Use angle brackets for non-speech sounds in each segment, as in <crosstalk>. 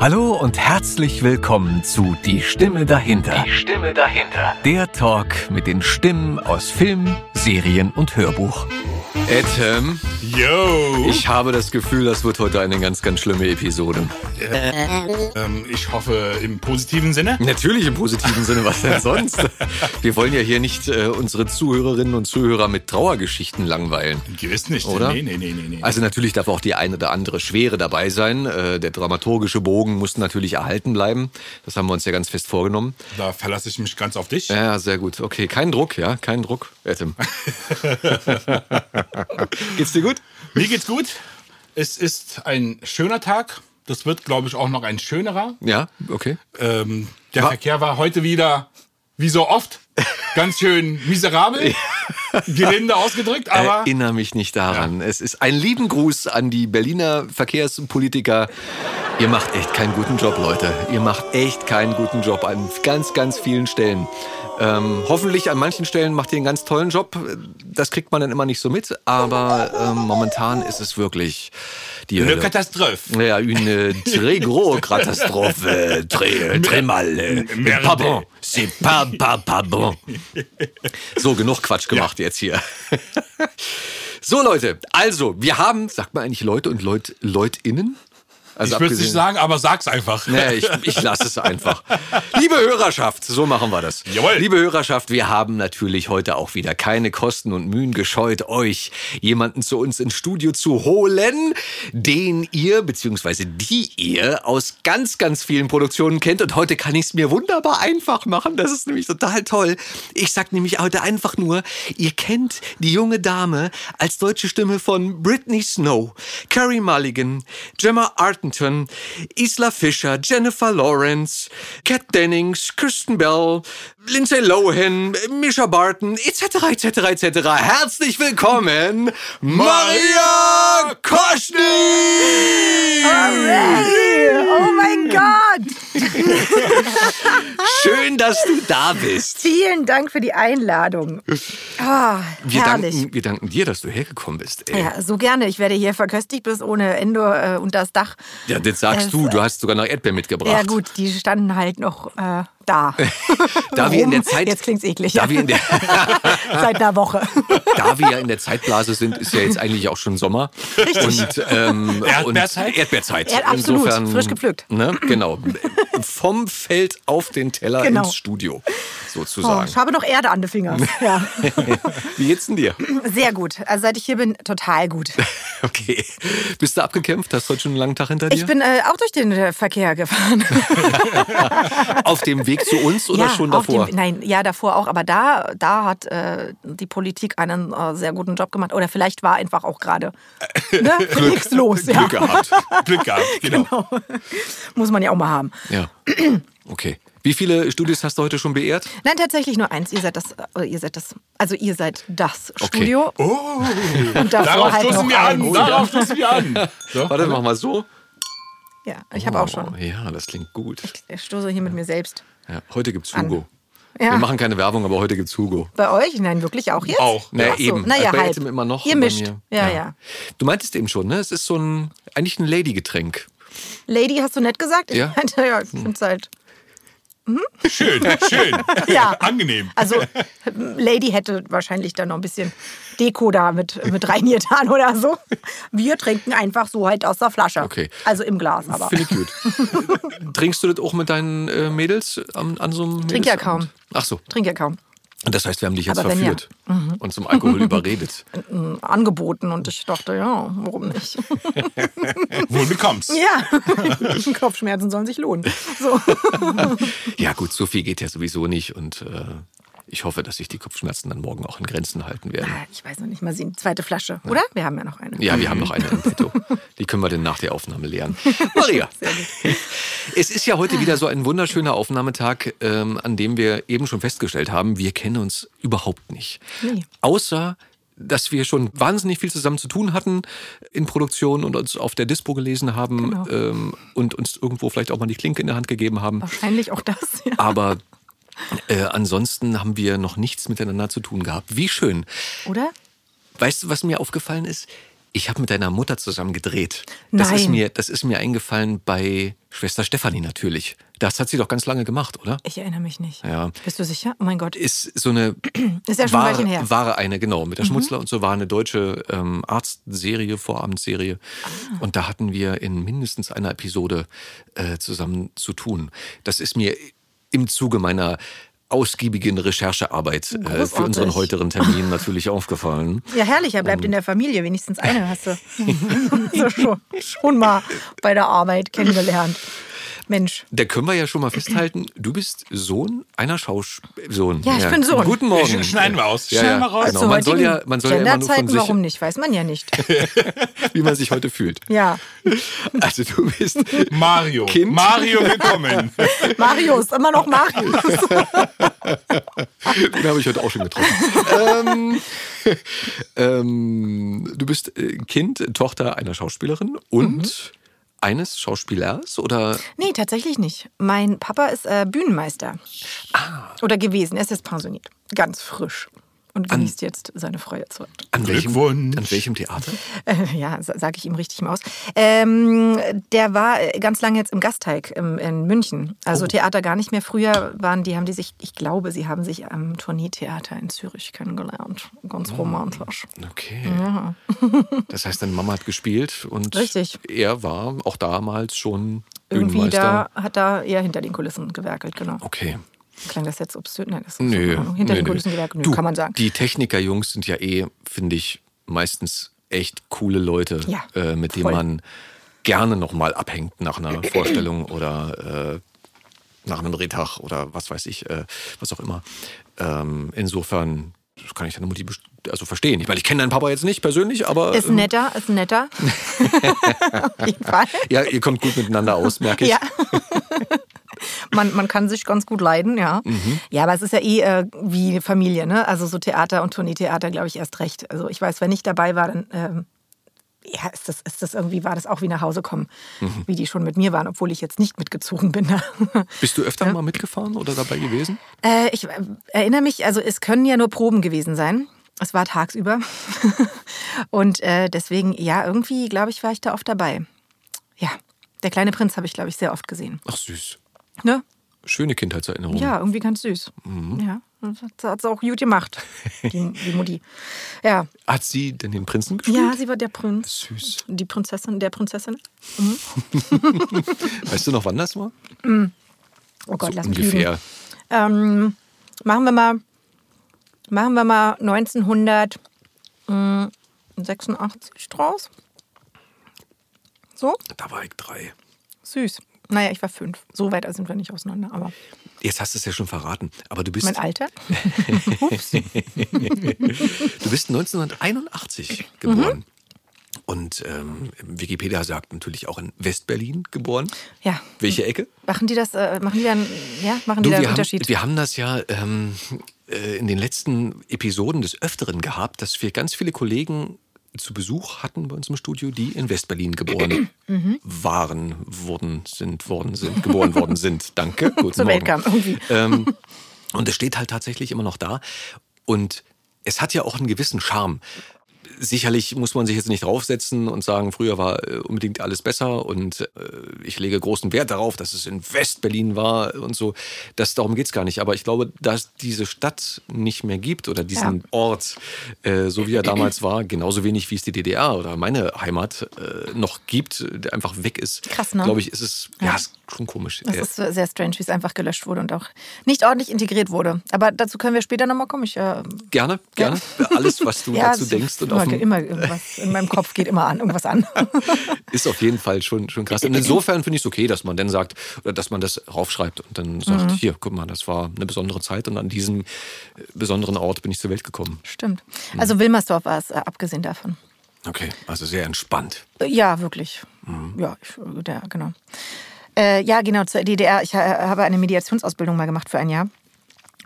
Hallo und herzlich willkommen zu Die Stimme dahinter. Die Stimme dahinter. Der Talk mit den Stimmen aus Film, Serien und Hörbuch. Adam, Yo! ich habe das Gefühl, das wird heute eine ganz, ganz schlimme Episode. ähm, ich hoffe im positiven Sinne. Natürlich im positiven Sinne, was denn sonst? <laughs> Wir wollen ja hier nicht äh, unsere Zuhörerinnen und Zuhörer mit Trauergeschichten langweilen. Gewiss nicht. Oder? Nee, nee, nee, nee, nee. Also natürlich darf auch die eine oder andere Schwere dabei sein. Äh, der dramaturgische Bogen muss natürlich erhalten bleiben. Das haben wir uns ja ganz fest vorgenommen. da verlasse ich mich ganz auf dich. Ja, sehr gut. Okay, kein Druck, ja, kein Druck. Adam. <laughs> <laughs> Geht's dir gut? Mir geht's gut. Es ist ein schöner Tag. Das wird, glaube ich, auch noch ein schönerer. Ja, okay. Ähm, der Wa- Verkehr war heute wieder, wie so oft, <laughs> ganz schön miserabel. Gelinde ausgedrückt, aber Erinnere mich nicht daran. Es ist ein lieben Gruß an die Berliner Verkehrspolitiker. Ihr macht echt keinen guten Job, Leute. Ihr macht echt keinen guten Job an ganz, ganz vielen Stellen. Ähm, hoffentlich an manchen Stellen macht ihr einen ganz tollen Job. Das kriegt man dann immer nicht so mit. Aber ähm, momentan ist es wirklich die eine Hölle. Katastrophe. Ja, une très <laughs> grosse catastrophe. Très, très mal. Merde. C'est pas, pas, pas bon. So, genug Quatsch gemacht jetzt hier. So, Leute, also, wir haben, sagt man eigentlich Leute und Leut, LeutInnen? Also Ich würde es nicht sagen, aber sag's einfach. Nee, ich, ich lasse es einfach. <laughs> Liebe Hörerschaft, so machen wir das. Jawohl. Liebe Hörerschaft, wir haben natürlich heute auch wieder keine Kosten und Mühen gescheut, euch jemanden zu uns ins Studio zu holen, den ihr, beziehungsweise die ihr aus ganz, ganz vielen Produktionen kennt. Und heute kann ich es mir wunderbar einfach machen. Das ist nämlich total toll. Ich sag nämlich heute einfach nur, ihr kennt die junge Dame als deutsche Stimme von Britney Snow, Carrie Mulligan, Gemma Arterton, Isla Fisher, Jennifer Lawrence, Kat Dennings, Kristen Bell, Lindsay Lohan, Misha Barton, etc., etc., etc. Herzlich willkommen, Maria Koschny! Oh mein Gott! <laughs> Schön, dass du da bist. Vielen Dank für die Einladung. Ah, Wir herrlich. danken, wir danken dir, dass du hergekommen bist. Ey. Ja, so gerne. Ich werde hier verköstigt bis ohne Ende äh, unter das Dach. Ja, das sagst Es- du. Du hast sogar noch Erdbeeren mitgebracht. Ja gut, die standen halt noch äh, da. <laughs> Da wir in der. Zeit, Jetzt klingt's eklig. Da wir in der, <laughs> Seit einer Woche. da wir ja in der Zeitblase sind, ist ja jetzt eigentlich auch schon Sommer. Und, ähm, Erdbeerzeit? Und Erdbeerzeit. Erd- absolut. Frisch gepflückt. Ne, genau. Vom Feld auf den Teller Genau. ins Studio, Oh, sozusagen. ich habe noch Erde an den Fingern. <laughs> Ja, Wie geht's denn dir? sehr gut. Also seit ich hier bin, total gut. Okay. Bist du abgekämpft? Hast du heute schon einen langen Tag hinter dir? Ich bin äh, auch durch den äh, Verkehr gefahren. auf dem Weg zu uns oder schon auf davor? Dem, nein, ja, davor auch. Aber da, da hat äh, die Politik einen äh, sehr guten Job gemacht. Oder vielleicht war einfach auch gerade <laughs> ne, nichts los. Ja. Glück gehabt. Glück gehabt, <laughs> genau. Genau. Muss man ja auch mal haben. Ja. Okay. Wie viele Studios hast du heute schon beehrt? Nein, tatsächlich nur eins. Ihr seid das, äh, ihr seid das, also ihr seid das Okay. Studio. Oh, Und davor darauf halt stoßen wir an. Darauf stoßen wir an. <laughs> So. Warte, mach mal so. Ja, ich habe auch schon. Oh, ja, das klingt gut. Ich stoße hier mit mir selbst. Ja, heute gibt's An. Hugo. Ja. Wir machen keine Werbung, aber heute gibt's Hugo. Bei euch? Nein, wirklich auch jetzt? Auch. Naja, Ach so, eben. naja. Etem immer noch. Ihr mischt. mir- Ja, ja. Du meintest eben schon, ne? Es ist so ein, eigentlich ein Lady-Getränk. Lady, hast du nett gesagt? Ich Ja. meinte, ja, ich finde es halt. Schön, schön. <laughs> Ja. Angenehm. Also, Lady hätte wahrscheinlich dann noch ein bisschen Deko da mit, mit reingetan oder so. Wir trinken einfach so halt aus der Flasche. Okay. Also im Glas, aber. Finde ich gut. <laughs> Trinkst du das auch mit deinen äh, Mädels an, an so einem Trink ja kaum. Ach so. Trinke ja kaum. Und das heißt, wir haben dich jetzt wenn ja. verführt und zum Alkohol <laughs> überredet. Angeboten und ich dachte, ja, warum nicht? <laughs> Wohl bekommst. <laughs> ja, Kopfschmerzen sollen sich lohnen. So. Ja gut, so viel geht ja sowieso nicht und äh, ich hoffe, dass sich die Kopfschmerzen dann morgen auch in Grenzen halten werden. Ich weiß noch nicht mal sehen. Zweite Flasche, oder? Wir haben ja noch eine. Ja, wir haben noch eine im Petto. Die können wir dann nach der Aufnahme leeren. <laughs> Maria, es ist ja heute wieder so ein wunderschöner Aufnahmetag, ähm, an dem wir eben schon festgestellt haben, wir kennen uns überhaupt nicht. Nee. Außer dass wir schon wahnsinnig viel zusammen zu tun hatten in Produktion und uns auf der Dispo gelesen haben Genau. ähm, und uns irgendwo vielleicht auch mal die Klinke in der Hand gegeben haben. Wahrscheinlich auch das. Ja. Aber äh, ansonsten haben wir noch nichts miteinander zu tun gehabt. Wie schön. Oder? Weißt du, was mir aufgefallen ist? Ich habe mit deiner Mutter zusammen gedreht. Das ist Nein. mir, das ist mir eingefallen bei Schwester Stefanie natürlich. Das hat sie doch ganz lange gemacht, oder? Ich erinnere mich nicht. Ja. Bist du sicher? Oh mein Gott. Ist so eine <clears throat> Ist ja schon ein wahre, Weilchen her. Mhm. wahre eine, genau, mit der Schmutzler und so war eine deutsche ähm, Arztserie, Vorabendserie. Ah. Und da hatten wir in mindestens einer Episode äh, zusammen zu tun. Das ist mir im Zuge meiner ausgiebigen Recherchearbeit äh, für unseren heutigen Termin natürlich aufgefallen. <laughs> Ja, herrlich, er bleibt in der Familie. Wenigstens eine hast du <laughs> <laughs> schon, schon mal bei der Arbeit kennengelernt. Mensch. Da können wir ja schon mal festhalten, du bist Sohn einer Schauspielerin. Ja, ich bin Sohn. Guten Morgen. Sch- schneiden wir aus. Ja, Schneiden wir raus. Genau. Man soll ja, man soll ja immer nur von Genderzeiten, sich, warum nicht? Weiß man ja nicht. <laughs> <laughs> wie man sich heute fühlt. Ja. Also du bist Mario. Kind. Mario, willkommen. <laughs> Marius, immer noch Marius. Den habe ich heute auch schon getroffen. ähm, ähm, du bist äh, Kind, Tochter einer Schauspielerin und Mhm. Eines Schauspielers oder Nee, tatsächlich nicht. Mein Papa ist äh, Bühnenmeister. Ah. Oder gewesen. Er ist jetzt pensioniert. Ganz frisch. Und genießt jetzt seine freie Zeit. an welchem, Glückwunsch. an welchem Theater? Äh, ja, sage ich ihm richtig mal aus. Ähm, der war äh, ganz lange jetzt im Gasteig im, in München. Also Theater gar nicht mehr. Früher waren die, haben die sich, ich glaube, sie haben sich am Tourneetheater in Zürich kennengelernt. Ganz romantisch. Okay. <laughs> Das heißt, deine Mama hat gespielt und Richtig. er war auch damals schon Irgendwie Bühnenmeister. da hat er eher hinter den Kulissen gewerkelt, genau. Okay. Klang das jetzt obszön? Nein, das ist Nö. so, hinter nö, den. Kulissen Du, nö, kann man sagen. Die Techniker-Jungs sind ja eh, finde ich, meistens echt coole Leute, Ja, äh, mit denen man gerne nochmal abhängt nach einer <clears throat> Vorstellung oder äh, nach einem Drehtag oder was weiß ich, äh, was auch immer. Ähm, insofern kann ich deine Mutti also verstehen. Ich meine, ich kenne deinen Papa jetzt nicht persönlich, aber Ist ähm, netter, ist netter. <laughs> <laughs> Auf jeden Fall. ja, ihr kommt gut miteinander aus, merke ich. Ja. <laughs> man, man kann sich ganz gut leiden, ja. Mhm. Ja, aber es ist ja eh äh, wie Familie, ne? Also so Theater und Tourneetheater, glaube ich, erst recht. Also ich weiß, wenn ich dabei war, dann ähm, ja, ist das, ist das irgendwie, war das auch wie nach Hause kommen, Mhm. wie die schon mit mir waren, obwohl ich jetzt nicht mitgezogen bin. Bist du öfter mal mitgefahren oder dabei gewesen? Äh, ich äh, erinnere mich, also es können ja nur Proben gewesen sein. Es war tagsüber. <laughs> Und äh, deswegen, ja, irgendwie, glaube ich, war ich da oft dabei. Ja, der kleine Prinz habe ich, glaube ich, sehr oft gesehen. Ach süß. Ne? Schöne Kindheitserinnerung. Ja, irgendwie ganz süß. Mhm. Ja, das hat sie auch gut gemacht, die, die Mutti. Ja. Hat sie denn den Prinzen gespielt? ja, sie war der Prinz. Süß. Die Prinzessin, der Prinzessin. <laughs> Weißt du noch, wann das war? Oh Gott, So lass mich ungefähr. Ähm, machen wir mal, machen wir mal 1986 draus. So, Da war ich drei. süß. Naja, ich war fünf. So weit sind wir nicht auseinander, aber Jetzt hast du es ja schon verraten, aber du bist, mein Alter? <laughs> Ups. du bist 1981 geboren. Und ähm, Wikipedia sagt natürlich auch in Westberlin geboren. Ja. Welche Ecke? Machen die das, äh, machen die dann, ja, machen Du, die da einen haben, Unterschied? wir haben das ja ähm, äh, in den letzten Episoden des Öfteren gehabt, dass wir ganz viele Kollegen zu Besuch hatten bei uns im Studio, die in Westberlin geboren <clears throat> Mhm. waren, wurden, sind, worden, sind, geboren worden <laughs> sind. Danke. Guten Zur Morgen. Welt kamen, irgendwie. Ähm, und es steht halt tatsächlich immer noch da. Und es hat ja auch einen gewissen Charme. Sicherlich muss man sich jetzt nicht draufsetzen und sagen, früher war äh, unbedingt alles besser und äh, ich lege großen Wert darauf, dass es in Westberlin war und so. Das, darum geht's gar nicht. Aber ich glaube, dass diese Stadt nicht mehr gibt oder diesen Ja. Ort, äh, so wie er damals war, genauso wenig wie es die DDR oder meine Heimat äh, noch gibt, der einfach weg ist. Krass, ne? Glaube ich, ist es ja. Ja. ist schon komisch. Ja. ist sehr strange, wie es einfach gelöscht wurde und auch nicht ordentlich integriert wurde. Aber dazu können wir später nochmal kommen. Ich, äh, Gerne, gerne. Alles, was du <laughs> dazu es denkst und immer, auf dem, immer irgendwas in meinem Kopf geht immer an, irgendwas an. <laughs> ist auf jeden Fall schon, schon krass. Und insofern finde ich es okay, dass man dann sagt, oder dass man das raufschreibt und dann sagt, hier, guck mal, das war eine besondere Zeit und an diesem äh, besonderen Ort bin ich zur Welt gekommen. Stimmt. Also Wilmersdorf war es, äh, abgesehen davon. Okay, also sehr entspannt. Äh, Ja, wirklich. Ja, ich, äh, der, genau. Äh, ja, genau, zur DDR. Ich äh, habe eine Mediationsausbildung mal gemacht für ein Jahr.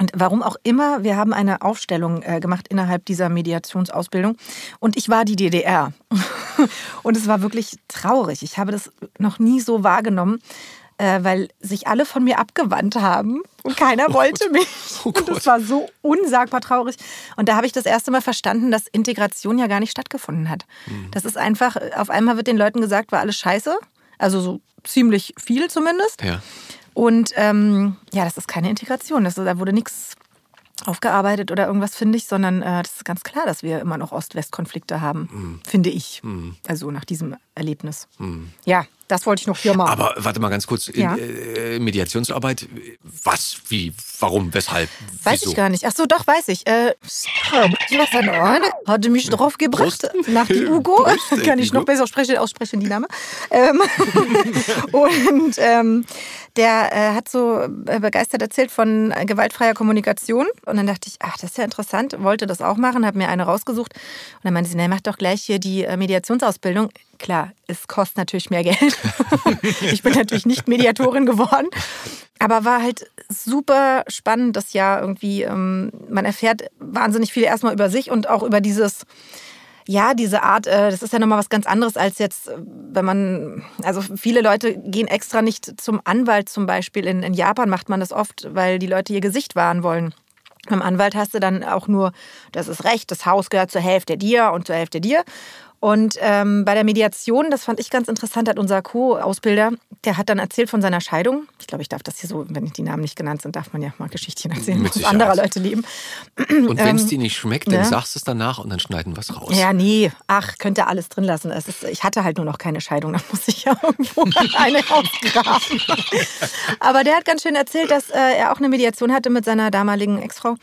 Und warum auch immer, wir haben eine Aufstellung äh, gemacht innerhalb dieser Mediationsausbildung. Und ich war die DDR. <laughs> und es war wirklich traurig. Ich habe das noch nie so wahrgenommen. äh, weil sich alle von mir abgewandt haben und keiner <laughs> wollte mich. Oh und Gott. das war so unsagbar traurig. Und da habe ich das erste Mal verstanden, dass Integration ja gar nicht stattgefunden hat. Mhm. Das ist einfach, auf einmal wird den Leuten gesagt, war alles scheiße. Also so ziemlich viel zumindest. Ja. Und ähm, ja, das ist keine Integration. Das, da wurde nichts aufgearbeitet oder irgendwas, finde ich, sondern äh, das ist ganz klar, dass wir immer noch Ost-West-Konflikte haben, Mhm. finde ich. Also nach diesem Erlebnis. Ja, das wollte ich noch hier machen. Aber warte mal ganz kurz. In, Ja. äh, Mediationsarbeit, was, wie, warum, weshalb, Weiß wieso? ich gar nicht. Ach so, doch, weiß ich. Äh, hatte mich drauf gebracht. Prost. Nach die <laughs> Ugo. Prost, Kann ich noch besser sprechen, aussprechen, die Name. Ähm, <laughs> und ähm, der äh, hat so äh, begeistert erzählt von äh, gewaltfreier Kommunikation. Und dann dachte ich, ach, das ist ja interessant. Wollte das auch machen, habe mir eine rausgesucht. Und dann meinte sie, na, mach doch gleich hier die äh, Mediationsausbildung. Klar, es kostet natürlich mehr Geld. <laughs> ich bin natürlich nicht Mediatorin geworden. Aber war halt super spannend das Jahr irgendwie. Ähm, man erfährt wahnsinnig viel erstmal über sich und auch über dieses, ja, diese Art, äh, das ist ja nochmal was ganz anderes als jetzt, äh, wenn man, also viele Leute gehen extra nicht zum Anwalt zum Beispiel. In, in Japan macht man das oft, weil die Leute ihr Gesicht wahren wollen. Beim Anwalt hast du dann auch nur, das ist recht, das Haus gehört zur Hälfte dir und zur Hälfte dir. Und ähm, bei der Mediation, das fand ich ganz interessant, hat unser Co-Ausbilder, der hat dann erzählt von seiner Scheidung. Ich glaube, ich darf das hier so, wenn die Namen nicht genannt sind, darf man ja mal Geschichtchen erzählen Mit aus Sicherheit. anderer Leute Leben. Und wenn es dir nicht schmeckt, dann ja. sagst du es danach und dann schneiden wir es raus. Ja, nee, ach, könnte alles drin lassen. Es ist, ich hatte halt nur noch keine Scheidung, da muss ich ja irgendwo <laughs> eine ausgraben. <laughs> Aber der hat ganz schön erzählt, dass äh, er auch eine Mediation hatte mit seiner damaligen Ex-Frau.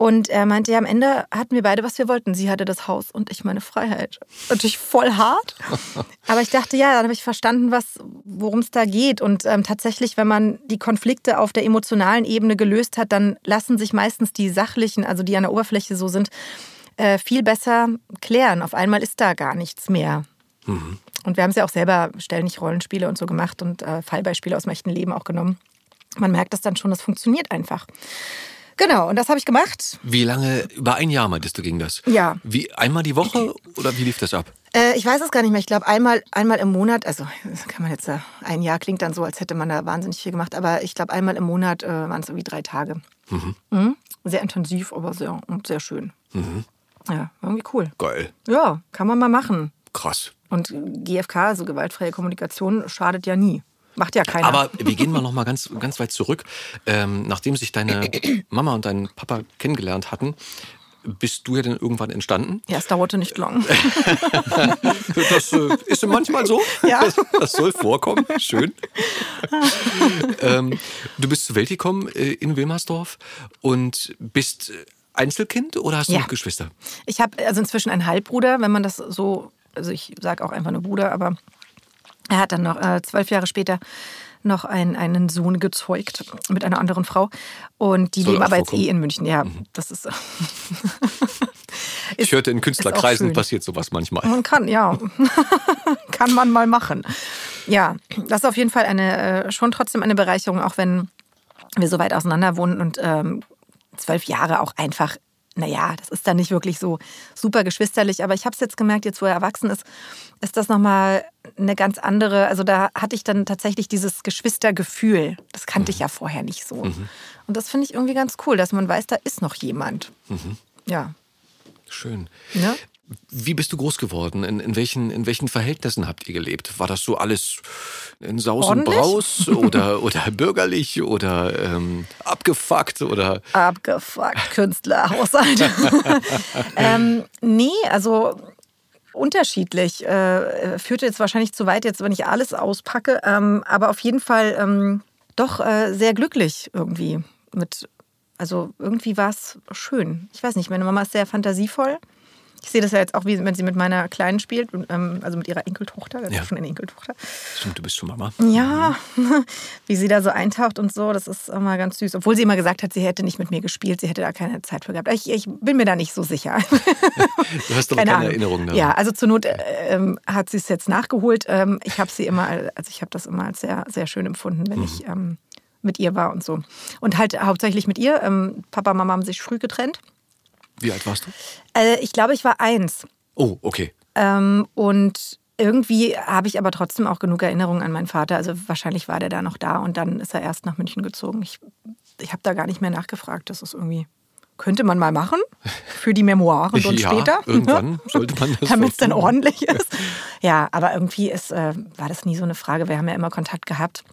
Und er meinte, ja, am Ende hatten wir beide, was wir wollten. Sie hatte das Haus und ich meine Freiheit. Natürlich voll hart. <laughs> Aber ich dachte, ja, dann habe ich verstanden, was, worum es da geht. Und ähm, tatsächlich, wenn man die Konflikte auf der emotionalen Ebene gelöst hat, dann lassen sich meistens die sachlichen, also die an der Oberfläche so sind, äh, viel besser klären. Auf einmal ist da gar nichts mehr. Und wir haben es ja auch selber ständig Rollenspiele und so gemacht und äh, Fallbeispiele aus dem echten Leben auch genommen. Man merkt das dann schon, das funktioniert einfach. Genau, und das habe ich gemacht. Wie lange, über ein Jahr meintest du, ging das? Ja. Wie, einmal die Woche oder wie lief das ab? Äh, ich weiß es gar nicht mehr. Ich glaube, einmal, einmal im Monat, also kann man jetzt, äh, ein Jahr klingt dann so, als hätte man da wahnsinnig viel gemacht, aber ich glaube, einmal im Monat äh, waren es irgendwie drei Tage. Mhm. Sehr intensiv, aber sehr, und sehr schön. Ja, irgendwie cool. Geil. Ja, kann man mal machen. Krass. Und GFK, also gewaltfreie Kommunikation, schadet ja nie. Macht ja keiner. Aber wir gehen mal noch mal ganz, ganz weit zurück. Ähm, nachdem sich deine <clears throat> Mama und dein Papa kennengelernt hatten, bist du ja dann irgendwann entstanden. ja, es dauerte nicht lang. <laughs> Das äh, ist manchmal so. Ja. Das, das soll vorkommen. Schön. ähm, du bist zur Welt gekommen äh, in Wilmersdorf und bist äh, Einzelkind oder hast du Ja. noch Geschwister? Ich habe also inzwischen einen Halbbruder, wenn man das so, also ich sage auch einfach nur Bruder, aber er hat dann noch äh, zwölf Jahre später noch einen, einen Sohn gezeugt mit einer anderen Frau. Und die Soll leben aber jetzt eh in München. Ja, das ist. <laughs> Ich hörte in Künstlerkreisen passiert sowas manchmal. Man kann, ja. <laughs> <laughs> kann man mal machen. Ja, das ist auf jeden Fall eine, äh, schon trotzdem eine Bereicherung, auch wenn wir so weit auseinander wohnen und ähm, zwölf Jahre auch einfach, naja, das ist dann nicht wirklich so super geschwisterlich, aber ich habe es jetzt gemerkt, jetzt wo er erwachsen ist, ist das nochmal eine ganz andere, also da hatte ich dann tatsächlich dieses Geschwistergefühl. Das kannte ich ja vorher nicht so. Und das finde ich irgendwie ganz cool, dass man weiß, da ist noch jemand. Ja. Schön. Ne? Wie bist du groß geworden? In, in, welchen, in welchen Verhältnissen habt ihr gelebt? War das so alles in Saus und? Braus <laughs> oder, oder bürgerlich oder ähm, abgefuckt oder abgefuckt Künstlerhaushalt. <laughs> ähm, nee, also unterschiedlich. Äh, führte jetzt wahrscheinlich zu weit, jetzt wenn ich alles auspacke, ähm, aber auf jeden Fall ähm, doch äh, sehr glücklich irgendwie mit. Also irgendwie war es schön. Ich weiß nicht, meine Mama ist sehr fantasievoll. Ich sehe das ja jetzt auch, wie wenn sie mit meiner Kleinen spielt, und, ähm, also mit ihrer Enkeltochter. Das Ja. ist schon eine Enkeltochter. stimmt, du bist schon Mama. Ja, <laughs> wie sie da so eintaucht und so, das ist immer ganz süß. Obwohl sie immer gesagt hat, sie hätte nicht mit mir gespielt, sie hätte da keine Zeit für gehabt. Ich, ich bin mir da nicht so sicher. <laughs> Du hast aber keine, Erinnerung daran. Ja, also zur Not äh, ähm, hat sie es jetzt nachgeholt. Ähm, ich habe sie immer, also ich habe das immer als sehr, sehr schön empfunden, wenn ich ähm, mit ihr war und so. Und halt hauptsächlich mit ihr. Ähm, Papa, Mama haben sich früh getrennt. Wie alt warst du? Äh, ich glaube, ich war eins. Oh, okay. Ähm, und irgendwie habe ich aber trotzdem auch genug Erinnerungen an meinen Vater. Also wahrscheinlich war der da noch da und dann ist er erst nach München gezogen. Ich, ich habe da gar nicht mehr nachgefragt. Das ist irgendwie. Könnte man mal machen für die Memoiren und <laughs> Ja, später. irgendwann <laughs> sollte man das Damit es dann ordentlich ist. Ja, aber irgendwie ist, äh, war das nie so eine Frage. Wir haben ja immer Kontakt gehabt.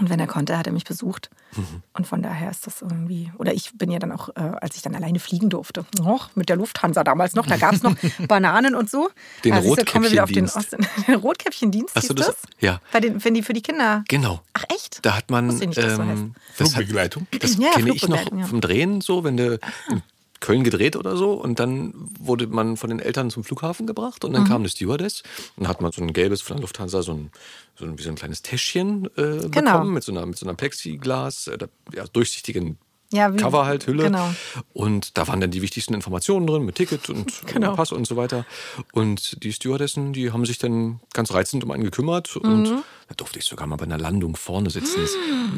Und wenn er konnte, hat er mich besucht. Mhm. Und von daher ist das irgendwie. Oder ich bin ja dann auch, äh, als ich dann alleine fliegen durfte, noch mit der Lufthansa damals noch, da gab es noch <laughs> Bananen und so. Den den, Rotkäppchendienst. Ost- den <laughs> Rotkäppchendienst. Hast du hieß das? Ja. Bei den, wenn die für die Kinder. Genau. Ach echt? Da hat man. Nicht, so ähm, das hat, Flugbegleitung. das Ja, kenne ich noch ja. vom Drehen so, wenn du <laughs> Köln gedreht oder so und dann wurde man von den Eltern zum Flughafen gebracht und dann kam eine Stewardess und hat man so ein gelbes von der Lufthansa, so ein, so ein, wie so ein kleines Täschchen äh, Genau. bekommen mit so einer, mit so einer Plexiglas, äh, ja, durchsichtigen Ja, wie- Cover halt, Hülle. genau. Und da waren dann die wichtigsten Informationen drin mit Ticket <laughs> und Genau. Pass und so weiter. Und die Stewardessen, die haben sich dann ganz reizend um einen gekümmert. Und Mhm. da durfte ich sogar mal bei einer Landung vorne sitzen. Das,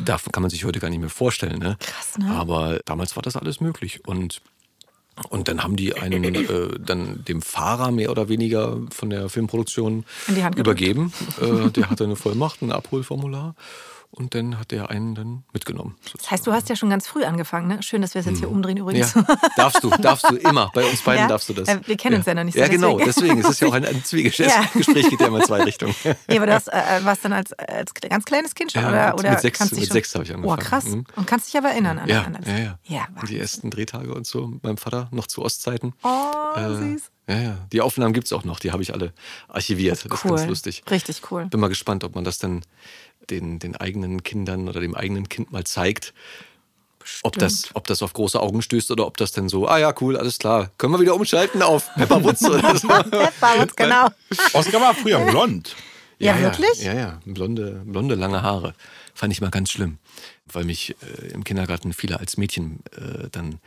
davon kann man sich heute gar nicht mehr vorstellen. Ne? Krass, ne? Aber damals war das alles möglich. Und und dann haben die einen <clears throat> äh, dann dem Fahrer mehr oder weniger von der Filmproduktion übergeben. Äh, der hatte eine Vollmacht, ein Abholformular. Und dann hat der einen dann mitgenommen. Das heißt, du hast ja schon ganz früh angefangen, ne? Schön, dass wir es jetzt hier umdrehen Ja, übrigens. darfst du, darfst du immer. Bei uns beiden Ja? darfst du das. Äh, wir kennen uns ja noch nicht so, Ja, genau. deswegen. Deswegen. Es ist ja auch ein, ein <laughs> Zwiegespräch. Ja. <laughs> Gespräch geht ja immer in zwei Richtungen. <laughs> Nee, aber du hast, äh, warst dann als, als ganz kleines Kind schon? Ja, oder, oder mit sechs- kannst mit sechs habe ich angefangen. Oh, krass. Mhm. Und kannst dich aber erinnern an, Ja, an alles. ja, ja. Ja, die ersten Drehtage und so meinem Vater, noch zu Ostzeiten. Oh, Äh, süß. Ja, ja. Die Aufnahmen gibt es auch noch. Die habe ich alle archiviert. Das ist ganz lustig. Richtig cool. Bin mal gespannt, ob man das dann den, den eigenen Kindern oder dem eigenen Kind mal zeigt. Ob das, ob das auf große Augen stößt oder ob das dann so, ah ja, cool, alles klar. Können wir wieder umschalten auf Pepper Woods oder so? <laughs> Pepperwoods, genau. Oscar war früher <laughs> blond. Ja, wirklich? Ja, ja. Blonde, blonde, lange Haare. Fand ich mal ganz schlimm, weil mich äh, im Kindergarten viele als Mädchen äh, dann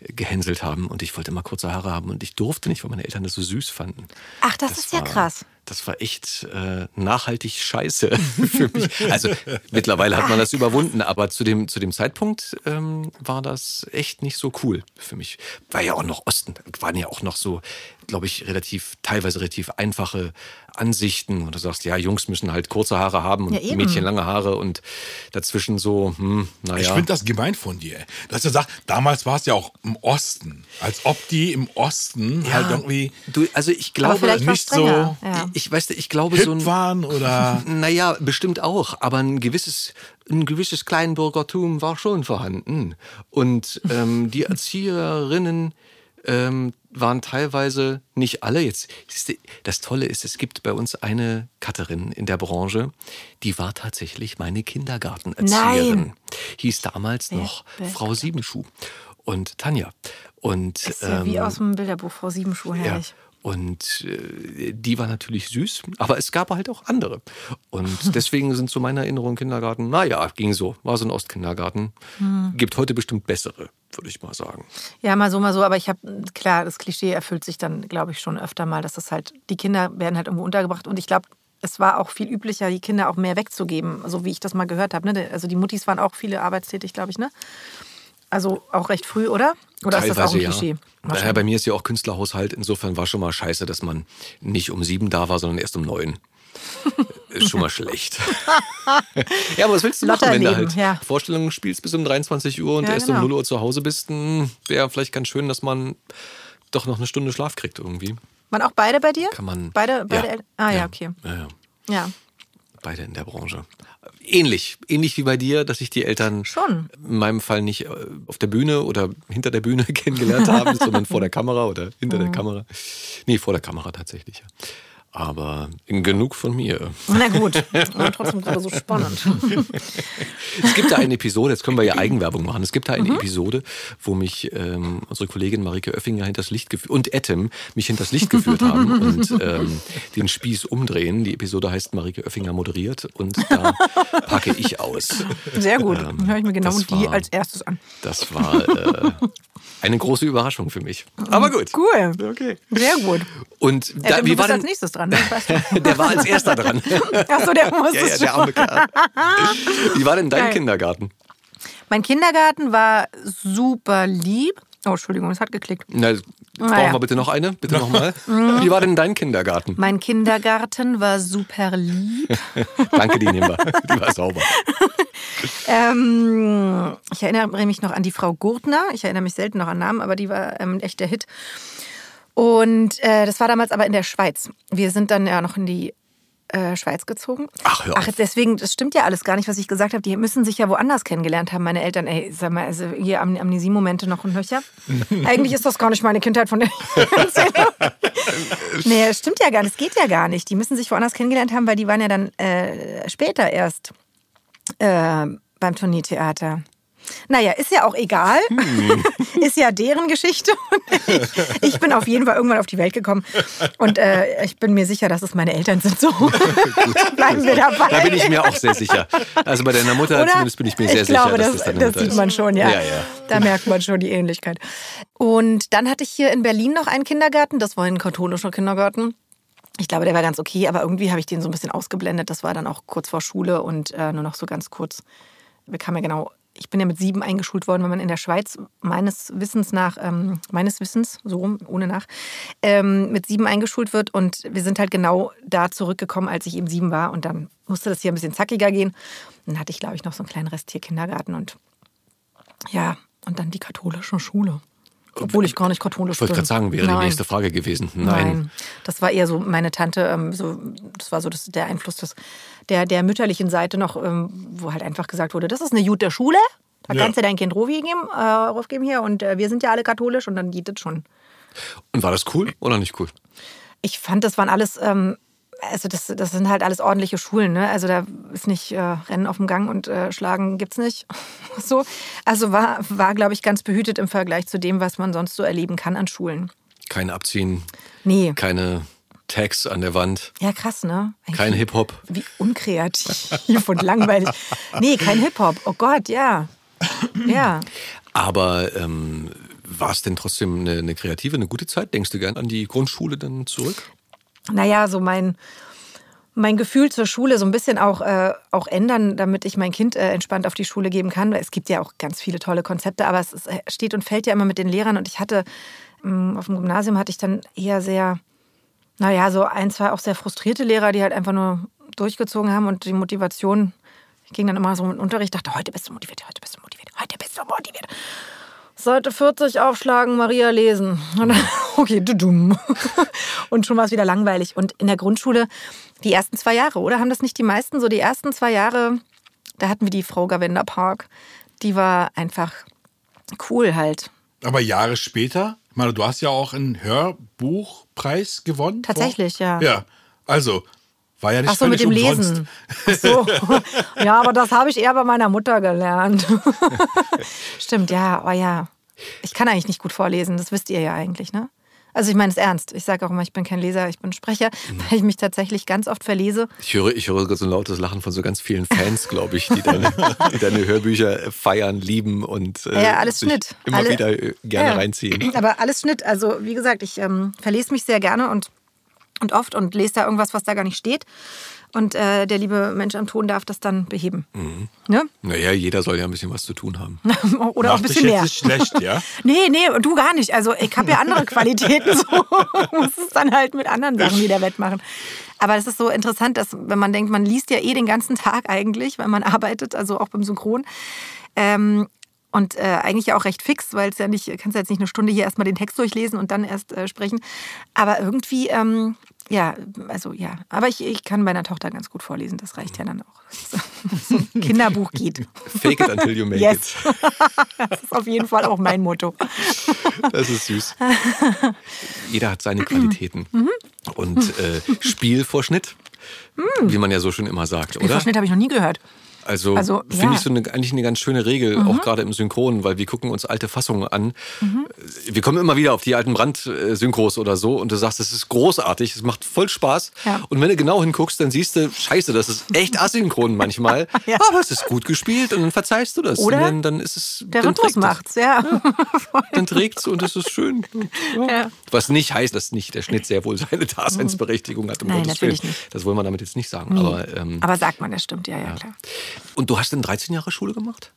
gehänselt haben und ich wollte immer kurze Haare haben und ich durfte nicht, weil meine Eltern das so süß fanden. Ach, das ist ja war, krass. Das war echt äh, nachhaltig scheiße <laughs> für mich. Also mittlerweile hat man das überwunden, aber zu dem, zu dem Zeitpunkt ähm, war das echt nicht so cool für mich. War ja auch noch Osten, waren ja auch noch so, glaube ich, relativ, teilweise relativ einfache Ansichten. Und du sagst, ja, Jungs müssen halt kurze Haare haben und Ja. Mädchen lange Haare und dazwischen so, hm, naja. Ich finde das gemein von dir. Du hast ja gesagt, damals war es ja auch im Osten. Als ob die im Osten halt irgendwie du, also ich glaube, nicht so. Ja. ich weiß, ich glaube hip so ein, waren oder <laughs> Naja, bestimmt auch, aber ein gewisses, ein gewisses Kleinbürgertum war schon vorhanden. Und ähm, die Erzieherinnen ähm, waren teilweise nicht alle jetzt. Das Tolle ist, es gibt bei uns eine Cutterin in der Branche, die war tatsächlich meine Kindergartenerzieherin. Nein. Hieß damals noch Frau Siebenschuh und Tanja. Und Ist ja wie ähm, aus dem Bilderbuch Frau Siebenschuh, ja. herrlich. Und äh, die war natürlich süß, aber es gab halt auch andere. Und <laughs> deswegen sind so meine Erinnerungen Kindergarten, naja, ging so, war so ein Ostkindergarten. Hm. Gibt heute bestimmt bessere, würde ich mal sagen. Ja, mal so, mal so, aber ich habe, klar, das Klischee erfüllt sich dann, glaube ich, schon öfter mal, dass das halt, die Kinder werden halt irgendwo untergebracht und ich glaube, es war auch viel üblicher, die Kinder auch mehr wegzugeben, so wie ich das mal gehört habe. Ne? Also die Muttis waren auch viele arbeitstätig, glaube ich, ne? Also auch recht früh, oder? Oder ist das auch ein Klischee? Naja, bei mir ist ja auch Künstlerhaushalt. Insofern war schon mal scheiße, dass man nicht um sieben da war, sondern erst um neun. Ist schon mal schlecht. <laughs> ja, aber was willst du machen, wenn du halt ja. Vorstellungen spielst bis um 23 Uhr und Ja, erst genau. um 0 Uhr zu Hause bist? Wäre vielleicht ganz schön, dass man doch noch eine Stunde Schlaf kriegt irgendwie. Waren auch beide bei dir? Kann man. Beide, beide ja? Ah ja, okay. Ja, ja. Ja. Beide in der Branche. Ähnlich, ähnlich wie bei dir, dass sich die Eltern Schon. in meinem Fall nicht äh, auf der Bühne oder hinter der Bühne <laughs> kennengelernt haben, sondern vor der Kamera oder hinter Mhm. der <laughs> Kamera. Nee, vor der Kamera tatsächlich. Ja. Aber genug von mir. Na gut, aber trotzdem gerade so spannend. Es gibt da eine Episode, jetzt können wir ja Eigenwerbung machen. Es gibt da eine Mhm. Episode, wo mich ähm, unsere Kollegin Marike Oeffinger hinters Licht geführt und Etem mich hinters Licht geführt haben und ähm, den Spieß umdrehen. Die Episode heißt Marike Oeffinger moderiert und da packe ich aus. Sehr gut. Ähm, Dann höre ich mir genau die war- als erstes an. Das war äh, eine große Überraschung für mich. Aber gut. Cool. Okay. Sehr gut. Und Ja, da, du wie bist war als denn, nächstes dran. ne? <laughs> Der war als erster dran. <laughs> Achso, der muss ja, es ja, der arme Kerl. <laughs> Wie war denn dein Geil. Kindergarten? Mein Kindergarten war super lieb. Oh, Entschuldigung, es hat geklickt. Na, Brauchen ja. wir bitte noch eine? Bitte nochmal. <laughs> Wie war denn dein Kindergarten? Mein Kindergarten war super lieb. <laughs> Danke, die nehmen wir. Die war sauber. <laughs> Ähm, ich erinnere mich noch an die Frau Gurtner. Ich erinnere mich selten noch an Namen, aber die war ähm, echt der Hit. Und äh, das war damals aber in der Schweiz. Wir sind dann ja noch in die äh, Schweiz gezogen. Ach, hör auf. Ach, deswegen, das stimmt ja alles gar nicht, was ich gesagt habe. Die müssen sich ja woanders kennengelernt haben, meine Eltern. Ey, sag mal, also hier Am Amnesie-Momente noch und nöcher. <laughs> Eigentlich ist das gar nicht meine Kindheit, von der ich <laughs> erzähle. nee, das stimmt ja gar nicht. Das geht ja gar nicht. Die müssen sich woanders kennengelernt haben, weil die waren ja dann äh, später erst äh, beim Turniertheater. Naja, ist ja auch egal. <laughs> ist ja deren Geschichte. <laughs> ich bin auf jeden Fall irgendwann auf die Welt gekommen. Und äh, ich bin mir sicher, dass es meine Eltern sind. So <laughs> bleiben wir dabei. Da bin ich mir auch sehr sicher. Also bei deiner Mutter Oder? zumindest bin ich mir sehr ich glaube, sicher, dass das, das deine das Mutter sieht ist. man schon, ja. Ja, ja. Da merkt man schon die Ähnlichkeit. Und dann hatte ich hier in Berlin noch einen Kindergarten. Das war ein katholischer Kindergarten. Ich glaube, der war ganz okay, aber irgendwie habe ich den so ein bisschen ausgeblendet. Das war dann auch kurz vor Schule und äh, nur noch so ganz kurz. Wir kamen ja genau. Ich bin ja mit sieben eingeschult worden, wenn man in der Schweiz meines Wissens nach, ähm, meines Wissens, so rum, ohne nach, ähm, mit sieben eingeschult wird. Und wir sind halt genau da zurückgekommen, als ich eben sieben war. Und dann musste das hier ein bisschen zackiger gehen. Dann hatte ich, glaube ich, noch so einen kleinen Rest hier Kindergarten und ja, und dann die katholische Schule. Obwohl ich gar nicht katholisch Ich wollte bin. gerade sagen, wäre Nein. die nächste Frage gewesen. Nein. Nein. Das war eher so meine Tante, ähm, so, das war so das, der Einfluss des, der, der mütterlichen Seite noch, ähm, wo halt einfach gesagt wurde, das ist eine gute Schule, da Ja. kannst du dein Kind Rovi geben, äh, raufgeben hier und äh, wir sind ja alle katholisch und dann geht das schon. Und war das cool oder nicht cool? Ich fand, das waren alles, ähm, also das, das sind halt alles ordentliche Schulen, ne? Also da ist nicht äh, Rennen auf dem Gang und äh, Schlagen gibt's nicht. <laughs> so. Also war, war glaube ich, ganz behütet im Vergleich zu dem, was man sonst so erleben kann an Schulen. Kein Abziehen, Nee. keine Tags an der Wand, Ja, krass, ne? Eigentlich kein Hip-Hop. Wie unkreativ und langweilig. Nee, kein Hip-Hop. Oh Gott, ja. Ja. Aber ähm, war es denn trotzdem eine, eine kreative, eine gute Zeit? Denkst du gern an die Grundschule dann zurück? Naja, so mein, mein Gefühl zur Schule so ein bisschen auch, äh, auch ändern, damit ich mein Kind äh, entspannt auf die Schule geben kann. Es gibt ja auch ganz viele tolle Konzepte, aber es ist, äh, steht und fällt ja immer mit den Lehrern. Und ich hatte, mh, auf dem Gymnasium hatte ich dann eher sehr, naja, so ein, zwei auch sehr frustrierte Lehrer, die halt einfach nur durchgezogen haben und die Motivation ging dann immer so im Unterricht, dachte, heute bist du motiviert, heute bist du motiviert, heute bist du motiviert. Seite 40 aufschlagen, Maria lesen. Und dann, <laughs> okay, du dumm. <laughs> Und schon war es wieder langweilig. Und in der Grundschule, die ersten zwei Jahre, oder? Haben das nicht die meisten? So die ersten zwei Jahre, da hatten wir die Frau Gavenda Park. Die war einfach cool halt. Aber Jahre später, ich meine, du hast ja auch einen Hörbuchpreis gewonnen. Tatsächlich, vor- ja. Ja, also war ja nicht Ach so, mit dem umsonst. Lesen. <laughs> Ach so. Ja, aber das habe ich eher bei meiner Mutter gelernt. <laughs> Stimmt, ja, aber ja. Ich kann eigentlich nicht gut vorlesen, das wisst ihr ja eigentlich, ne? Also ich meine es ernst. Ich sage auch immer, ich bin kein Leser, ich bin Sprecher, Mhm. weil ich mich tatsächlich ganz oft verlese. Ich höre, ich höre so ein lautes Lachen von so ganz vielen Fans, glaube ich, die deine, <laughs> deine Hörbücher feiern, lieben und äh, Ja, alles Schnitt. immer Alle- wieder äh, gerne Ja. reinziehen. Aber alles Schnitt. Also wie gesagt, ich ähm, verlese mich sehr gerne und, und oft und lese da irgendwas, was da gar nicht steht. Und äh, der liebe Mensch am Ton darf das dann beheben. Mhm. Ne? Naja, jeder soll ja ein bisschen was zu tun haben. <laughs> Oder auch ein dich bisschen jetzt mehr. nicht schlecht, ja? <laughs> Nee, nee, du gar nicht. Also ich habe ja andere <laughs> Qualitäten. So muss es dann halt mit anderen Sachen wieder wettmachen. Aber es ist so interessant, dass wenn man denkt, man liest ja eh den ganzen Tag eigentlich, weil man arbeitet, also auch beim Synchron. Ähm, und äh, eigentlich ja auch recht fix, weil es ja nicht, kannst ja jetzt nicht eine Stunde hier erstmal den Text durchlesen und dann erst äh, sprechen. Aber irgendwie, ähm, ja, also ja. Aber ich, ich kann meiner Tochter ganz gut vorlesen, das reicht ja dann auch. <laughs> So, ein Kinderbuch geht. Fake it until you make Yes. <laughs> Das ist auf jeden Fall auch mein Motto. it. Das ist süß. Jeder hat seine Qualitäten. Mhm. Und äh, Spiel vor Schnitt, wie man ja so schon immer sagt, oder? Verschnitt habe ich noch nie gehört. Also, Also, finde ja. Mhm. ich so eine, eigentlich eine ganz schöne Regel, auch gerade im Synchron, weil wir gucken uns alte Fassungen an. Mhm. Wir kommen immer wieder auf die alten Brand-Synchros oder so und du sagst, das ist großartig, es macht voll Spaß. Ja. Und wenn du genau hinguckst, dann siehst du, scheiße, das ist echt asynchron <laughs> manchmal, <laughs> Ja. aber es ist gut gespielt und dann verzeihst du das. Oder und dann, dann ist es Der dann Rhythmus trägt es. macht's, ja. <laughs> Dann trägt's und es ist schön. Ja. Ja. Was nicht heißt, dass nicht der Schnitt sehr wohl seine Daseinsberechtigung hat. Um Nein, Gottes Willen. nicht. Das wollen wir damit jetzt nicht sagen. Aber, ähm, Aber sagt man, das stimmt, ja, ja, klar. Und du hast dann 13 Jahre Schule gemacht?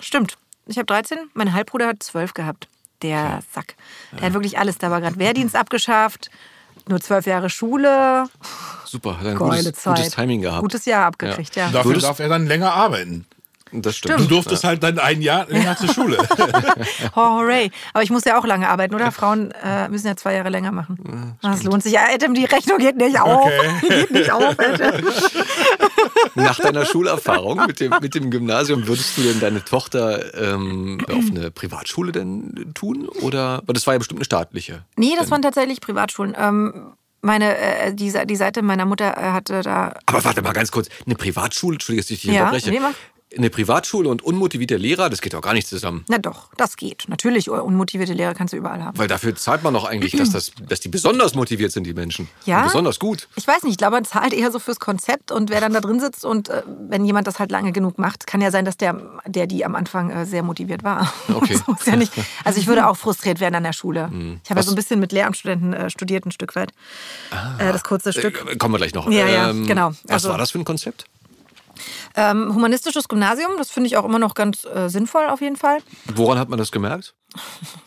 Stimmt. Ich habe 13, mein Halbbruder hat 12 gehabt. der Sack. Der hat wirklich alles. Da war gerade Wehrdienst abgeschafft, nur zwölf Jahre Schule, Super, hat ein geile gutes, Zeit. gutes Timing gehabt. Gutes Jahr abgekriegt, ja. Dafür Würdest- darf er dann länger arbeiten. Das stimmt. Du durftest halt dann ein Jahr länger <laughs> zur Schule. <laughs> Oh, hooray. Aber ich muss ja auch lange arbeiten, oder? Frauen äh, müssen ja zwei Jahre länger machen. Das lohnt sich. Ja, Adam, die Rechnung geht nicht auf. Die <laughs> geht nicht auf, Adam. Nach deiner Schulerfahrung mit dem, mit dem Gymnasium, würdest du denn deine Tochter ähm, auf eine Privatschule denn tun? Oder, weil das war ja bestimmt eine staatliche. Nee, das waren tatsächlich Privatschulen. Ähm, meine, äh, die, die Seite meiner Mutter äh, hatte da. Aber warte mal ganz kurz, eine Privatschule, Entschuldigung, dass ich dich Ja, unterbreche. Eine Privatschule und unmotivierte Lehrer, das geht doch gar nicht zusammen. Na doch, das geht. Natürlich, unmotivierte Lehrer kannst du überall haben. Weil dafür zahlt man doch eigentlich, dass, das, dass die besonders motiviert sind, die Menschen. Ja? Und besonders gut. Ich weiß nicht, ich glaube, man zahlt eher so fürs Konzept und wer dann da drin sitzt und äh, wenn jemand das halt lange genug macht, kann ja sein, dass der, der die am Anfang äh, sehr motiviert war. <laughs> Okay. so ja nicht. Also ich würde auch frustriert werden an der Schule. Hm. Ich habe ja so ein bisschen mit Lehramtsstudenten äh, studiert, ein Stück weit. Äh, das kurze Stück. Äh, kommen wir gleich noch. Ja, ja, genau. Was Also- war das für ein Konzept? Ähm, humanistisches Gymnasium, das finde ich auch immer noch ganz äh, sinnvoll auf jeden Fall. Woran hat man das gemerkt?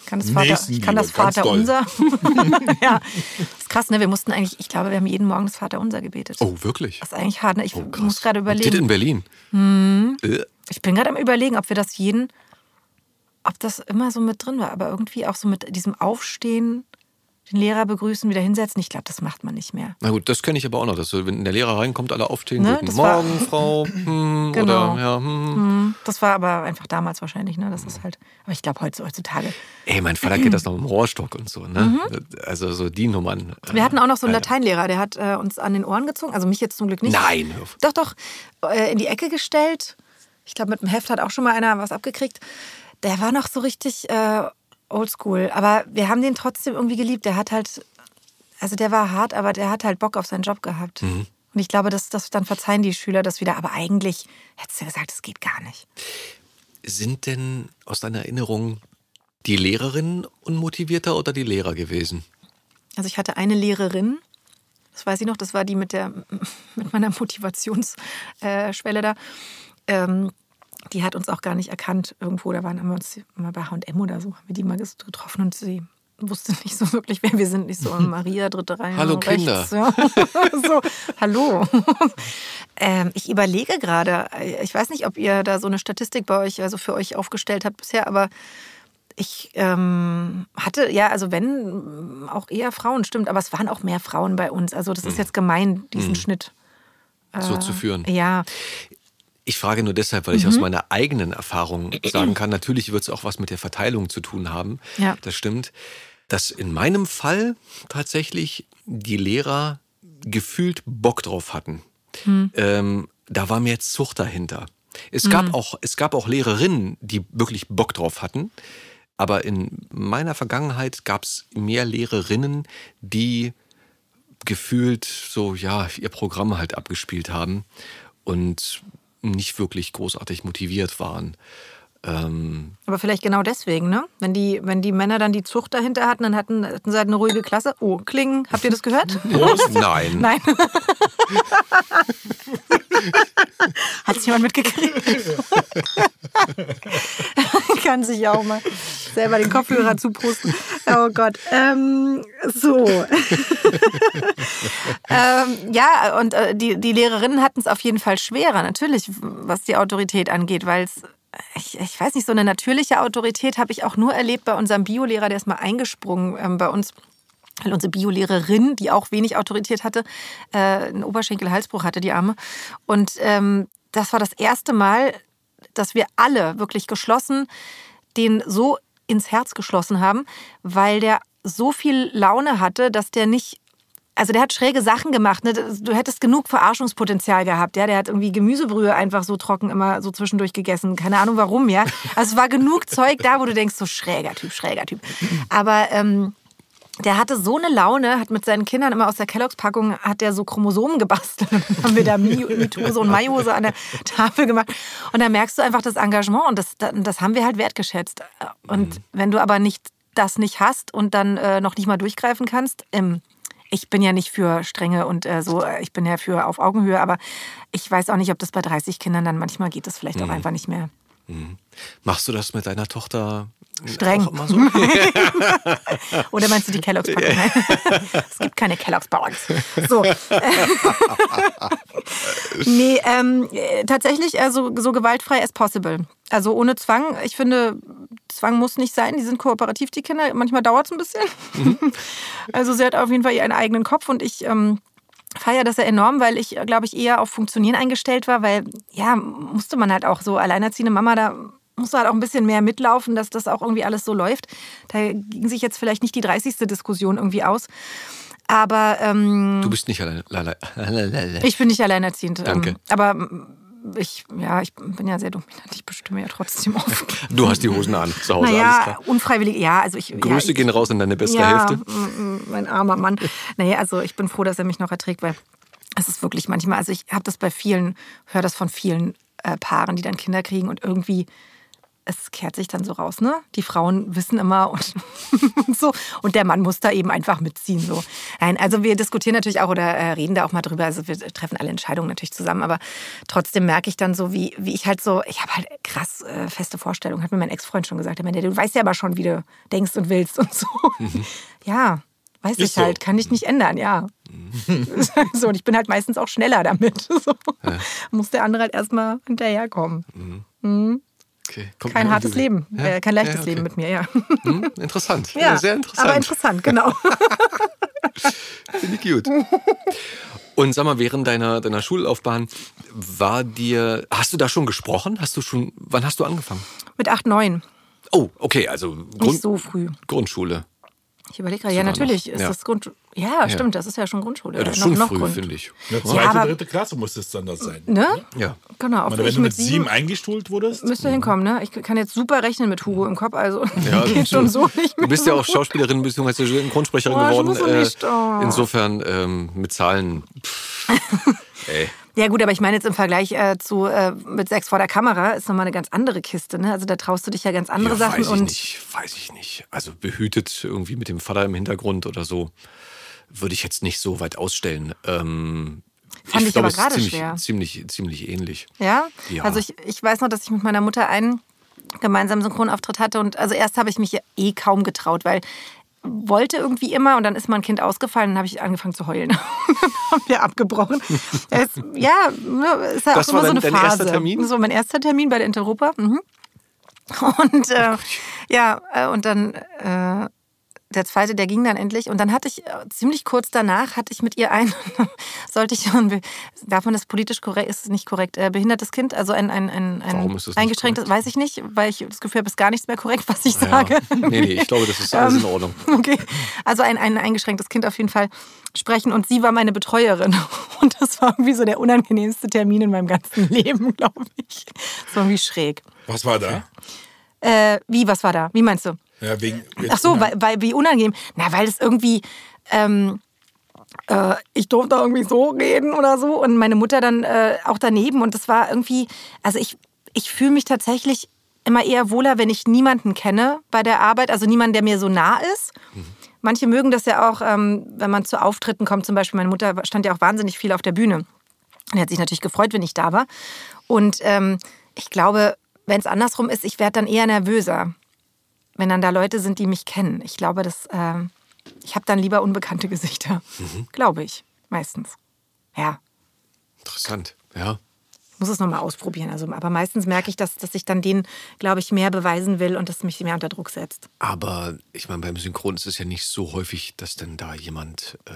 Ich kann das Vater, ich kann das Vater unser. <laughs> ja, das ist krass, ne? Wir mussten eigentlich, ich glaube, wir haben jeden Morgen das Vater unser gebetet. Oh, wirklich? Das ist eigentlich hart, ne? Ich Oh, muss gerade überlegen. Das in Berlin. Hm. Äh, Ich bin gerade am überlegen, ob wir das jeden, ob das immer so mit drin war, aber irgendwie auch so mit diesem Aufstehen, den Lehrer begrüßen, wieder hinsetzen. Ich glaube, das macht man nicht mehr. Na gut, das kenne ich aber auch noch, dass wenn der Lehrer reinkommt, alle aufstehen. Ne, Guten Morgen, Frau. <laughs> Hm, Genau. Oder, ja, hm. Hm, Das war aber einfach damals wahrscheinlich, ne? Das ist halt. Aber ich glaube heutzutage. Ey, mein Vater geht das noch im <clears throat> Rohrstock und so, ne? Also so die Nummern. Mhm. Wir hatten auch noch so einen ja. Lateinlehrer, der hat äh, uns an den Ohren gezogen. Also mich jetzt zum Glück nicht. Nein. Doch, doch. Äh, in die Ecke gestellt. Ich glaube, mit dem Heft hat auch schon mal einer was abgekriegt. Der war noch so richtig äh, oldschool. Aber wir haben den trotzdem irgendwie geliebt. Der hat halt, also der war hart, aber der hat halt Bock auf seinen Job gehabt. Mhm. Und ich glaube, das, das, dann verzeihen die Schüler das wieder. Aber eigentlich hättest du gesagt, das geht gar nicht. Sind denn aus deiner Erinnerung die Lehrerinnen unmotivierter oder die Lehrer gewesen? Also ich hatte eine Lehrerin, das weiß ich noch, das war die mit der <laughs> mit meiner Motivationsschwelle da. Ähm, die hat uns auch gar nicht erkannt irgendwo. Da waren wir uns mal bei H&M oder so, haben wir die mal getroffen und sie wusste nicht so wirklich, wer wir sind. Nicht so <laughs> Maria, dritte Reihe. Hallo, rechts, Kinder. Ja. <laughs> so, hallo. <laughs> ähm, ich überlege gerade, ich weiß nicht, ob ihr da so eine Statistik bei euch, also für euch aufgestellt habt bisher, aber ich ähm, hatte, ja, also wenn, auch eher Frauen, stimmt, aber es waren auch mehr Frauen bei uns. Also das ist jetzt gemein, diesen Schnitt. so zu führen. Ja, Ich frage nur deshalb, weil ich aus meiner eigenen Erfahrung sagen kann, natürlich wird es auch was mit der Verteilung zu tun haben. Ja. Das stimmt. Dass in meinem Fall tatsächlich die Lehrer gefühlt Bock drauf hatten. Ähm, da war mehr Zucht dahinter. Es gab, auch, es gab auch Lehrerinnen, die wirklich Bock drauf hatten. Aber in meiner Vergangenheit gab es mehr Lehrerinnen, die gefühlt so, ja, ihr Programm halt abgespielt haben und nicht wirklich großartig motiviert waren. Ähm, aber vielleicht genau deswegen, ne? Wenn die, wenn die Männer dann die Zucht dahinter hatten, dann hatten, hatten sie halt eine ruhige Klasse. Oh, klingen, habt ihr das gehört? <laughs> nein. Nein. <laughs> Hat es jemand mitgekriegt? <laughs> Kann sich ja auch mal selber den Kopfhörer zupusten. Oh Gott. Ähm, so. ähm, ja, und äh, die, die Lehrerinnen hatten es auf jeden Fall schwerer, natürlich, was die Autorität angeht, weil es. Ich, ich weiß nicht, so eine natürliche Autorität habe ich auch nur erlebt bei unserem Biolehrer, der ist mal eingesprungen ähm, bei uns weil unsere Biolehrerin, die auch wenig Autorität hatte, äh, einen Oberschenkel-Halsbruch hatte, die Arme. Und ähm, das war das erste Mal, dass wir alle wirklich geschlossen den so ins Herz geschlossen haben, weil der so viel Laune hatte, dass der nicht also der hat schräge Sachen gemacht. Ne? Du hättest genug Verarschungspotenzial gehabt. Ja? Der hat irgendwie Gemüsebrühe einfach so trocken immer so zwischendurch gegessen. Keine Ahnung warum, ja. Also es war genug <laughs> Zeug da, wo du denkst, so schräger Typ, schräger Typ. Aber ähm, der hatte so eine Laune, hat mit seinen Kindern immer aus der Kelloggs-Packung, hat der so Chromosomen gebastelt. <laughs> Dann haben wir da Mi- Mitose und Meiose an der Tafel gemacht. Und da merkst du einfach das Engagement und das, das haben wir halt wertgeschätzt. Und wenn du aber nicht das nicht hast und dann äh, noch nicht mal durchgreifen kannst, ähm, ich bin ja nicht für strenge und äh, so, äh, ich bin ja für auf Augenhöhe, aber ich weiß auch nicht, ob das bei 30 Kindern dann manchmal geht das vielleicht auch einfach nicht mehr. Machst du das mit deiner Tochter Streng. so? <laughs> Oder meinst du die Kellogg's Packung? <laughs> Es gibt keine Kellogg's Packungen. So. <laughs> nee, ähm, äh, tatsächlich also so gewaltfrei as possible. Also ohne Zwang. Ich finde, Zwang muss nicht sein. Die sind kooperativ, die Kinder. Manchmal dauert es ein bisschen. <laughs> also sie hat auf jeden Fall ihren eigenen Kopf und ich ähm, feiere das ja enorm, weil ich, glaube ich, eher auf Funktionieren eingestellt war, weil ja, musste man halt auch so alleinerziehende Mama da musste halt auch ein bisschen mehr mitlaufen, dass das auch irgendwie alles so läuft. Da ging sich jetzt vielleicht nicht die 30. Diskussion irgendwie aus. Aber ähm, Du bist nicht allein. ich bin nicht alleinerziehend. Danke. Ähm, aber ähm, ich, ja, ich bin ja sehr dominant. <laughs> Ich bestimme ja trotzdem oft. Du hast die Hosen an zu Hause, alles Naja, klar. unfreiwillig, ja, also ich. Grüße ja, ich, gehen raus an deine bessere ja, Hälfte. mein armer Mann. Naja, also ich bin froh, dass er mich noch erträgt, weil es ist wirklich manchmal, also ich habe das bei vielen, höre das von vielen äh, Paaren, die dann Kinder kriegen und irgendwie es kehrt sich dann so raus, ne? Die Frauen wissen immer und, und <laughs> so. Und der Mann muss da eben einfach mitziehen. So. Nein, also wir diskutieren natürlich auch oder äh, reden da auch mal drüber. Also wir treffen alle Entscheidungen natürlich zusammen, aber trotzdem merke ich dann so, wie, wie ich halt so, ich habe halt krass äh, feste Vorstellungen, hat mir mein Ex-Freund schon gesagt. Er meinte, du weißt ja aber schon, wie du denkst und willst und so. <laughs> Ja, weiß Ist ich so. halt, kann ich nicht ändern, ja. <laughs> so, und ich bin halt meistens auch schneller damit. So. Muss der andere halt erstmal hinterherkommen. Okay. Kommt Kein hartes Leben, Ja? äh, kein leichtes Ja, okay. Leben mit mir, ja. Hm, interessant. Ja, Ja, sehr interessant. Aber interessant, genau. <laughs> Finde ich gut. Und sag mal, während deiner, deiner Schullaufbahn war dir, hast du da schon gesprochen? Hast du schon, wann hast du angefangen? Mit 8, 9. Oh, okay, also Nicht Grund, so früh. Grundschule. Ich überlege gerade, ja, natürlich noch. ist Ja. das Grund. Ja, stimmt, das ist ja schon Grundschule. Ja, das ist noch, schon noch früh, Grund. finde ich. Der zweite, aber- dritte Klasse muss es dann das sein. Ne? Ja. Genau, meine, wenn ich du mit sieben eingestuhlt wurdest, Müsste hinkommen, ne? Ich kann jetzt super rechnen mit Hugo im Kopf, also Ja, <laughs> geht schon so nicht mehr. Du bist ja auch. Schauspielerin bzw. Grundsprecherin Oh, ich geworden. muss so nicht, oh. Insofern ähm, mit Zahlen. <laughs> Ey. Ja gut, aber ich meine jetzt im Vergleich äh, zu äh, mit sechs vor der Kamera ist nochmal eine ganz andere Kiste, ne? Also da traust du dich ja ganz andere Ja, Sachen weiß ich und nicht, weiß ich nicht. Also behütet irgendwie mit dem Vater im Hintergrund oder so, würde ich jetzt nicht so weit ausstellen. Ähm, Fand ich glaube, aber gerade ziemlich, schwer. Ziemlich, ziemlich ähnlich. Ja? Ja. Also ich, ich weiß noch, dass ich mit meiner Mutter einen gemeinsamen Synchronauftritt hatte und also erst habe ich mich ja eh kaum getraut, weil wollte irgendwie immer und dann ist mein Kind ausgefallen und dann habe ich angefangen zu heulen. dann <laughs> haben wir abgebrochen. Es, ja, ist ja Das auch war immer so eine dein Phase. erster Termin? War mein erster Termin bei der Interopa. Mhm. Und äh, ja, äh, und dann äh, der zweite, der ging dann endlich. Und dann hatte ich äh, ziemlich kurz danach hatte ich mit ihr ein, <laughs> sollte ich schon, darf man das politisch korrekt, ist es nicht korrekt, äh, behindertes Kind, also ein, ein, ein, ein Warum ist das nicht eingeschränktes, weiß ich nicht, weil ich das Gefühl habe, ist gar nichts mehr korrekt, <laughs> was ich sage. Ja. Nee, nee, ich glaube, das ist <laughs> alles in Ähm, Ordnung. Okay, also ein, ein eingeschränktes Kind auf jeden Fall sprechen und sie war meine Betreuerin und das war irgendwie so der unangenehmste Termin in meinem ganzen Leben, glaube ich. So irgendwie schräg. was war da? Äh, wie, was war da? Wie meinst du? Ja, wegen, Ach so, weil, weil wie unangenehm. Na, weil es irgendwie, ähm, äh, ich durfte irgendwie so reden oder so und meine Mutter dann äh, auch daneben und das war irgendwie, also ich, ich fühle mich tatsächlich immer eher wohler, wenn ich niemanden kenne bei der Arbeit, also niemanden, der mir so nah ist. Manche mögen das ja auch, ähm, wenn man zu Auftritten kommt. Zum Beispiel, meine Mutter stand ja auch wahnsinnig viel auf der Bühne. Und hat sich natürlich gefreut, wenn ich da war. Und ähm, ich glaube, wenn es andersrum ist, ich werde dann eher nervöser wenn dann da Leute sind, die mich kennen. Ich glaube, dass ähm, ich habe dann lieber unbekannte Gesichter, glaube ich, meistens. Ja, Interessant, ja. ich muss es nochmal ausprobieren. Also, aber meistens merke ich, dass, dass ich dann denen, glaube ich, mehr beweisen will und das mich mehr unter Druck setzt. Aber ich meine, beim Synchron ist es ja nicht so häufig, dass denn da jemand äh,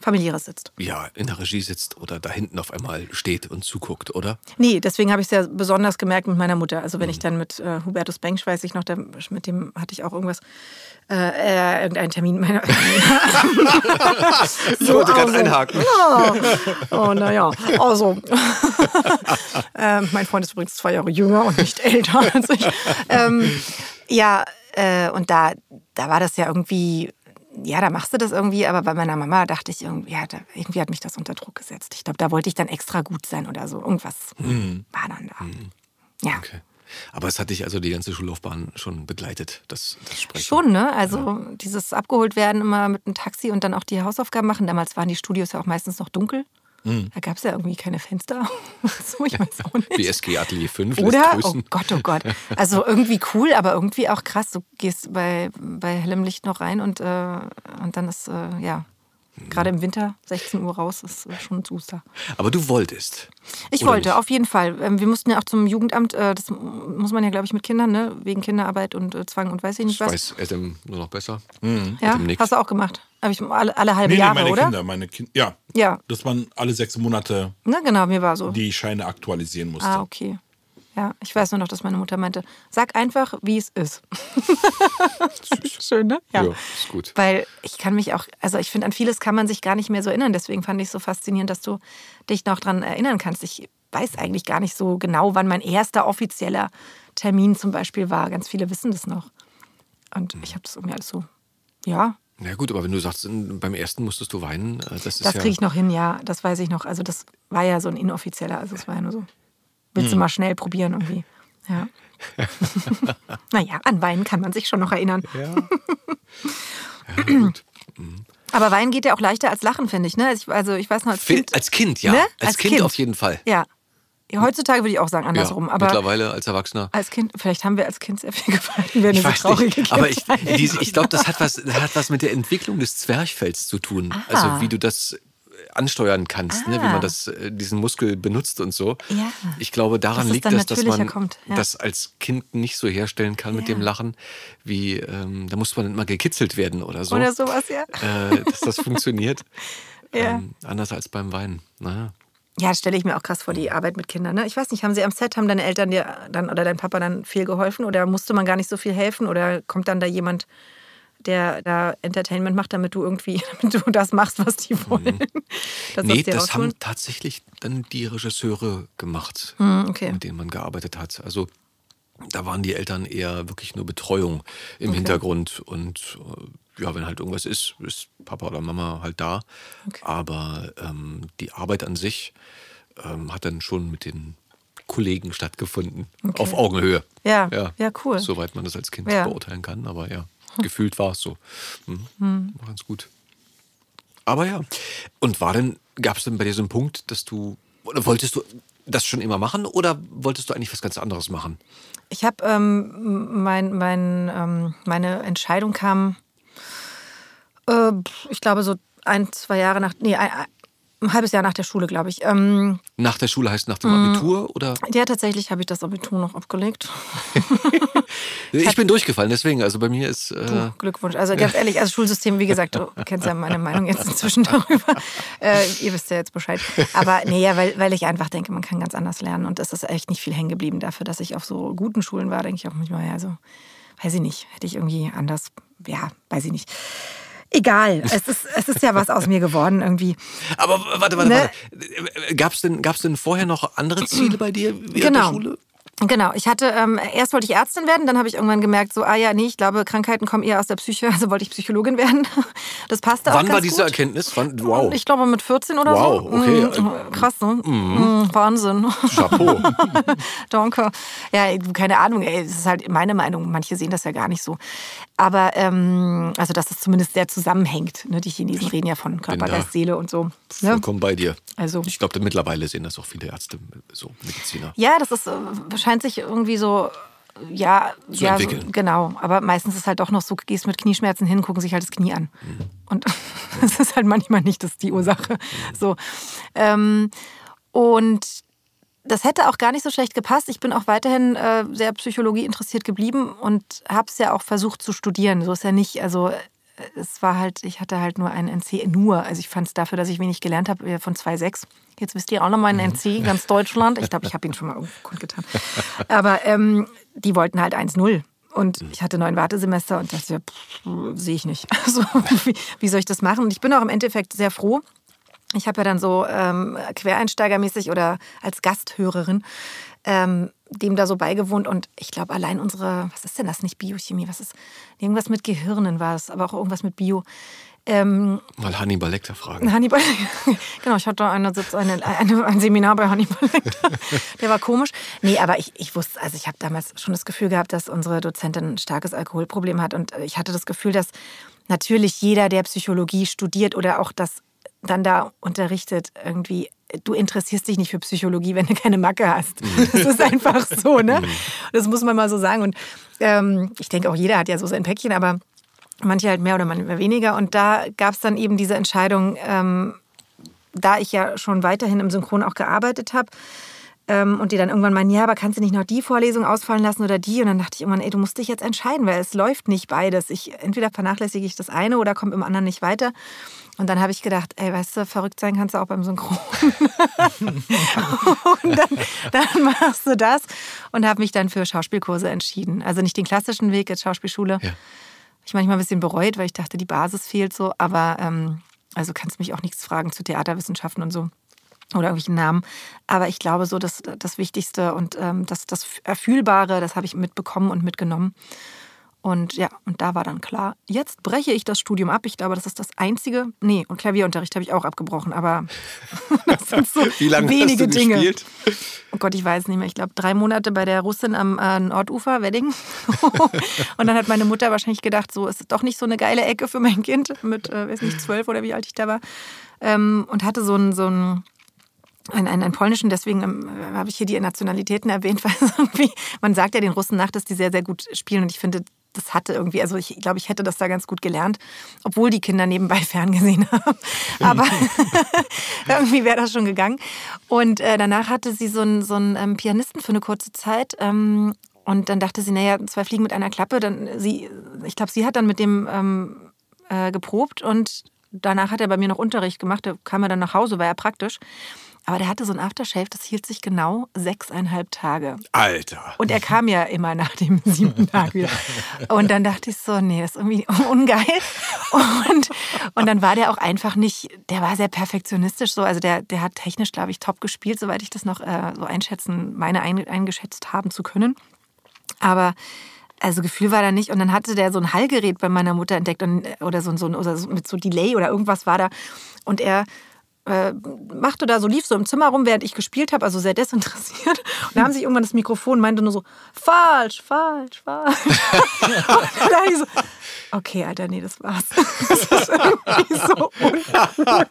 Familiäres sitzt. ja, in der Regie sitzt oder da hinten auf einmal steht und zuguckt, oder? Nee, deswegen habe ich es ja besonders gemerkt mit meiner Mutter. Also wenn ich dann mit äh, Hubertus Bengsch, weiß ich noch, der, mit dem hatte ich auch irgendwas, äh, äh, irgendeinen Termin meiner. <laughs> <laughs> Ich wollte gerade also. einhaken. Ja. Oh, naja. Also, <laughs> ähm, mein Freund ist übrigens zwei Jahre jünger und nicht älter als ich. Ähm, ja, äh, und da, da war das ja irgendwie, ja, da machst du das irgendwie, aber bei meiner Mama dachte ich irgendwie, ja, da, irgendwie hat mich das unter Druck gesetzt. Ich glaube, da wollte ich dann extra gut sein oder so. Irgendwas war dann da. Ja. Okay. Aber es hat dich also die ganze Schullaufbahn schon begleitet, das, das Sprechen. Schon, ne? Also dieses abgeholt werden immer mit einem Taxi und dann auch die Hausaufgaben machen. Damals waren die Studios ja auch meistens noch dunkel. Da gab es ja irgendwie keine Fenster. <laughs> so, ich weiß auch nicht. BSG Atelier 5 lässt Oder? Oh. Gott, oh Gott. Also irgendwie cool, aber irgendwie auch krass. Du gehst bei, bei hellem Licht noch rein und, äh, und dann ist, äh, ja, gerade im Winter 16 Uhr raus, ist äh, schon Zuster. Aber du wolltest. Ich wollte, nicht? auf jeden Fall. Ähm, Wir mussten ja auch zum Jugendamt, äh, das muss man ja, glaube ich, mit Kindern, ne? wegen Kinderarbeit und äh, Zwang und weiß ich nicht Das was. weiß Adam nur noch besser. Ja, Adam nickt. hast du auch gemacht. Habe ich alle, alle halbe Nee, nee, Jahre, meine oder? Kinder, meine Kinder. Ja. Ja. Dass man alle sechs Monate Ne, genau, mir war so. die Scheine aktualisieren musste. Ah, okay. Ja, ich weiß nur noch, dass meine Mutter meinte, sag einfach, wie es ist. <laughs> Schön, ne? Ja, ist gut. Weil ich kann mich auch, also ich finde, an vieles kann man sich gar nicht mehr so erinnern. Deswegen fand ich es so faszinierend, dass du dich noch dran erinnern kannst. Ich weiß eigentlich gar nicht so genau, wann mein erster offizieller Termin zum Beispiel war. Ganz viele wissen das noch. Und ich habe das irgendwie alles so, ja, Na gut, aber wenn du sagst, beim ersten musstest du weinen, äh, das ist das ja. kriege ich noch hin, ja, das weiß ich noch. Also das war ja so ein inoffizieller, also es war ja nur so, willst du mal schnell probieren irgendwie. Ja. <laughs> naja, an Weinen kann man sich schon noch erinnern. Ja. <laughs> ja, <clears throat> gut. Aber Weinen geht ja auch leichter als Lachen, finde ich. Ne? Also ich weiß noch, als Kind. Als Kind, ja. Ne? Als, Als kind, Kind. auf jeden Fall. Ja. Heutzutage würde ich auch sagen andersrum. ja, aber mittlerweile als Erwachsener. als Kind, vielleicht haben wir als Kind sehr viel gefallen. Wir eine Ich so traurige nicht, aber ich, ich glaube, das hat was, hat was mit der Entwicklung des Zwerchfells zu tun. Ah. Also wie du das ansteuern kannst, ne? wie Ah. man das, äh, diesen Muskel benutzt und so. Ja. Ich glaube, daran Dass es liegt das, dass man kommt, ja. das als Kind nicht so herstellen kann mit Ja. dem Lachen, wie ähm, da muss man immer gekitzelt werden oder so, Oder sowas, ja. äh, dass das funktioniert. <laughs> Ja. Ähm, anders als beim Weinen. Naja. Ja, das stelle ich mir auch krass vor, die Arbeit mit Kindern. Ne? Ich weiß nicht, haben sie am Set, haben deine Eltern dir dann oder dein Papa dann viel geholfen oder musste man gar nicht so viel helfen oder kommt dann da jemand, der da Entertainment macht, damit du irgendwie, <laughs> damit du das machst, was die wollen? Das Mhm. Nee, aus dir das haben tatsächlich dann die Regisseure gemacht, Hm, okay. mit denen man gearbeitet hat. Also da waren die Eltern eher wirklich nur Betreuung im Hintergrund und äh, ja, wenn halt irgendwas ist, ist Papa oder Mama halt da. Aber ähm, die Arbeit an sich ähm, hat dann schon mit den Kollegen stattgefunden. Okay. Auf Augenhöhe. Ja, ja, cool. Soweit man das als Kind Ja. beurteilen kann. Aber ja, <laughs> gefühlt war es so. Mhm. War ganz gut. Aber ja. Und war denn, gab es denn bei dir so einen Punkt, dass du, oder wolltest du das schon immer machen oder wolltest du eigentlich was ganz anderes machen? Ich habe ähm, mein, mein, ähm, meine Entscheidung kam, äh, ich glaube so ein, zwei Jahre nach, nee, ein, ein halbes Jahr nach der Schule, glaube ich. Ähm, Nach der Schule heißt nach dem Mhm. Abitur oder? ja, tatsächlich habe ich das Abitur noch abgelegt. <laughs> Ich bin durchgefallen, deswegen. Also bei mir ist. Äh, Du, Glückwunsch. Also ganz ehrlich, also Schulsystem, wie gesagt, du kennst ja meine Meinung jetzt inzwischen darüber. Äh, ihr wisst ja jetzt Bescheid. Aber nee, ja, weil, weil ich einfach denke, man kann ganz anders lernen. Und es ist echt nicht viel hängen geblieben dafür, dass ich auf so guten Schulen war, denke ich auch manchmal, ja, so, weiß ich nicht, hätte ich irgendwie anders, ja, weiß ich nicht. Egal, <laughs> es ist, es ist ja was aus mir geworden irgendwie. aber warte, warte, Ne? warte. Gab es denn, gab's denn vorher noch andere Ziele bei dir während Genau. der Schule? Genau, ich hatte, ähm, erst wollte ich Ärztin werden, dann habe ich irgendwann gemerkt, so, ah ja, nee, ich glaube, Krankheiten kommen eher aus der Psyche, <laughs> also wollte ich Psychologin werden. <laughs> Das passte auch Wann war diese gut. Erkenntnis? Wann, wow. Ich glaube mit 14 oder Wow, so. okay. Mm, krass, ne? Mm, Wahnsinn. Chapeau. Danke. Ja, keine Ahnung, ey, es ist halt meine Meinung. Manche sehen das ja gar nicht so. Aber, ähm, also, dass es zumindest sehr zusammenhängt. Ne? Die Chinesen reden ja von Körper, Geist, Seele und so. Ne? Vollkommen bei dir. Also- Ich glaube, mittlerweile sehen das auch viele Ärzte, so Mediziner. Ja, das ist, äh, scheint sich irgendwie so, ja, Zu ja entwickeln. genau. Aber meistens ist halt doch noch so, gehst mit Knieschmerzen hin, gucken sich halt das Knie an. Mhm. Und <laughs> das ist halt manchmal nicht das die Ursache. So. Ähm, und das hätte auch gar nicht so schlecht gepasst. Ich bin auch weiterhin äh, sehr Psychologie interessiert geblieben und habe es ja auch versucht zu studieren. So ist ja nicht, also äh, es war halt, ich hatte halt nur einen NC, nur. Also ich fand es dafür, dass ich wenig gelernt habe, äh, von 2,6. Jetzt wisst ihr auch noch mal einen NC, ganz Deutschland. Ich glaube, ich habe ihn schon mal irgendwo kundgetan. Aber ähm, die wollten halt 1,0. Und ich hatte neun Wartesemester und dachte, ja, sehe ich nicht. <laughs> Also, wie, wie soll ich das machen? Und ich bin auch im Endeffekt sehr froh, ich habe ja dann so ähm, quereinsteigermäßig oder als Gasthörerin ähm, dem da so beigewohnt und ich glaube allein unsere, was ist denn das, nicht Biochemie, was ist, irgendwas mit Gehirnen war es, aber auch irgendwas mit Bio. Ähm, Mal Hannibal Lecter fragen. <laughs> Hannibal, genau, ich hatte eine, eine, eine, ein Seminar bei Hannibal Lecter. Der war komisch. Nee, aber ich, ich wusste, also ich habe damals schon das Gefühl gehabt, dass unsere Dozentin ein starkes Alkoholproblem hat und ich hatte das Gefühl, dass natürlich jeder, der Psychologie studiert oder auch das dann da unterrichtet, irgendwie, du interessierst dich nicht für Psychologie, wenn du keine Macke hast. Das ist einfach so, ne? Das muss man mal so sagen. Und ähm, ich denke, auch jeder hat ja so sein Päckchen, aber manche halt mehr oder manche weniger. Und da gab es dann eben diese Entscheidung, ähm, da ich ja schon weiterhin im Synchron auch gearbeitet habe, ähm, und die dann irgendwann meinen, ja, aber kannst du nicht noch die Vorlesung ausfallen lassen oder die? Und dann dachte ich irgendwann, ey, du musst dich jetzt entscheiden, weil es läuft nicht beides. Ich, entweder vernachlässige ich das eine oder komme im anderen nicht weiter. Und dann habe ich gedacht, ey, weißt du, verrückt sein kannst du auch beim Synchron. <laughs> und dann, dann, machst du das und habe mich dann für Schauspielkurse entschieden. Also nicht den klassischen Weg, jetzt Schauspielschule. Ja. Ich manchmal ein bisschen bereut, weil ich dachte, die Basis fehlt so. Aber ähm, also kannst mich auch nichts fragen zu Theaterwissenschaften und so oder irgendwelchen Namen. Aber ich glaube, so das, das Wichtigste und ähm, das, das Erfühlbare, das habe ich mitbekommen und mitgenommen. Und ja, und da war dann klar, jetzt breche ich das Studium ab. Ich glaube, das ist das einzige. Nee, und Klavierunterricht habe ich auch abgebrochen, aber <laughs> das sind so Wie lange wenige hast du Dinge. gespielt? Oh Gott, ich weiß nicht mehr. Ich glaube, drei Monate bei der Russin am äh, Nordufer, Wedding. <laughs> und dann hat meine Mutter wahrscheinlich gedacht, so ist es doch nicht so eine geile Ecke für mein Kind mit, äh, weiß nicht, zwölf oder wie alt ich da war. Ähm, und hatte so ein, so ein einen, einen, einen polnischen, deswegen ähm, habe ich hier die Nationalitäten erwähnt, <laughs> weil irgendwie, man sagt ja den Russen nach, dass die sehr, sehr gut spielen und ich finde, das hatte irgendwie, also ich glaube, ich hätte das da ganz gut gelernt, obwohl die Kinder nebenbei <laughs> ferngesehen haben. Aber <laughs> irgendwie wäre das schon gegangen. Und äh, danach hatte sie so einen, so einen ähm, Pianisten für eine kurze Zeit. Ähm, und dann dachte sie, naja, zwei Fliegen mit einer Klappe. Dann sie, ich glaube, sie hat dann mit dem ähm, äh, geprobt und danach hat er bei mir noch Unterricht gemacht. Da kam er dann nach Hause, war ja praktisch. Aber der hatte so ein Aftershave, das hielt sich genau sechseinhalb Tage. Alter. Und er kam ja immer nach dem <laughs> siebten Tag wieder. Und dann dachte ich so, nee, das ist irgendwie <laughs> ungeil. Und, und dann war der auch einfach nicht, der war sehr perfektionistisch so. Also der, der hat technisch, glaube ich, top gespielt, soweit ich das noch äh, so einschätzen, meine ein, eingeschätzt haben zu können. Aber also Gefühl war da nicht. Und dann hatte der so ein Hallgerät bei meiner Mutter entdeckt und, oder so, so, oder so mit so Delay oder irgendwas war da. Und er äh, machte da so, lief so im Zimmer rum, während ich gespielt habe, also sehr desinteressiert. Und da haben sich irgendwann das Mikrofon meinte nur so, falsch, falsch, falsch. <laughs> und da ich so, okay, Alter, nee, das war's. <laughs> Das ist irgendwie so uncool.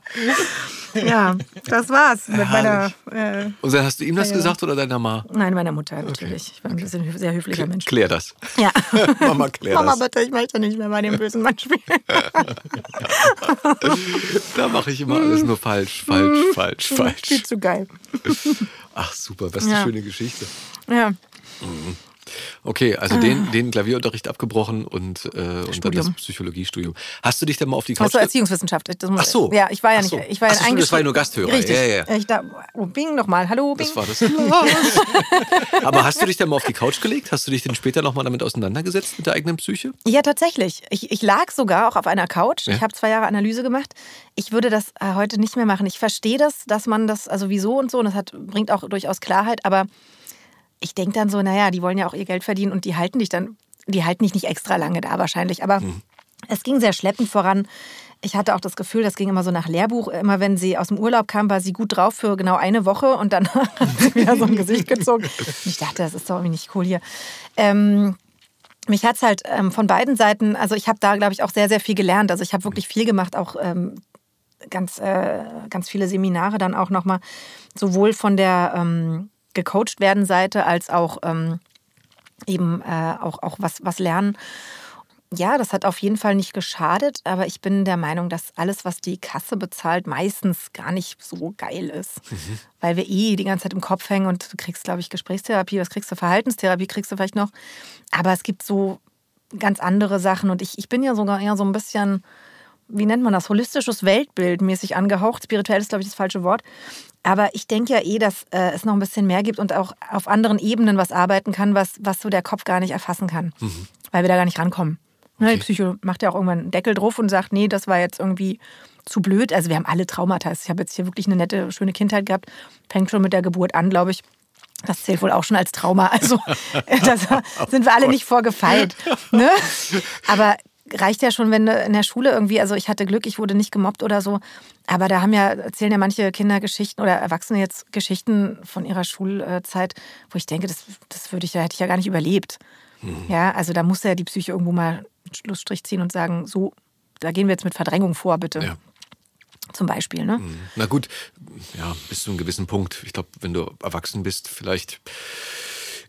Ja, das war's mit meiner. Äh, Und dann hast du ihm das Ja. gesagt oder deiner Ma? nein, meiner Mutter natürlich. Ich war ein bisschen sehr höflicher Mensch. Klär das. <laughs> Ja. <laughs> Mama, klär Mama, das. bitte, ich möchte nicht mehr bei dem bösen Mann spielen. <laughs> Da mache ich immer alles nur falsch, falsch, falsch, Viel falsch. zu geil. Ach super, was eine Ja. schöne Geschichte. Ja. Okay, also den, den Klavierunterricht abgebrochen und, äh, und dann das Studium. Psychologiestudium. Hast du dich dann mal auf die Couch Achso, Erziehungswissenschaft. Das muss- Ach so. Ja, ich war ja nicht. so. Ich war ja Ach so, das war ja nur. Gasthörer. Richtig. Ja, ja. Ich da, oh, Bing nochmal. Hallo, Bing. Das war das. <laughs> <laughs> Aber hast du dich dann mal auf die Couch gelegt? Hast du dich denn später nochmal damit auseinandergesetzt mit der eigenen Psyche? Ja, tatsächlich. Ich, ich lag sogar auch auf einer Couch. Ja. Ich habe zwei Jahre Analyse gemacht. Ich würde das äh, heute nicht mehr machen. Ich verstehe das, dass man das, also wieso und so, und das hat, bringt auch durchaus Klarheit, aber ich denke dann so, naja, die wollen ja auch ihr Geld verdienen und die halten dich dann, die halten dich nicht extra lange da wahrscheinlich. Aber es ging sehr schleppend voran. Ich hatte auch das Gefühl, das ging immer so nach Lehrbuch. Immer wenn sie aus dem Urlaub kam, war sie gut drauf für genau eine Woche und dann <laughs> hat sie wieder so ein Gesicht gezogen. Und ich dachte, das ist doch irgendwie nicht cool hier. Ähm, mich hat es halt ähm, von beiden Seiten, also ich habe da, glaube ich, auch sehr, sehr viel gelernt. Also ich habe wirklich viel gemacht, auch ähm, ganz, äh, ganz viele Seminare dann auch nochmal, sowohl von der ähm, gecoacht werden Seite als auch ähm, eben äh, auch, auch was, was lernen. Ja, das hat auf jeden Fall nicht geschadet, aber ich bin der Meinung, dass alles, was die Kasse bezahlt, meistens gar nicht so geil ist. Weil wir eh die ganze Zeit im Kopf hängen und du kriegst, glaube ich, Gesprächstherapie, was kriegst du, Verhaltenstherapie kriegst du vielleicht noch. Aber es gibt so ganz andere Sachen und ich, ich bin ja sogar eher so ein bisschen, wie nennt man das, holistisches Weltbild mäßig angehaucht. Spirituell ist, glaube ich, das falsche Wort. Aber ich denke ja eh, dass äh, es noch ein bisschen mehr gibt und auch auf anderen Ebenen was arbeiten kann, was, was so der Kopf gar nicht erfassen kann. Weil wir da gar nicht rankommen. Ne, Die Psycho macht ja auch irgendwann einen Deckel drauf und sagt, nee, das war jetzt irgendwie zu blöd. Also wir haben alle Traumata. Ich habe jetzt hier wirklich eine nette, schöne Kindheit gehabt. Fängt schon mit der Geburt an, glaube ich. Das zählt wohl auch schon als Trauma. Also <laughs> da <laughs> sind wir alle nicht vorgefeilt. Ne? Aber reicht ja schon, wenn du in der Schule irgendwie, also ich hatte Glück, ich wurde nicht gemobbt oder so, aber da haben ja, erzählen ja manche Kinder Geschichten oder Erwachsene jetzt Geschichten von ihrer Schulzeit, wo ich denke, das, das würde ich, da hätte ich ja gar nicht überlebt. Ja, also da muss ja die Psyche irgendwo mal einen Schlussstrich ziehen und sagen, so, da gehen wir jetzt mit Verdrängung vor, bitte. Ja. Zum Beispiel, ne? Na gut, ja, bis zu einem gewissen Punkt. Ich glaube, wenn du erwachsen bist, vielleicht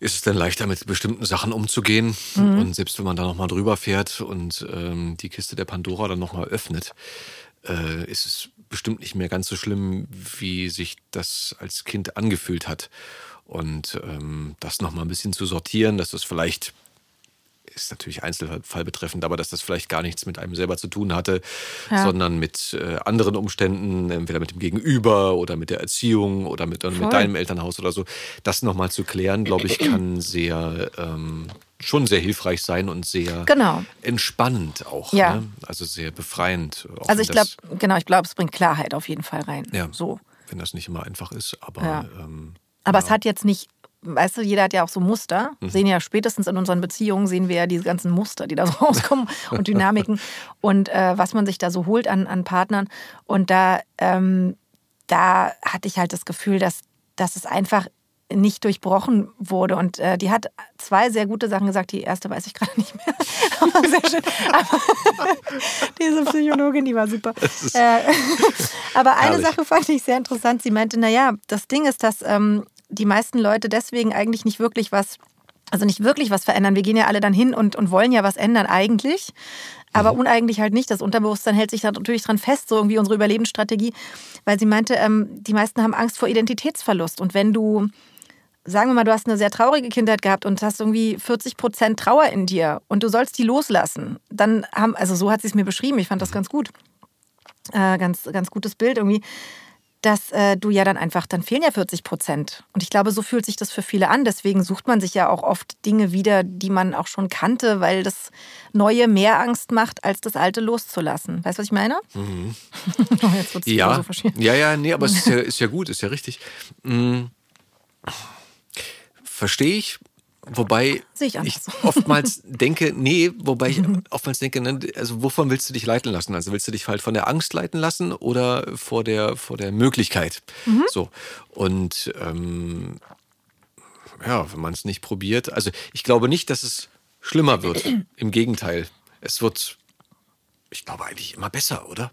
ist es dann leichter, mit bestimmten Sachen umzugehen. Und selbst wenn man da nochmal drüber fährt und ähm, die Kiste der Pandora dann nochmal öffnet, äh, ist es bestimmt nicht mehr ganz so schlimm, wie sich das als Kind angefühlt hat. Und ähm, das nochmal ein bisschen zu sortieren, dass das vielleicht ist natürlich Einzelfall betreffend, aber dass das vielleicht gar nichts mit einem selber zu tun hatte, Ja. sondern mit äh, anderen Umständen, entweder mit dem Gegenüber oder mit der Erziehung oder mit, Voll. mit deinem Elternhaus oder so. Das nochmal zu klären, glaube ich, kann sehr ähm, schon sehr hilfreich sein und sehr Genau. entspannend auch. Ja. Ne? Also sehr befreiend. Also ich glaube, genau, ich glaube, es bringt Klarheit auf jeden Fall rein. ja, So. wenn das nicht immer einfach ist, aber Ja. ähm, Aber es hat jetzt nicht, weißt du, jeder hat ja auch so Muster. Mhm. Sehen ja spätestens in unseren Beziehungen, sehen wir ja diese ganzen Muster, die da so <laughs> rauskommen und Dynamiken und äh, was man sich da so holt an, an Partnern. Und da, ähm, da hatte ich halt das Gefühl, dass, dass es einfach nicht durchbrochen wurde. Und äh, die hat zwei sehr gute Sachen gesagt. Die erste weiß ich gerade nicht mehr. <laughs> Aber sehr schön. Aber <laughs> diese Psychologin, die war super. Äh, aber eine Herrlich. Sache fand ich sehr interessant. Sie meinte, naja, das Ding ist, dass ähm, die meisten Leute deswegen eigentlich nicht wirklich was, also nicht wirklich was verändern. Wir gehen ja alle dann hin und, und wollen ja was ändern eigentlich. Aber uneigentlich halt nicht. Das Unterbewusstsein hält sich da natürlich dran fest, so irgendwie unsere Überlebensstrategie. Weil sie meinte, ähm, die meisten haben Angst vor Identitätsverlust. Und wenn du sagen wir mal, du hast eine sehr traurige Kindheit gehabt und hast irgendwie 40 Prozent Trauer in dir und du sollst die loslassen, dann haben, also so hat sie es mir beschrieben, ich fand das ganz gut, äh, ganz, ganz gutes Bild irgendwie, dass äh, du ja dann einfach, dann fehlen ja 40 Prozent. Und ich glaube, so fühlt sich das für viele an. Deswegen sucht man sich ja auch oft Dinge wieder, die man auch schon kannte, weil das Neue mehr Angst macht, als das Alte loszulassen. Weißt du, was ich meine? <laughs> Jetzt wird's Ja, hier. ja, ja, nee, aber es ist ja, <laughs> ist ja gut, ist ja richtig. Mm. Verstehe ich. Wobei Sehe ich ich oftmals <laughs> denke, nee, wobei ich oftmals denke, ne, also wovon willst du dich leiten lassen? Also willst du dich halt von der Angst leiten lassen oder vor der, vor der Möglichkeit? So. Und ähm, ja, wenn man es nicht probiert, also ich glaube nicht, dass es schlimmer wird. <clears throat> Im Gegenteil. Es wird, ich glaube, eigentlich immer besser, oder?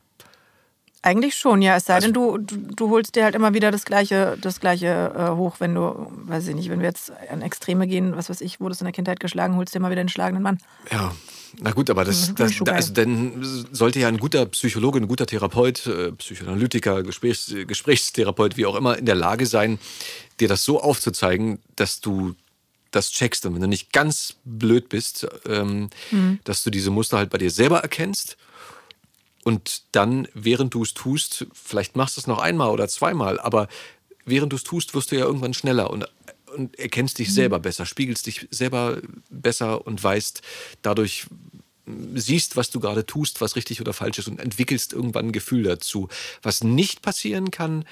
Eigentlich schon, ja. Es sei Also denn, du, du, du holst dir halt immer wieder das Gleiche, das Gleiche äh, hoch, wenn du, weiß ich nicht, wenn wir jetzt an Extreme gehen, was weiß ich, wurdest in der Kindheit geschlagen, holst dir immer wieder einen schlagenden Mann. Ja, na gut, aber das, Mhm, das schon da- geil. also dann sollte ja ein guter Psychologe, ein guter Therapeut, äh, Psychoanalytiker, Gesprächs, Gesprächstherapeut, wie auch immer, in der Lage sein, dir das so aufzuzeigen, dass du das checkst und wenn du nicht ganz blöd bist, ähm, Mhm. dass du diese Muster halt bei dir selber erkennst und dann, während du es tust, vielleicht machst du es noch einmal oder zweimal, aber während du es tust, wirst du ja irgendwann schneller und, und erkennst dich selber besser, spiegelst dich selber besser und weißt dadurch, siehst, was du gerade tust, was richtig oder falsch ist und entwickelst irgendwann ein Gefühl dazu. Was nicht passieren kann,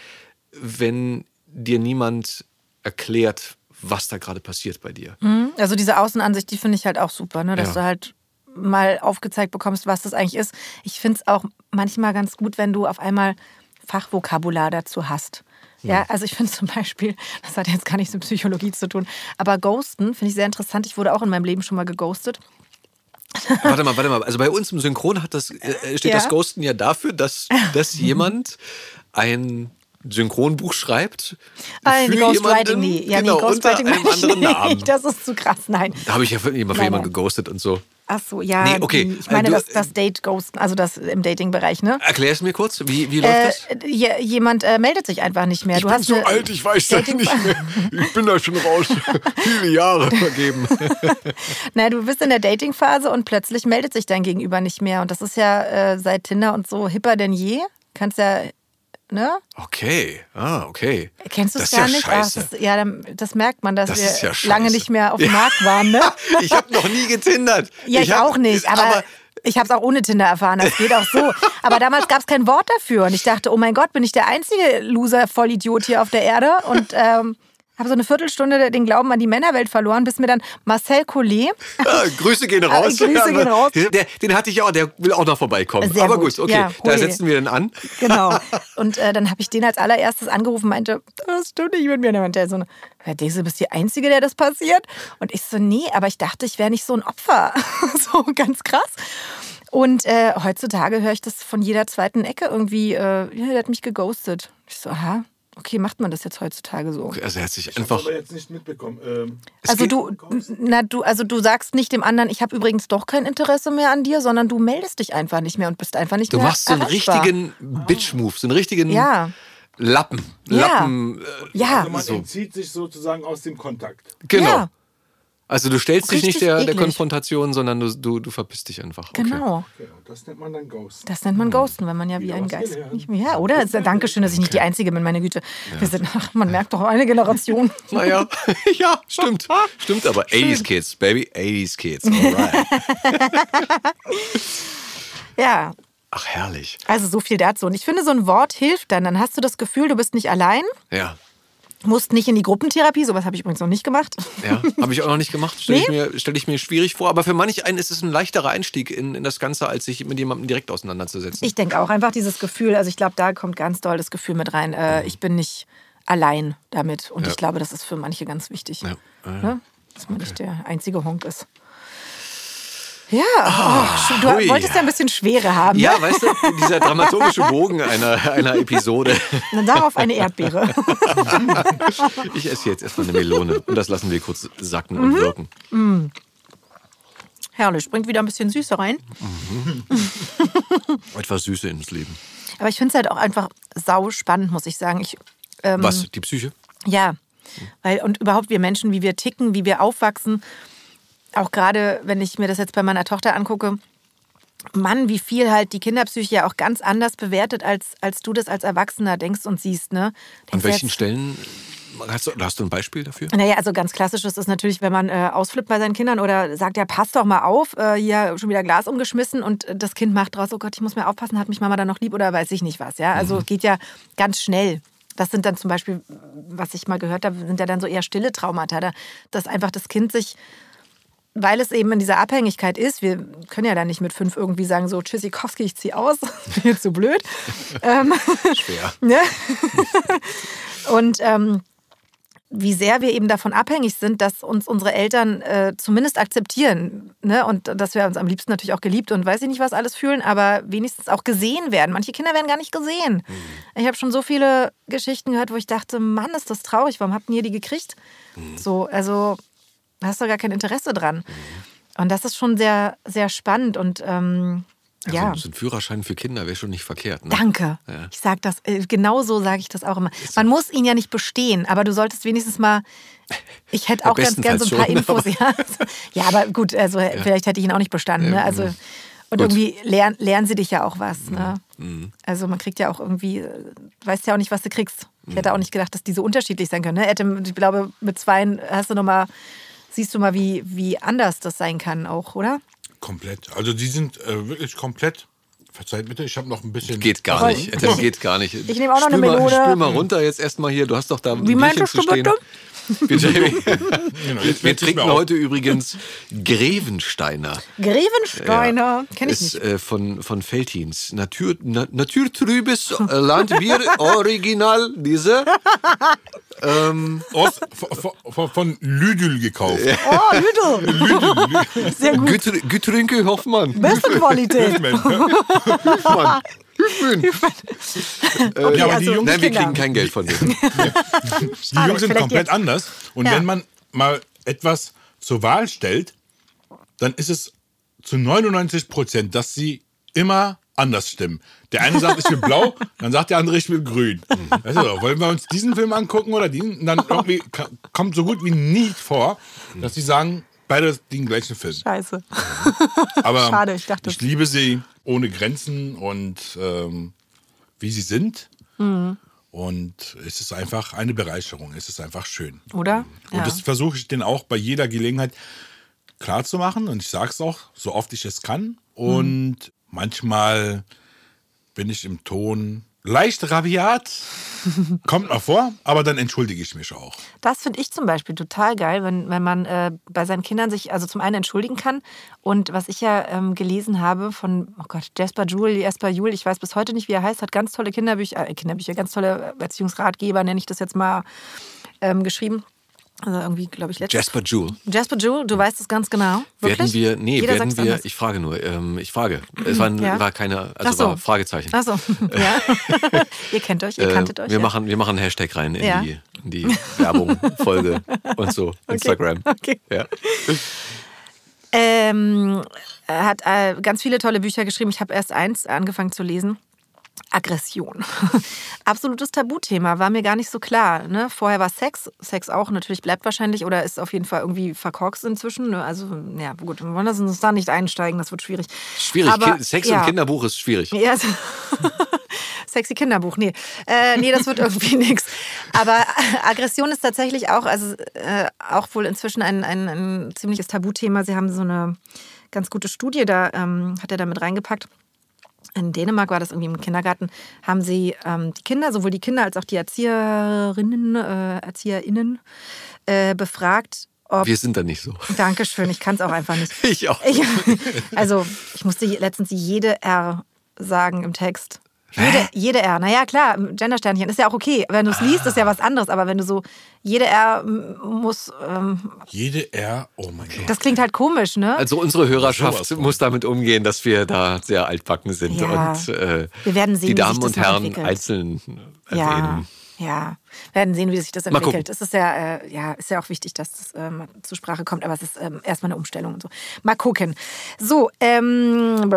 wenn dir niemand erklärt, was da gerade passiert bei dir. Also diese Außenansicht, die finde ich halt auch super, ne? dass Ja. du halt mal aufgezeigt bekommst, was das eigentlich ist. Ich finde es auch manchmal ganz gut, wenn du auf einmal Fachvokabular dazu hast. Ja, also ich finde <laughs> zum Beispiel, das hat jetzt gar nichts mit Psychologie zu tun, aber Ghosten finde ich sehr interessant. Ich wurde auch in meinem Leben schon mal geghostet. <laughs> Warte mal, warte mal. Also bei uns im Synchron hat das, äh, steht Ja. das Ghosten ja dafür, dass, <laughs> dass jemand ein Synchronbuch schreibt. Für nee, Ghostwriting nie. Ja, genau, nee, Ghostwriting unter einem anderen Namen. Das ist zu krass, nein. Da habe ich ja immer für Nein, jemanden nein. geghostet und so. Ach so, ja. Nee, okay. die- Ich meine du- das, das Date Ghosten, also das im Dating-Bereich, ne? Erklär es mir kurz, wie, wie läuft das? Äh, je- jemand äh, meldet sich einfach nicht mehr. Ich du bin hast so alt, ich weiß das nicht mehr. Ich bin da schon raus. <laughs> Viele Jahre vergeben. <laughs> Na, du bist in der Dating-Phase und plötzlich meldet sich dein Gegenüber nicht mehr. Und das ist ja äh, seit Tinder und so hipper denn je. Kannst ja, ne? Okay, ah, okay. Kennst du es gar ja nicht? Scheiße. das, ja, dann- das merkt man, dass Das wir ja lange nicht mehr auf dem Markt waren, ne? <laughs> Ich habe noch nie getindert. Ja, ich, hab- auch nicht, aber, ich habe es auch ohne Tinder erfahren, das geht auch so. <laughs> Aber damals gab es kein Wort dafür und ich dachte, oh mein Gott, bin ich der einzige Loser-Vollidiot hier auf der Erde und ähm, habe so eine Viertelstunde den Glauben an die Männerwelt verloren, bis mir dann Marcel Collet, <laughs> Ah, Grüße gehen raus. Grüße Ja, gehen raus. Der, den hatte ich auch, der will auch noch vorbeikommen. Sehr aber gut. gut, okay. Ja, da setzen wir den an. genau. <laughs> Und äh, dann habe ich den als allererstes angerufen, meinte, das stimmt nicht mit mir. Und dann meinte er so, ja, denkst du, bist die Einzige, der das passiert? Und ich so, nee, aber ich dachte, ich wäre nicht so ein Opfer. <laughs> so ganz krass. Und äh, heutzutage höre ich das von jeder zweiten Ecke irgendwie, äh, ja, der hat mich geghostet. Ich so, aha, okay, macht man das jetzt heutzutage so? Also er hat sich Ich habe einfach. aber jetzt nicht mitbekommen. Ähm, Also du, na, du, also du sagst nicht dem anderen, ich habe übrigens doch kein Interesse mehr an dir, sondern du meldest dich einfach nicht mehr und bist einfach nicht Du mehr machst so einen erreichbar. richtigen Bitch-Move, so einen richtigen Ja, Lappen. Ja. Lappen. Äh, ja. also man so. entzieht sich sozusagen aus dem Kontakt. genau. Ja, Also du stellst dich nicht der, der. Konfrontation, sondern du, du, du verpisst dich einfach. Okay. genau. Genau, das nennt man dann Ghost. Das nennt man Ghosten, wenn man ja wie Wieder ein Geist nicht mehr. Ja, oder? Ist ja Dankeschön, dass ich nicht die Einzige bin, meine Güte. Wir sind, ach, man merkt doch eine Generation. <laughs> Naja, <laughs> ja, stimmt. <laughs> Stimmt aber. 80s Kids, baby. 80s Kids. Alright. Ja, Ach, herrlich. also so viel dazu. Und ich finde, so ein Wort hilft dann. Dann hast du das Gefühl, du bist nicht allein, Ja. Musst nicht in die Gruppentherapie. Sowas habe ich übrigens noch nicht gemacht. Ja, <laughs> habe ich auch noch nicht gemacht. Stelle ich, Nee? mir, stell ich mir schwierig vor. Aber für manch einen ist es ein leichterer Einstieg in, in das Ganze, als sich mit jemandem direkt auseinanderzusetzen. Ich denke auch einfach dieses Gefühl, also ich glaube, da kommt ganz doll das Gefühl mit rein. Äh, ich bin nicht allein damit. Und Ja. ich glaube, das ist für manche ganz wichtig. Ja. Ja, ja. Ne? Dass man nicht der einzige Honk ist. Ja, oh, du hui. wolltest ja ein bisschen Schwere haben. ja, ne? weißt du, dieser dramaturgische Bogen einer, einer Episode. Und darauf eine Erdbeere. <laughs> Ich esse jetzt erstmal eine Melone und das lassen wir kurz sacken Mhm. und wirken. Herrlich, bringt wieder ein bisschen Süße rein. Etwas Süße ins Leben. Aber ich finde es halt auch einfach sau spannend, muss ich sagen. Ich, ähm, Was? Die Psyche? Ja, weil und überhaupt wir Menschen, wie wir ticken, wie wir aufwachsen, auch gerade wenn ich mir das jetzt bei meiner Tochter angucke, Mann, wie viel halt die Kinderpsyche ja auch ganz anders bewertet, als, als du das als Erwachsener denkst und siehst. Ne? An Denkst welchen jetzt- Stellen? Hast du, hast du ein Beispiel dafür? Naja, also ganz klassisch ist es natürlich, wenn man äh, ausflippt bei seinen Kindern oder sagt, ja, pass doch mal auf, äh, hier schon wieder Glas umgeschmissen und äh, das Kind macht draus, oh Gott, ich muss mir aufpassen, hat mich Mama dann noch lieb oder weiß ich nicht was. Ja, also es geht ja ganz schnell. Das sind dann zum Beispiel, was ich mal gehört habe, sind ja dann so eher stille Traumata, da- dass einfach das Kind sich weil es eben in dieser Abhängigkeit ist, wir können ja dann nicht mit fünf irgendwie sagen, so Tschüssikowski, ich zieh aus, bin jetzt so blöd. <laughs> ähm, Schwer. <laughs> Ne? Und ähm, wie sehr wir eben davon abhängig sind, dass uns unsere Eltern äh, zumindest akzeptieren. Ne? Und dass wir uns am liebsten natürlich auch geliebt und weiß ich nicht was alles fühlen, aber wenigstens auch gesehen werden. Manche Kinder werden gar nicht gesehen. Ich habe schon so viele Geschichten gehört, wo ich dachte, Mann, ist das traurig, warum habt ihr die gekriegt? So, also da hast du gar kein Interesse dran. Und das ist schon sehr, sehr spannend und ähm, Ja. ja. So, ein Führerschein für Kinder wäre schon nicht verkehrt. Ne? Danke. Ja. Ich sage das, äh, genau so sage ich das auch immer. Man muss ihn ja nicht bestehen, aber du solltest wenigstens mal. Ich hätte Ja, auch ganz gern so ein paar bestenfalls Infos. <laughs> Ja, ja aber gut, also vielleicht hätte ich ihn auch nicht bestanden. Ne? Also, und Gut. irgendwie lernen, lernen sie dich ja auch was. Ne? Also man kriegt ja auch irgendwie, äh, weißt ja auch nicht, was du kriegst. Ich hätte auch nicht gedacht, dass die so unterschiedlich sein können. Ne? Ich glaube, mit zweien hast du noch mal, siehst du mal, wie, wie anders das sein kann auch, oder? Komplett. Also die sind äh, wirklich komplett. Verzeiht bitte, ich habe noch ein bisschen. Geht gar nicht. Das geht gar nicht. Ich nehme auch noch eine spül mal, Melone. Spül mal runter jetzt erstmal hier. Du hast doch da ein Wie Bierchen zu du stehen. Wir, <laughs> Genau, jetzt wir trinken auf. heute übrigens Grevensteiner. Grevensteiner, kenne ich ist nicht. äh, von, von Veltins. Natur, na, naturtrübes äh, Landbier, <laughs> original, diese. Ähm, Aus, von, von, Lüdül gekauft. Oh, Lüdel. Sehr gut. Gütr Gütrünke Hoffmann. Beste Qualität. Hoffmann. Hüfmann. Okay, ja, aber also die Jungs, Nein, wir Kinder. kriegen kein Geld von denen. <laughs> die Jungs sind komplett jetzt. anders. Und Ja. wenn man mal etwas zur Wahl stellt, dann ist es zu 99 Prozent, dass sie immer anders stimmen. Der eine sagt, ich will blau, <laughs> dann sagt der andere, ich will grün. Weißt du, wollen wir uns diesen Film angucken oder diesen? Und dann <laughs> irgendwie kommt so gut wie nie vor, dass sie sagen, beide den gleichen Film. Scheiße. Aber Schade, ich dachte- ich liebe sie ohne Grenzen und ähm, wie sie sind. Mhm. Und es ist einfach eine Bereicherung. Es ist einfach schön. Oder? Und Ja. das versuche ich denen auch bei jeder Gelegenheit klar zu machen. Und ich sage es auch, so oft ich es kann. Und manchmal bin ich im Ton leicht rabiat. Kommt mal vor, aber dann entschuldige ich mich auch. Das finde ich zum Beispiel total geil, wenn, wenn man äh, bei seinen Kindern sich also zum einen entschuldigen kann und was ich ja ähm, gelesen habe von, oh Gott, Jasper Jule, Jasper Jule, ich weiß bis heute nicht, wie er heißt, hat ganz tolle Kinderbücher, äh, Kinderbücher, ganz tolle Erziehungsratgeber, nenne ich das jetzt mal, ähm, geschrieben. Also irgendwie, glaube ich, letztes Jasper Jewel. Jasper Jewel, du weißt es ganz genau. Wirklich? Werden wir, nee, Jeder werden wir, anders. ich frage nur, ähm, ich frage. Es war, Ja. war keine, also so. war Fragezeichen. Ach so, <laughs> ja. <laughs> ihr kennt euch, ihr Äh, kanntet euch. wir, ja. machen, wir machen einen Hashtag rein in, Ja. die, in die Werbung, <laughs> Folge und so, Instagram. Okay. Ja. Ähm, er hat äh, ganz viele tolle Bücher geschrieben. Ich habe erst eins angefangen zu lesen. Aggression. <laughs> Absolutes Tabuthema, war mir gar nicht so klar. Ne? Vorher war Sex, Sex auch natürlich bleibt wahrscheinlich oder ist auf jeden Fall irgendwie verkorkst inzwischen. Ne? Also, ja, gut, wir wollen das uns da nicht einsteigen, das wird schwierig. Schwierig, Aber, Sex ja. im Kinderbuch ist schwierig. Ja, also- <laughs> sexy Kinderbuch, nee. Äh, nee, das wird irgendwie <laughs> nichts. Aber Aggression ist tatsächlich auch, also äh, auch wohl inzwischen ein, ein, ein ziemliches Tabuthema. Sie haben so eine ganz gute Studie, da ähm, hat er da mit reingepackt. In Dänemark war das irgendwie im Kindergarten, haben sie ähm, die Kinder, sowohl die Kinder als auch die Erzieherinnen, äh, ErzieherInnen, äh, befragt, ob. Wir sind da nicht so. Dankeschön, ich kann es auch einfach nicht. <laughs> Ich auch. Ich, <laughs> also, ich musste letztens jede R sagen im Text. Jede, jede R. Naja, klar, Gendersternchen ist ja auch okay. Wenn du es liest, ist ja was anderes. Aber wenn du so, jede R muss, ähm, Jede R, oh mein Gott. das klingt halt komisch, ne? Also unsere Hörerschaft von. muss damit umgehen, dass wir da sehr altbacken sind Ja. und äh, Wir werden sehen, die Damen und Herren entwickelt. einzeln erwähnen. ja. Werden sehen, wie sich das entwickelt. Es ist ja, äh, ja, ist ja auch wichtig, dass das ähm, zur Sprache kommt, aber es ist ähm, erstmal eine Umstellung und so. Mal gucken. So, ähm.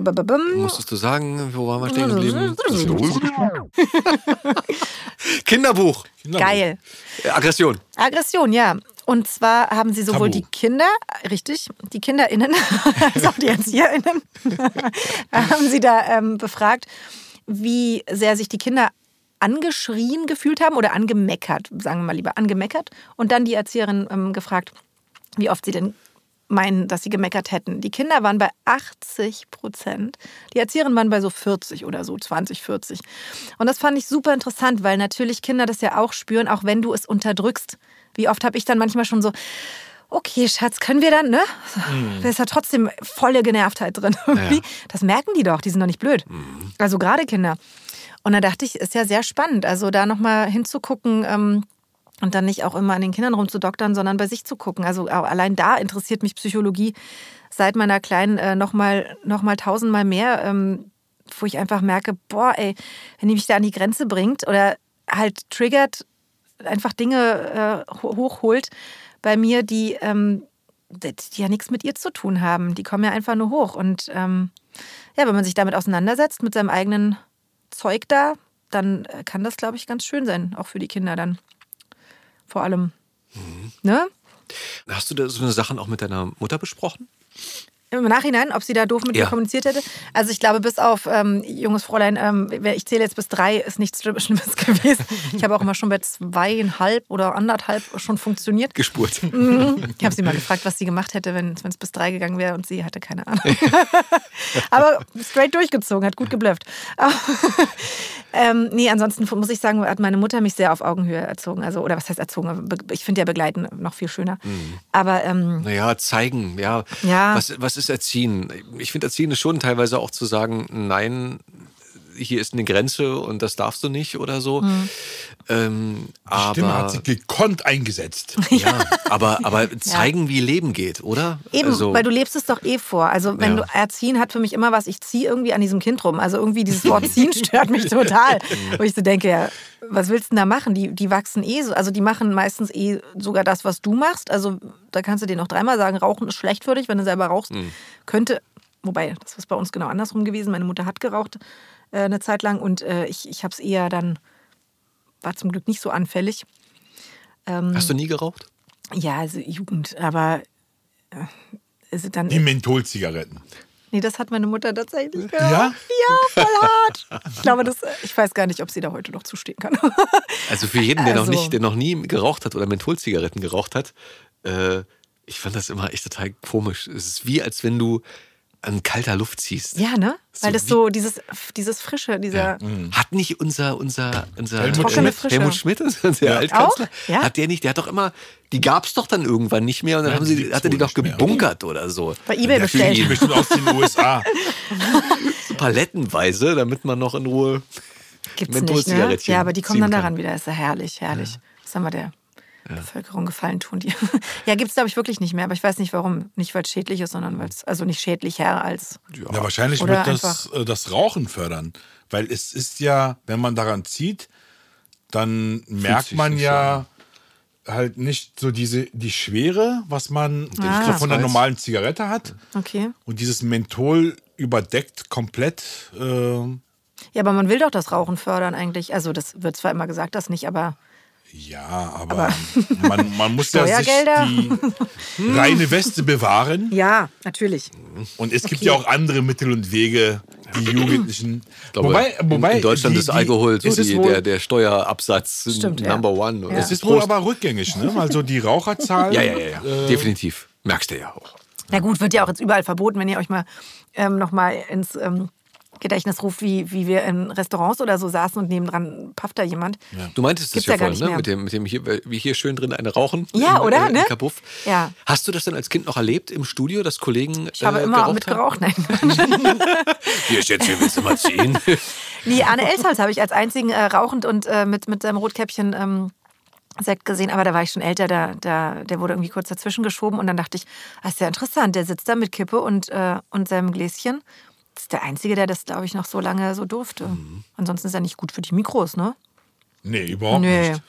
Musstest du sagen, wo waren wir stehen geblieben? <laughs> Kinderbuch. geil. Äh, Aggression. Aggression, ja. Und zwar haben sie sowohl Tabu. die Kinder, richtig, die KinderInnen, <laughs> als auch die ErzieherInnen, <laughs> haben sie da ähm, befragt, wie sehr sich die Kinder angeschrien gefühlt haben oder angemeckert, sagen wir mal lieber, angemeckert. Und dann die Erzieherin ähm, gefragt, wie oft sie denn meinen, dass sie gemeckert hätten. Die Kinder waren bei 80 Prozent. Die Erzieherinnen waren bei so 40 oder so, 20, 40. Und das fand ich super interessant, weil natürlich Kinder das ja auch spüren, auch wenn du es unterdrückst. Wie oft habe ich dann manchmal schon so, okay, Schatz, können wir dann, ne? Da ist ja trotzdem volle Genervtheit drin irgendwie. Das merken die doch, die sind doch nicht blöd. Also gerade Kinder. Und da dachte ich, ist ja sehr spannend, also da nochmal hinzugucken, ähm, und dann nicht auch immer an den Kindern rumzudoktern, sondern bei sich zu gucken. Also allein da interessiert mich Psychologie seit meiner Kleinen äh, nochmal noch mal tausendmal mehr, ähm, wo ich einfach merke, boah, ey, wenn die mich da an die Grenze bringt oder halt triggert, einfach Dinge äh, ho- hochholt bei mir, die, ähm, die die ja nichts mit ihr zu tun haben. Die kommen ja einfach nur hoch. Und ähm, ja, wenn man sich damit auseinandersetzt, mit seinem eigenen Zeug da, dann äh, kann das, glaube ich, ganz schön sein, auch für die Kinder dann. Vor allem. Ne? Hast du da so eine Sachen auch mit deiner Mutter besprochen? Im Nachhinein, ob sie da doof mit Ja. mir kommuniziert hätte. Also ich glaube, bis auf ähm, junges Fräulein, ähm, ich zähle jetzt bis drei, ist nichts Schlimm- Schlimmes <laughs> gewesen. Ich habe auch immer schon bei zweieinhalb oder anderthalb schon funktioniert. Gespurt. Mhm. Ich habe sie mal gefragt, was sie gemacht hätte, wenn es bis drei gegangen wäre und sie hatte keine Ahnung. <laughs> Aber straight durchgezogen, hat gut geblufft. Ähm, nee, ansonsten muss ich sagen, hat meine Mutter mich sehr auf Augenhöhe erzogen. Also, oder was heißt erzogen? Ich finde ja begleiten noch viel schöner. Aber ähm, Naja, zeigen, ja. Ja. Was, was ist Erziehen? Ich finde, Erziehen ist schon teilweise auch zu sagen, nein, hier ist eine Grenze und das darfst du nicht oder so. Mhm. Ähm, Die Stimme aber, hat sich gekonnt eingesetzt. <laughs> ja, aber, aber zeigen, wie Leben geht, oder? Eben, Also, weil du lebst es doch eh vor. Also wenn Ja. du erziehen hat für mich immer was, ich ziehe irgendwie an diesem Kind rum. Also irgendwie dieses Wort ziehen <laughs> stört mich total. Wo ich so denke, ja, was willst du denn da machen? Die, die wachsen eh so, also die machen meistens eh sogar das, was du machst. Also da kannst du denen noch dreimal sagen, Rauchen ist schlecht für dich, wenn du selber rauchst. Könnte, wobei, das ist bei uns genau andersrum gewesen. Meine Mutter hat geraucht äh, eine Zeit lang und äh, ich, ich habe es eher dann, war zum Glück nicht so anfällig. hast du nie geraucht? Ja, also Jugend, aber äh, ist es dann Die Mentholzigaretten. Nee, das hat meine Mutter tatsächlich Ja? geraucht. Ja, voll hart. Ich glaube, das, ich weiß gar nicht, ob sie da heute noch zustehen kann. <laughs> Also für jeden, der noch Also- nicht, der noch nie geraucht hat oder Mentholzigaretten geraucht hat, äh, ich fand das immer echt total komisch. Es ist wie, als wenn du an kalter Luft ziehst. Ja, ne? So Weil das wie- so, dieses, dieses Frische, dieser. Hat nicht unser, unser, unser Helmut Trockene Schmidt. Frische. Helmut Schmidt, unser Altkanzler? Ja? hat der nicht, der hat doch immer, die gab es doch dann irgendwann nicht mehr und dann Nein, haben die sie, hat er die doch nicht mehr. gebunkert oder so. Bei Ebay bestellt. bestimmt aus den USA. <laughs> So palettenweise, damit man noch in Ruhe Gibt's nicht, ne? Ja, aber die kommen dann kann. daran wieder. Ist ja herrlich, herrlich. Was haben wir der? Bevölkerung gefallen tun die. <laughs> ja, gibt es, glaube ich, wirklich nicht mehr. Aber ich weiß nicht warum. Nicht, weil es schädlich ist, sondern weil es, also nicht schädlicher als. Ja, wahrscheinlich Oder wird das, äh, das Rauchen fördern. Weil es ist ja, wenn man daran zieht, dann merkt sich man ja halt nicht so diese, die Schwere, was man Ah. so von der Weiß. normalen Zigarette hat. Okay. Und dieses Menthol überdeckt komplett. Äh, Ja, aber man will doch das Rauchen fördern eigentlich. Also, das wird zwar immer gesagt, das nicht, aber. Ja, aber, man, man muss <laughs> ja sich Steuergelder? die reine Weste bewahren. Ja, natürlich. Und es gibt ja auch andere Mittel und Wege, die Jugendlichen. Ich glaube, wobei, wobei in, Deutschland die, ist Alkohol so die, wohl, der, der Steuerabsatz Stimmt, ja. Number One. Oder? Ja. Es ist wohl aber rückgängig, ne? Also die Raucherzahl. ja, ja, ja, ja. Äh, definitiv. Merkst du ja auch. Na gut, wird ja auch jetzt überall verboten, wenn ihr euch mal ähm, nochmal ins ähm, Gedächtnis ruft, wie, wie wir in Restaurants oder so saßen und nebendran pafft da jemand. Du meintest es Gibt's ja, ja gar vorhin, nicht ne? mehr. Mit dem, mit dem hier, wie hier schön drin eine rauchen. Ja, im, oder? Äh, Ne? Im Kabuff. Ja. Hast du das denn als Kind noch erlebt im Studio, dass Kollegen Ich habe äh, immer geraucht mitgeraucht. Nein. <laughs> Hier ist jetzt, hier willst du mal ziehen. <laughs> Nee, Arne Elsholz habe ich als einzigen äh, rauchend und äh, mit, mit seinem Rotkäppchen ähm, Sekt gesehen, aber da war ich schon älter, da, da, der wurde irgendwie kurz dazwischen geschoben und dann dachte ich, das ist ja interessant, der sitzt da mit Kippe und, äh, und seinem Gläschen. Ist der Einzige, der das, glaube ich, noch so lange so durfte. Mhm. Ansonsten ist er nicht gut für die Mikros, ne? Nee, überhaupt Nee. nicht.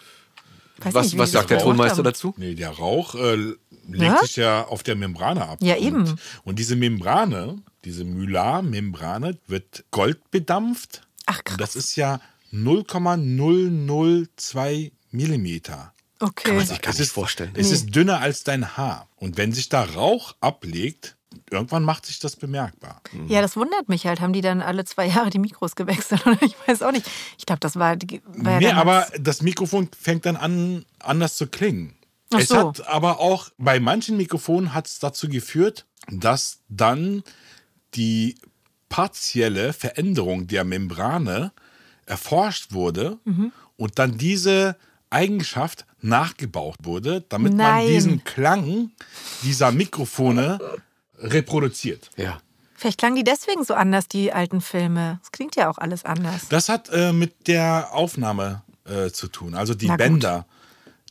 Weiß Was, nicht, was sagt der Tonmeister dazu? Nee, der Rauch äh, legt Ja? sich ja auf der Membrane ab. Ja, eben. Und, und diese Membrane, diese Mylar-Membrane, wird Gold bedampft. Ach, krass. Und das ist ja 0,002 Millimeter. Okay. Kann man sich gar es nicht ist, vorstellen. Es ist dünner als dein Haar. Und wenn sich da Rauch ablegt, irgendwann macht sich das bemerkbar. Ja, das wundert mich halt. Haben die dann alle zwei Jahre die Mikros gewechselt? Oder <laughs> ich weiß auch nicht. Ich glaube, das war, war nee, aber das Mikrofon fängt dann an, anders zu klingen. Ach es so. hat aber auch, bei manchen Mikrofonen hat es dazu geführt, dass dann die partielle Veränderung der Membrane erforscht wurde Mhm. und dann diese Eigenschaft nachgebaut wurde, damit man Nein. diesen Klang dieser Mikrofone reproduziert. Ja. Vielleicht klangen die deswegen so anders, die alten Filme. Es klingt ja auch alles anders. Das hat äh, mit der Aufnahme äh, zu tun, also die Na gut. Bänder.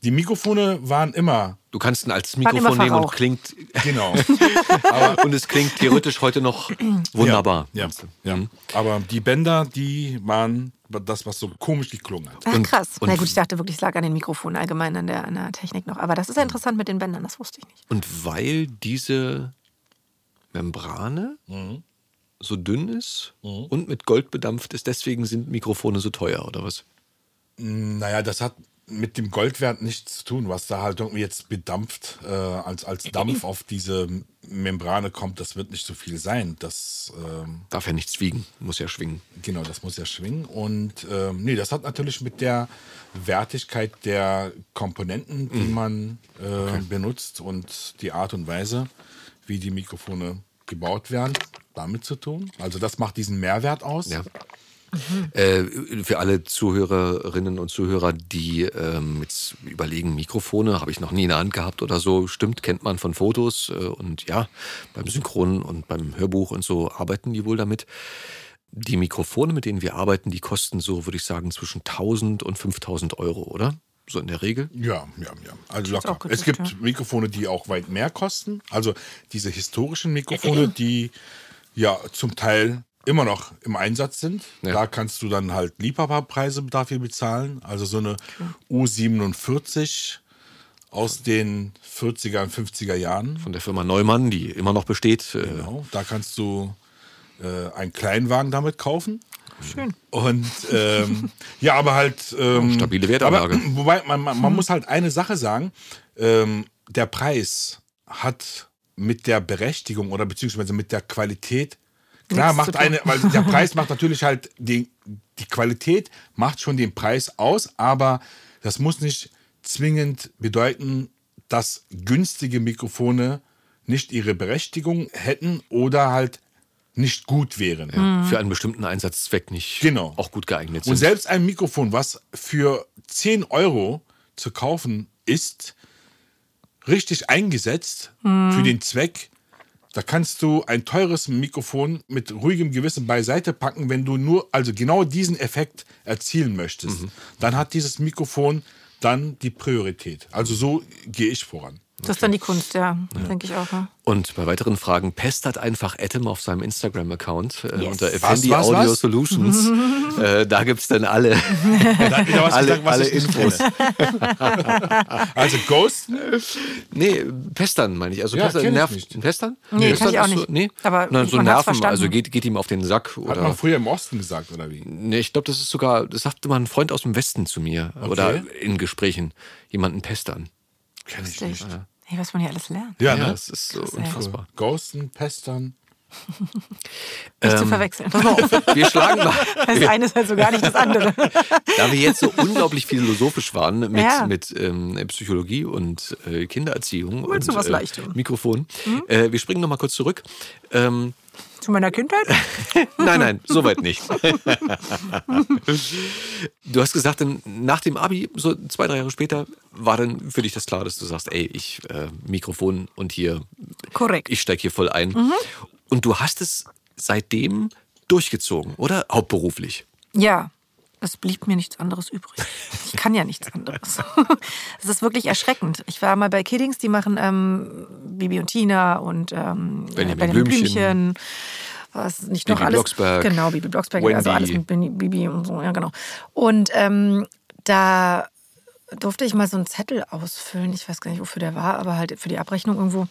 Die Mikrofone waren immer, Du kannst altes Waren Mikrofon nehmen und klingt genau. <laughs> und es klingt theoretisch heute noch wunderbar. Ja, ja, ja. Aber die Bänder, die waren das, was so komisch geklungen hat. Ach, krass. und- Na gut, ich dachte wirklich, es lag an den Mikrofonen allgemein, an der, an der Technik noch. Aber das ist ja interessant mit den Bändern, das wusste ich nicht. Und weil diese Membrane so dünn ist und mit Gold bedampft ist, deswegen sind Mikrofone so teuer, oder was? Naja, das hat mit dem Goldwert nichts zu tun, was da halt irgendwie jetzt bedampft äh, als, als Dampf auf diese Membrane kommt. Das wird nicht so viel sein. Das, ähm, Darf ja nichts wiegen, muss ja schwingen. genau, das muss ja schwingen. Und ähm, nee, das hat natürlich mit der Wertigkeit der Komponenten, die man äh, benutzt und die Art und Weise, wie die Mikrofone gebaut werden, damit zu tun. Also das macht diesen Mehrwert aus. Ja. Äh, für alle Zuhörerinnen und Zuhörer, die ähm, jetzt überlegen, Mikrofone habe ich noch nie in der Hand gehabt oder so, stimmt, kennt man von Fotos äh, und ja, beim Synchron und beim Hörbuch und so arbeiten die wohl damit. Die Mikrofone, mit denen wir arbeiten, die kosten so, würde ich sagen, zwischen 1000 und 5000 Euro, oder? So in der Regel. Ja, ja, ja. Also locker. auch Es gedacht, gibt ja. Mikrofone, die auch weit mehr kosten. Also diese historischen Mikrofone, die ja zum Teil immer noch im Einsatz sind. Ja. Da kannst du dann halt Liebhaberpreise dafür bezahlen. Also so eine U47 aus den 40er und 50er Jahren. Von der Firma Neumann, die immer noch besteht. Äh, Genau. Da kannst du äh, einen Kleinwagen damit kaufen. Schön. Und ähm, ja, aber halt. Ähm, stabile Wertanlage. Aber, wobei, man, man, man muss halt eine Sache sagen: ähm, Der Preis hat mit der Berechtigung oder beziehungsweise mit der Qualität. Klar, Nichts macht eine, weil der Preis <laughs> macht natürlich halt die, die Qualität macht schon den Preis aus, aber das muss nicht zwingend bedeuten, dass günstige Mikrofone nicht ihre Berechtigung hätten oder halt nicht gut wären. Für einen bestimmten Einsatzzweck nicht Genau. auch gut geeignet Und sind. selbst ein Mikrofon, was für 10 Euro zu kaufen ist, richtig eingesetzt für den Zweck, da kannst du ein teures Mikrofon mit ruhigem Gewissen beiseite packen, wenn du nur, also genau diesen Effekt erzielen möchtest. Dann hat dieses Mikrofon dann die Priorität. Also so gehe ich voran. Das ist dann die Kunst, ja, denke ich auch. Ja. Und bei weiteren Fragen pestert einfach Adam auf seinem Instagram-Account äh, Yes. unter Effendi was, Audio was? Solutions. <laughs> äh, da gibt es dann alle, <laughs> was alle, gesagt, alle ich Infos. <laughs> Also Ghosten, Nee, pestern meine ich. Also Ja, pestern, ich Nerv, nicht. Pestern? Nee, Pestern kann ich auch nicht. nee? Aber Nein, so Nerven, also geht, geht ihm auf den Sack. hat man Oder, früher im Osten gesagt, oder wie? nee, ich glaube, das ist sogar, das sagte mal ein Freund aus dem Westen zu mir. Oder in Gesprächen. Jemanden pestern. Kenn ich nicht. Hey, was man hier alles lernt. Ja, Ja, ne? das ist so ey. unfassbar. Ghosten, Pestern. Nicht Ähm, zu verwechseln. Pass mal auf. Wir schlagen mal. <laughs> Das eine ist halt so gar nicht das andere. <laughs> Da wir jetzt so unglaublich philosophisch waren mit, Ja. mit ähm, Psychologie und äh, Kindererziehung Willst und du was äh? Mikrofon, äh, wir springen noch mal kurz zurück. Ähm, Zu meiner Kindheit? <laughs> nein, nein, soweit nicht. <laughs> du hast gesagt, nach dem Abi, so zwei, drei Jahre später, war dann für dich das klar, dass du sagst, ey, ich äh, Mikrofon und hier, Korrekt. ich steige hier voll ein. Und du hast es seitdem durchgezogen, oder? Hauptberuflich. Ja, es blieb mir nichts anderes übrig. Ich kann ja nichts anderes. <laughs> Es ist wirklich erschreckend. Ich war mal bei Kiddings, die machen ähm, Bibi und Tina und ähm, Benjamin Benjamin Blümchen. Blümchen. Was nicht noch Bibi alles. Blocksberg. Genau, Bibi Blocksberg, Wendy. also alles mit Bibi und so, ja genau. Und ähm, da durfte ich mal so einen Zettel ausfüllen. Ich weiß gar nicht, wofür der war, aber halt für die Abrechnung irgendwo.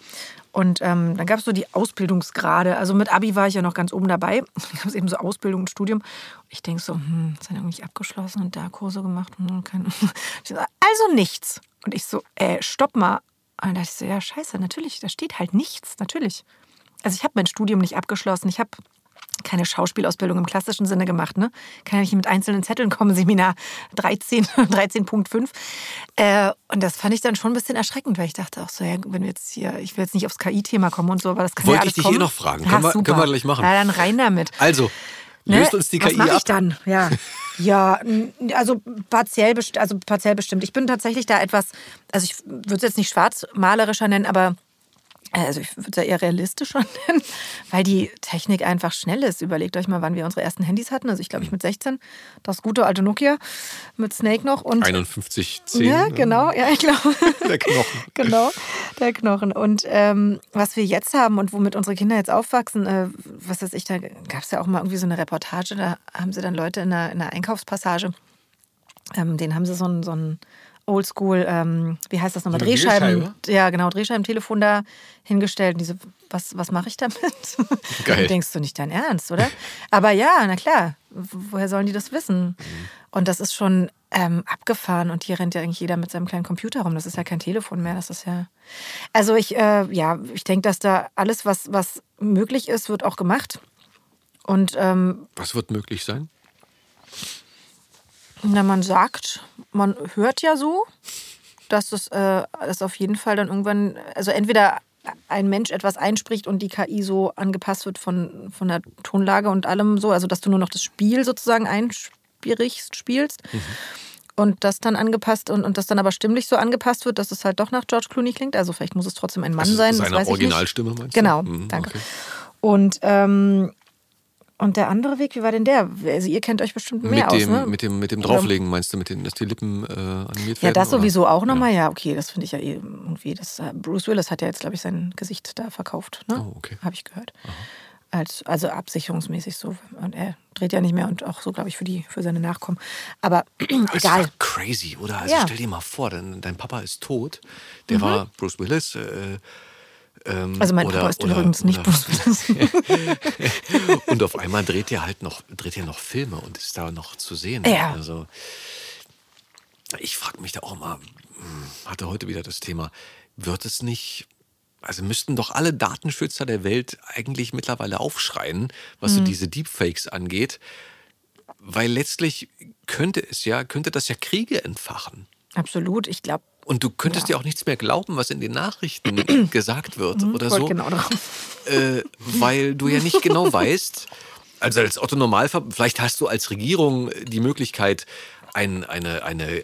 Und ähm, dann gab es so die Ausbildungsgrade. Also mit Abi war ich ja noch ganz oben dabei. <laughs> Dann gab es eben so Ausbildung und Studium. Ich denke so, hm, ist dann irgendwie abgeschlossen und da Kurse gemacht. Und <laughs> so, also nichts. Und ich so, äh, stopp mal. Und dann dachte ich so, ja, scheiße, natürlich, da steht halt nichts, natürlich. Also ich habe mein Studium nicht abgeschlossen. Ich habe keine Schauspielausbildung im klassischen Sinne gemacht. Ne? Kann ja nicht mit einzelnen Zetteln kommen, <laughs> Seminar 13, 13.5. <laughs> Äh, und das fand ich dann schon ein bisschen erschreckend, weil ich dachte auch so, ja, wenn wir jetzt hier, ich will jetzt nicht aufs KI-Thema kommen und so, aber das kann Wollte ja alles ich dich kommen. eh noch fragen. Können wir- können wir gleich machen. Ja, dann rein damit. Also, Ne? löst uns die Was KI mache ab. ich dann? Ja, <laughs> ja, also partiell, also partiell bestimmt. Ich bin tatsächlich da etwas, also ich würde es jetzt nicht schwarzmalerischer nennen, aber also ich würde es ja eher realistischer <laughs> nennen, weil die Technik einfach schnell ist. Überlegt euch mal, wann wir unsere ersten Handys hatten. Also ich glaube, ich mit 16, das gute alte Nokia mit Snake noch und 51,10. ja, genau, ja, ich glaube. <laughs> Der Knochen. <laughs> genau, der Knochen. Und ähm, was wir jetzt haben und womit unsere Kinder jetzt aufwachsen, äh, was weiß ich, da gab es ja auch mal irgendwie so eine Reportage, da haben sie dann Leute in einer, in einer Einkaufspassage, ähm, den haben sie so ein, so ein Oldschool, ähm, wie heißt das nochmal, So Drehscheiben, Wählscheibe? ja genau, Drehscheibentelefon da hingestellt. Und diese, was, was mache ich damit? <laughs> Geil. Denkst du nicht dein Ernst, oder? Aber ja, na klar, woher sollen die das wissen? Und das ist schon ähm, abgefahren und hier rennt ja eigentlich jeder mit seinem kleinen Computer rum. Das ist ja kein Telefon mehr, das ist ja. Also ich, äh, ja, ich denke, dass da alles, was, was möglich ist, wird auch gemacht. Und ähm, Was wird möglich sein? Na, man sagt, man hört ja so, dass es äh, dass auf jeden Fall dann irgendwann, also entweder ein Mensch etwas einspricht und die KI so angepasst wird von, von der Tonlage und allem so, also dass du nur noch das Spiel sozusagen einsprichst, spielst. Und das dann angepasst und, und das dann aber stimmlich so angepasst wird, dass es halt doch nach George Clooney klingt. Also vielleicht muss es trotzdem ein Mann Also sein. seine das weiß ich nicht. Originalstimme, meinst du? Genau, Mhm, danke. okay. Und, ähm, und der andere Weg, wie war denn der? Also ihr kennt euch bestimmt mehr Mit dem, aus, ne? mit, dem, mit dem Drauflegen meinst du, mit den, dass die Lippen äh, animiert Ja, werden? das oder? sowieso auch nochmal. Ja, okay, das finde ich ja eh irgendwie. Das, äh, Bruce Willis hat ja jetzt, glaube ich, sein Gesicht da verkauft. Ne? Oh, okay. Habe ich gehört. Als, also absicherungsmäßig so. Und er dreht ja nicht mehr und auch so, glaube ich, für, die, für seine Nachkommen. Aber <clears throat> Das ist egal. doch crazy, oder? Also Ja. Mhm. stell dir mal vor, dein, dein Papa ist tot. Der war Bruce Willis. Äh, ähm, Also mein oder- Papa ist oder- übrigens nicht Willis. <laughs> Und auf einmal dreht er halt noch, dreht er noch Filme und ist da noch zu sehen. Ja. Also ich frage mich da auch mal, hm, hatte heute wieder das Thema, wird es nicht, also müssten doch alle Datenschützer der Welt eigentlich mittlerweile aufschreien, was Mhm. so diese Deepfakes angeht, weil letztlich könnte es ja, könnte das ja Kriege entfachen. Absolut. Ich glaube, Und du könntest Ja. dir auch nichts mehr glauben, was in den Nachrichten <clears throat> gesagt wird oder wollte so genau äh, weil du ja nicht genau <laughs> weißt, also als Otto Normalver, vielleicht hast du als Regierung die Möglichkeit, ein, eine, eine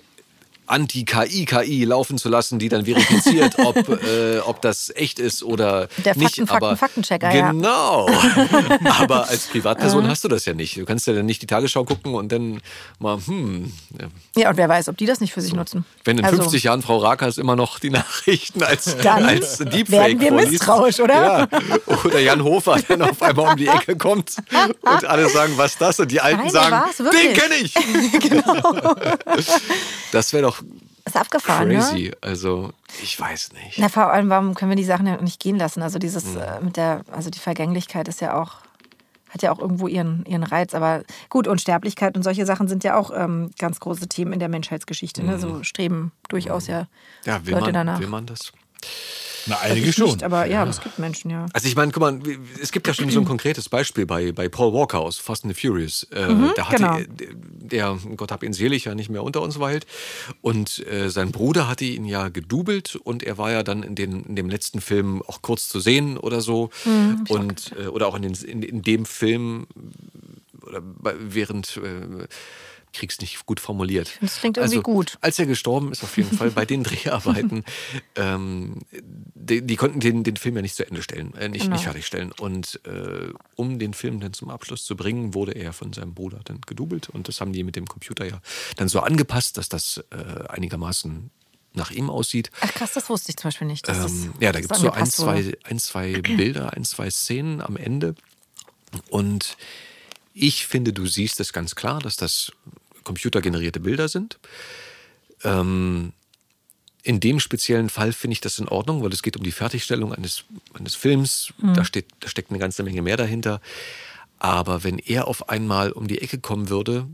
Anti-KI-KI laufen zu lassen, die dann verifiziert, ob, <laughs> äh, ob das echt ist oder Der nicht. Fakten, aber Fakten, Faktenchecker, ja. Genau. <laughs> aber als Privatperson hast du das ja nicht. Du kannst ja dann nicht die Tagesschau gucken und dann mal, hm, Ja, und wer weiß, ob die das nicht für sich nutzen. wenn in Also, 50 Jahren Frau Rakers immer noch die Nachrichten als, Dann als Deepfake werden wir vorliest. misstrauisch, oder? Ja. Oder Jan Hofer dann auf einmal um die Ecke kommt und alle sagen, was das? Und die Alten Nein, sagen, den wirklich." kenne ich. <laughs> genau. Das wäre doch Ist abgefahren, ne? crazy. Also, ich weiß nicht. Na, vor allem, warum können wir die Sachen ja nicht gehen lassen? Also dieses Mhm. äh, mit der, also die Vergänglichkeit ist ja auch, hat ja auch irgendwo ihren, ihren Reiz. Aber gut, Unsterblichkeit und solche Sachen sind ja auch ähm, ganz große Themen in der Menschheitsgeschichte. Ne? So streben durchaus ja, Mhm. Ja, will Leute man, danach. will man das? Na, einige Ich schon. Nicht, aber ja, es gibt Menschen, ja. Also ich meine, guck mal, es gibt ja schon so ein konkretes Beispiel bei, bei Paul Walker aus Fast and the Furious. Äh, da hatte genau. der, Gott hab ihn selig, ja nicht mehr unter uns weilt. Und äh, sein Bruder hatte ihn ja gedoubelt und er war ja dann in, den, in dem letzten Film auch kurz zu sehen oder so. und, äh, oder auch in, den, in, in dem Film oder bei, während äh, krieg's nicht gut formuliert. Das klingt irgendwie gut. Als er gestorben ist, auf jeden Fall bei den <laughs> Dreharbeiten, ähm, die, die konnten den, den Film ja nicht zu Ende stellen, äh, nicht, Genau. nicht fertigstellen. Und äh, um den Film dann zum Abschluss zu bringen, wurde er von seinem Bruder dann gedoubelt. Und das haben die mit dem Computer ja dann so angepasst, dass das äh, einigermaßen nach ihm aussieht. Ach krass, das wusste ich zum Beispiel nicht. Ähm, ja, da gibt es so ein, zwei, ein, zwei Bilder, ein, zwei Szenen am Ende. Und ich finde, du siehst es ganz klar, dass das computergenerierte Bilder sind. Ähm, in dem speziellen Fall finde ich das in Ordnung, weil es geht um die Fertigstellung eines, eines Films. Da, steht, da steckt eine ganze Menge mehr dahinter. Aber wenn er auf einmal um die Ecke kommen würde,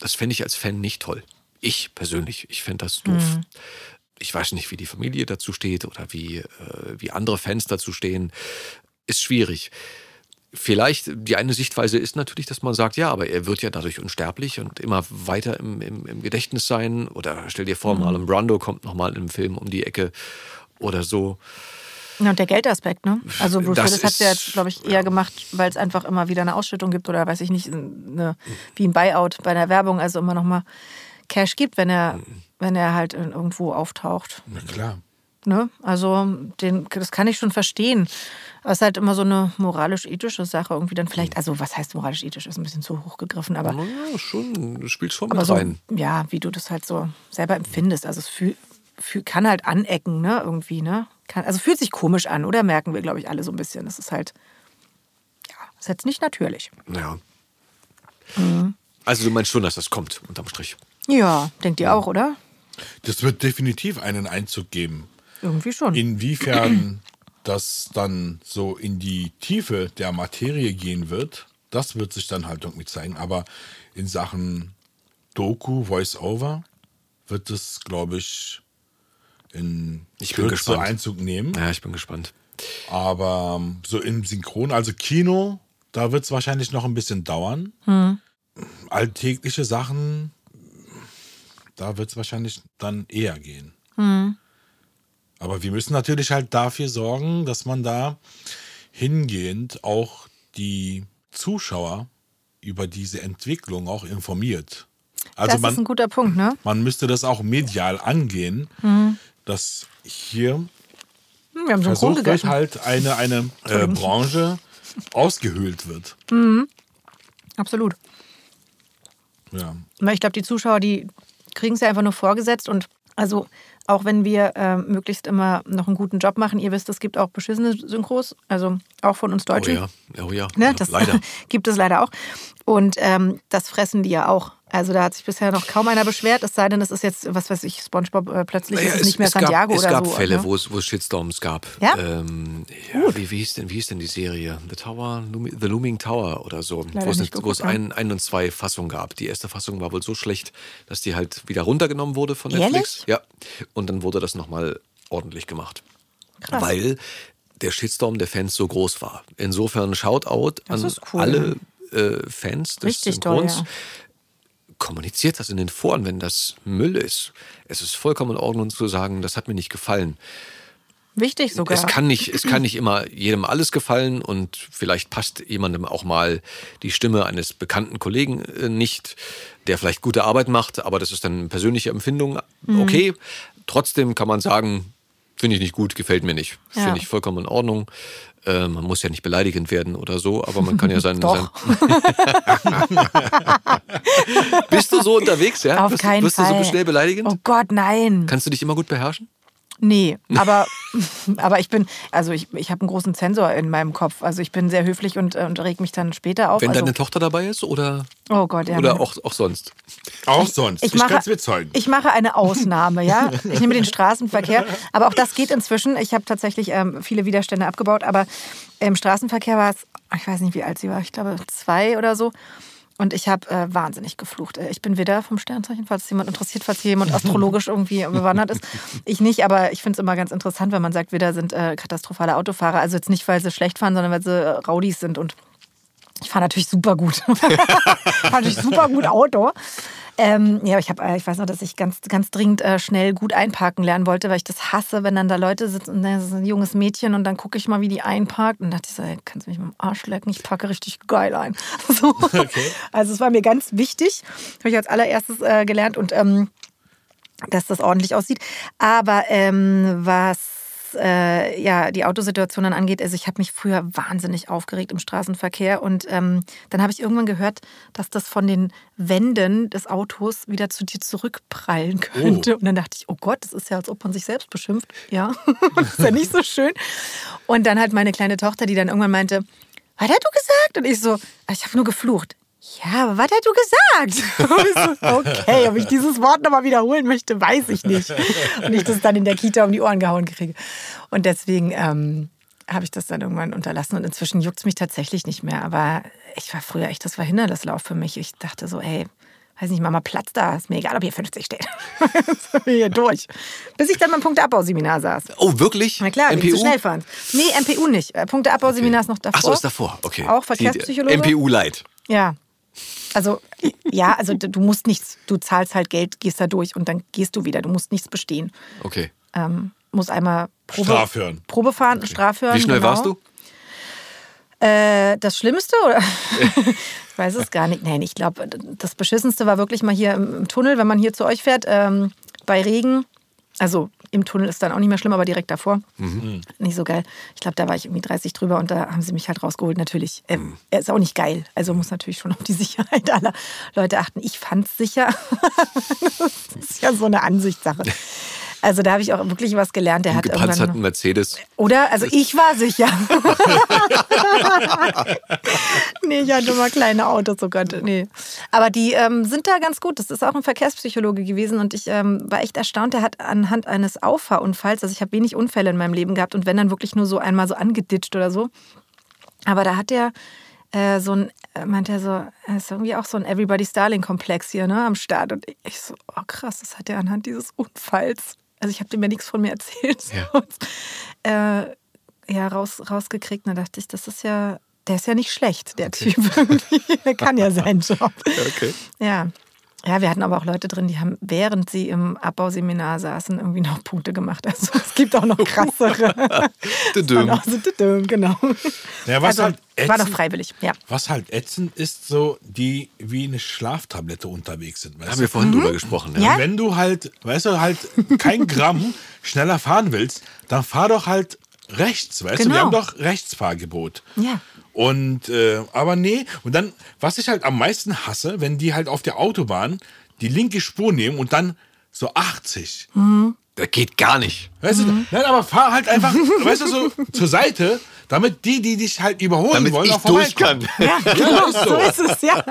das fände ich als Fan nicht toll. Ich persönlich, ich fände das doof. Ich weiß nicht, wie die Familie dazu steht oder wie, äh, wie andere Fans dazu stehen. Ist schwierig. Vielleicht, die eine Sichtweise ist natürlich, dass man sagt, ja, aber er wird ja dadurch unsterblich und immer weiter im, im, im Gedächtnis sein. Oder stell dir vor, Marlon Brando kommt nochmal im Film um die Ecke oder so. Ja, und der Geldaspekt, ne? Also Bruce Das Willis hat es ja glaube ich, eher gemacht, weil es einfach immer wieder eine Ausschüttung gibt oder weiß ich nicht, eine, wie ein Buyout bei der Werbung, also immer nochmal Cash gibt, wenn er, wenn er halt irgendwo auftaucht. Na klar. Ne? Also den, das kann ich schon verstehen. Aber es ist halt immer so eine moralisch-ethische Sache irgendwie dann vielleicht, also was heißt moralisch-ethisch, ist ein bisschen zu hoch gegriffen, aber, Ja, schon, du spielst schon mit so, rein. ja, wie du das halt so selber empfindest. Also es fühl, fühl, kann halt anecken, ne, irgendwie, ne? Kann, also fühlt sich komisch an, oder merken wir, glaube ich, alle so ein bisschen. Das ist halt, ja, ist jetzt nicht natürlich. Ja. Mhm. Also du meinst schon, dass das kommt, unterm Strich. Ja, denkt ihr auch, oder? Das wird definitiv einen Einzug geben. Irgendwie schon. Inwiefern <clears throat> das dann so in die Tiefe der Materie gehen wird, das wird sich dann halt irgendwie zeigen. Aber in Sachen Doku, Voice-Over, wird es, glaube ich, in Ich bin gespannt. Einzug nehmen. Ja, ich bin gespannt. Aber ähm, so im Synchron, also Kino, da wird es wahrscheinlich noch ein bisschen dauern. Alltägliche Sachen, da wird es wahrscheinlich dann eher gehen. Aber wir müssen natürlich halt dafür sorgen, dass man da hingehend auch die Zuschauer über diese Entwicklung auch informiert. Also das man, ist ein guter Punkt, ne? man müsste das auch medial angehen, dass hier Hm, Wir haben versucht wird, halt eine, eine äh, Branche ausgehöhlt wird. Absolut. Ja. Weil ich glaube, die Zuschauer, die kriegen es ja einfach nur vorgesetzt und also auch wenn wir äh, möglichst immer noch einen guten Job machen, ihr wisst, es gibt auch beschissene Synchros, also auch von uns Oh Deutschen. ja, oh ja, Ne, ja das leider. <laughs> gibt es leider auch. Und ähm, das fressen die ja auch. Also da hat sich bisher noch kaum einer beschwert, es sei denn, es ist jetzt, was weiß ich, Spongebob äh, plötzlich ist es nicht mehr Santiago gab, oder es gab so. Fälle, ne? wo es, wo es Shitstorms gab. Ja? Ähm, ja wie, wie, hieß denn, wie hieß denn die Serie? The Tower, The Looming Tower oder so. Leider wo es, wo es ein, ein und zwei Fassungen gab. Die erste Fassung war wohl so schlecht, dass die halt wieder runtergenommen wurde von Ehrlich? Netflix. Ja. Und dann wurde das nochmal ordentlich gemacht. Krass. Weil der Shitstorm der Fans so groß war. Insofern Shoutout Das an cool. alle äh, Fans des Richtig toll, Synchrons ja. Kommuniziert das in den Foren, wenn das Müll ist. Es ist vollkommen in Ordnung zu sagen, das hat mir nicht gefallen. Wichtig sogar. Es kann, nicht, es kann nicht immer jedem alles gefallen und vielleicht passt jemandem auch mal die Stimme eines bekannten Kollegen äh, nicht, der vielleicht gute Arbeit macht, aber das ist dann eine persönliche Empfindung. Mhm. Okay, trotzdem kann man sagen, finde ich nicht gut, gefällt mir nicht. Ja. Finde ich vollkommen in Ordnung. Äh, man muss ja nicht beleidigend werden oder so, aber man kann ja <laughs> sein. Doch. sein <laughs> Bist du so unterwegs, ja? Auf wirst, keinen wirst Fall. du so schnell beleidigend? Oh Gott, nein. Kannst du dich immer gut beherrschen? Nee, aber, <laughs> aber ich bin, also ich, ich habe einen großen Sensor in meinem Kopf. Also ich bin sehr höflich und, und reg mich dann später auf. Wenn also, deine Tochter dabei ist oder, oh Gott, ja. oder auch, auch sonst? Auch sonst. Ich, mache, kann es bezeugen. Ich mache eine Ausnahme, ja. Ich nehme den Straßenverkehr. Aber auch das geht inzwischen. Ich habe tatsächlich ähm, viele Widerstände abgebaut. Aber im Straßenverkehr war es, ich weiß nicht, wie alt sie war, ich glaube zwei oder so. Und ich habe äh, wahnsinnig geflucht. Äh, Ich bin wieder vom Sternzeichen, falls jemand interessiert, falls hier jemand <laughs> astrologisch irgendwie bewandert ist. Ich nicht, aber ich finde es immer ganz interessant, wenn man sagt, Widder sind äh, katastrophale Autofahrer. Also jetzt nicht, weil sie schlecht fahren, sondern weil sie äh, Raudis sind und ich fahre natürlich super gut. <laughs> fahre natürlich super gut Auto. Ähm, ja, ich habe, ich weiß noch, dass ich ganz, ganz dringend äh, schnell gut einparken lernen wollte, weil ich das hasse, wenn dann da Leute sitzen und da ist ein junges Mädchen und dann gucke ich mal, wie die einparkt und dachte ich so, ey, kannst du mich mit dem Arsch lecken? Ich packe richtig geil ein. <laughs> So. Also es war mir ganz wichtig, habe ich als allererstes äh, gelernt und ähm, dass das ordentlich aussieht. Aber ähm, was äh, ja, die Autosituation dann angeht, also ich habe mich früher wahnsinnig aufgeregt im Straßenverkehr und ähm, dann habe ich irgendwann gehört, dass das von den Wänden des Autos wieder zu dir zurückprallen könnte. Und dann dachte ich, oh Gott, das ist ja, als ob man sich selbst beschimpft. Ja, <laughs> das ist ja nicht so schön. Und dann halt meine kleine Tochter, die dann irgendwann meinte, was hat du gesagt? Und ich so, "Ah, ich habe nur geflucht. Ja, aber was hast du gesagt? <laughs> Ich okay, ob ich dieses Wort nochmal wiederholen möchte, weiß ich nicht. Und ich das dann in der Kita um die Ohren gehauen kriege. Und deswegen ähm, habe ich das dann irgendwann unterlassen. Und inzwischen juckt es mich tatsächlich nicht mehr. Aber ich war früher echt, das war Hindernislauf für mich. Ich dachte so, ey, weiß nicht, Mama, Platz da. Ist mir egal, ob hier 50 steht. <laughs> hier durch. Bis ich dann beim Punkteabbauseminar saß. Oh, wirklich? Na klar, MPU? zu schnell fahren. Nee, MPU nicht. Äh, Punkteabbauseminar ist noch davor. Ach so, ist davor. Okay. Auch Verkehrspsychologe. MPU Light. Ja. Also, ja, also du musst nichts, du zahlst halt Geld, gehst da durch und dann gehst du wieder. Du musst nichts bestehen. Okay. Ähm, musst einmal Probe, Strafhören. Probe fahren, Strafhören. Wie schnell genau. warst du? Äh, das Schlimmste? Oder? <laughs> ich weiß es gar nicht. Nein, ich glaube, das Beschissenste war wirklich mal hier im, im Tunnel, wenn man hier zu euch fährt, ähm, bei Regen. Also im Tunnel ist dann auch nicht mehr schlimm, aber direkt davor. Nicht so geil. Ich glaube, da war ich irgendwie 30 drüber und da haben sie mich halt rausgeholt. Natürlich, ähm, er ist auch nicht geil. Also muss natürlich schon auf die <laughs> Sicherheit aller Leute achten. Ich fand es sicher. <laughs> das ist ja so eine Ansichtssache. Also da habe ich auch wirklich was gelernt. Der Ein hat gepanzerten Mercedes. oder? Also ich war sicher. <laughs> nee, ich hatte mal kleine Autos, oh Gott, nee. Aber die ähm, sind da ganz gut. Das ist auch ein Verkehrspsychologe gewesen und ich ähm, war echt erstaunt. Der hat anhand eines Auffahrunfalls, also ich habe wenig Unfälle in meinem Leben gehabt und wenn dann wirklich nur so einmal so angeditscht oder so. Aber da hat der äh, so ein, äh, meint er so, ist irgendwie auch so ein Everybody's Darling-Komplex hier ne, am Start. Und ich so, oh krass, das hat er anhand dieses Unfalls. Also ich habe dem ja nichts von mir erzählt. <laughs> Ja. äh, ja, raus, rausgekriegt. Und da dachte ich, das ist ja, der ist ja nicht schlecht, der Typ irgendwie. <laughs> Der kann ja <laughs> seinen Job. Okay. Ja. Ja, wir hatten aber auch Leute drin, die haben, während sie im Abbauseminar saßen, irgendwie noch <laughs> Punkte gemacht. Also es gibt auch noch <laughs> krassere. Düdüm. So, düdüm, genau. Ja, was also, halt war doch ätzend- freiwillig, ja. Was halt ätzend ist, so die wie eine Schlaftablette unterwegs sind. Weißt Haben du? wir vorhin drüber gesprochen. Mhm. Ja? Und wenn du halt, weißt du, halt kein Gramm <laughs> schneller fahren willst, dann fahr doch halt rechts, weißt du? Genau. Wir haben doch Rechtsfahrgebot. Ja. Und, äh, aber nee, und dann, was ich halt am meisten hasse, wenn die halt auf der Autobahn die linke Spur nehmen und dann so 80. Das geht gar nicht. Weißt Mhm. du, nein, aber fahr halt einfach, weißt du, so zur Seite, damit die, die dich halt überholen Damit wollen, ich auch durch kann. <laughs> Ja, genau, so ist es, ja.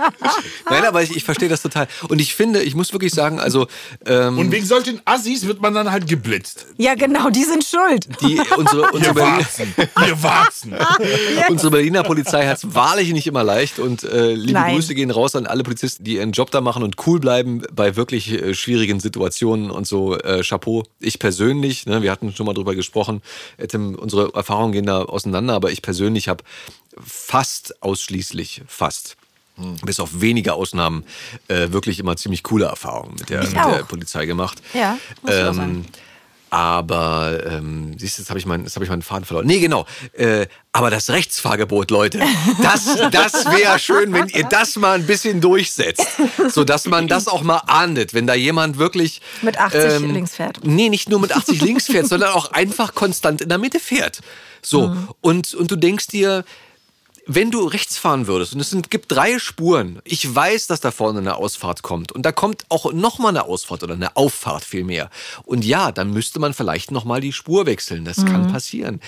Nein, aber ich, ich verstehe das total. Und ich finde, ich muss wirklich sagen, also ähm, Und wegen solchen Assis wird man dann halt geblitzt. Ja, genau, die sind schuld. die, unsere, <laughs> unsere, Berliner, Warzen. Ihr Warzen. <laughs> unsere Berliner Polizei hat es wahrlich nicht immer leicht. Und äh, liebe Nein. Grüße gehen raus an alle Polizisten, die ihren Job da machen und cool bleiben bei wirklich äh, schwierigen Situationen und so. Äh, Chapeau. Ich persönlich, ne, wir hatten schon mal drüber gesprochen, Tim, unsere Erfahrungen gehen da auseinander, aber ich persönlich habe fast ausschließlich, fast, bis auf wenige Ausnahmen, äh, wirklich immer ziemlich coole Erfahrungen mit der, mit der. Polizei gemacht. Ja, muss ich auch sagen. Aber ähm, siehst du, jetzt habe ich, mein, jetzt hab ich meinen Faden verloren. Nee, genau. Äh, aber das Rechtsfahrgebot, Leute, das, das wäre schön, wenn ihr das mal ein bisschen durchsetzt. So dass man das auch mal ahndet, wenn da jemand wirklich. Mit 80 links fährt. Nee, nicht nur mit 80 links fährt, sondern auch einfach konstant in der Mitte fährt. So. Mhm. Und, und du denkst dir, wenn du rechts fahren würdest und es sind, gibt drei Spuren, ich weiß, dass da vorne eine Ausfahrt kommt und da kommt auch nochmal eine Ausfahrt oder eine Auffahrt vielmehr. Und ja, dann müsste man vielleicht nochmal die Spur wechseln. Das kann passieren.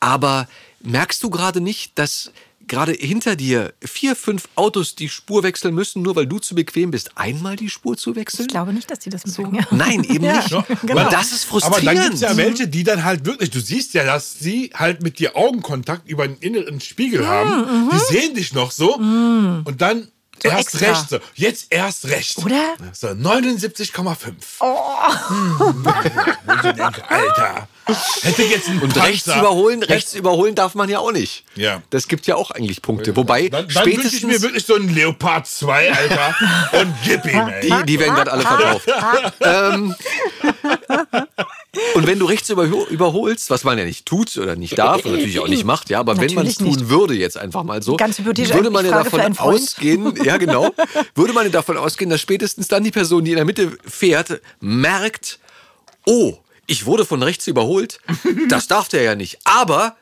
Aber merkst du gerade nicht, dass gerade hinter dir vier, fünf Autos die Spur wechseln müssen, nur weil du zu bequem bist, einmal die Spur zu wechseln? Ich glaube nicht, dass die das mögen. Ja. Nein, eben Ja, nicht. <laughs> genau. Und das ist Aber frustrierend. dann gibt es ja welche, die dann halt wirklich, du siehst ja, dass sie halt mit dir Augenkontakt über den inneren Spiegel haben. Die sehen dich noch so und dann erst extra. recht. So. Jetzt erst recht. Oder? So, 79,5. <laughs> Hm. Und ich denke, Alter, hätte jetzt ein Und Panzer- rechts überholen, rechts überholen darf man ja auch nicht. Ja. Das gibt ja auch eigentlich Punkte. Wobei, Dann, dann wünsche ich spätestens, mir wirklich so einen Leopard 2, Alter. und gib ihm, ey. die, die werden gerade alle verkauft. <laughs> ähm, und wenn du rechts überho- überholst, was man ja nicht tut oder nicht darf und natürlich auch nicht macht, ja, aber wenn man es Natürlich tun würde jetzt einfach mal so, Ganz würde man ja davon ausgehen, <laughs> ja genau, würde man ja davon ausgehen, dass spätestens dann die Person, die in der Mitte fährt, merkt, oh, ich wurde von rechts überholt, das darf der ja nicht. Aber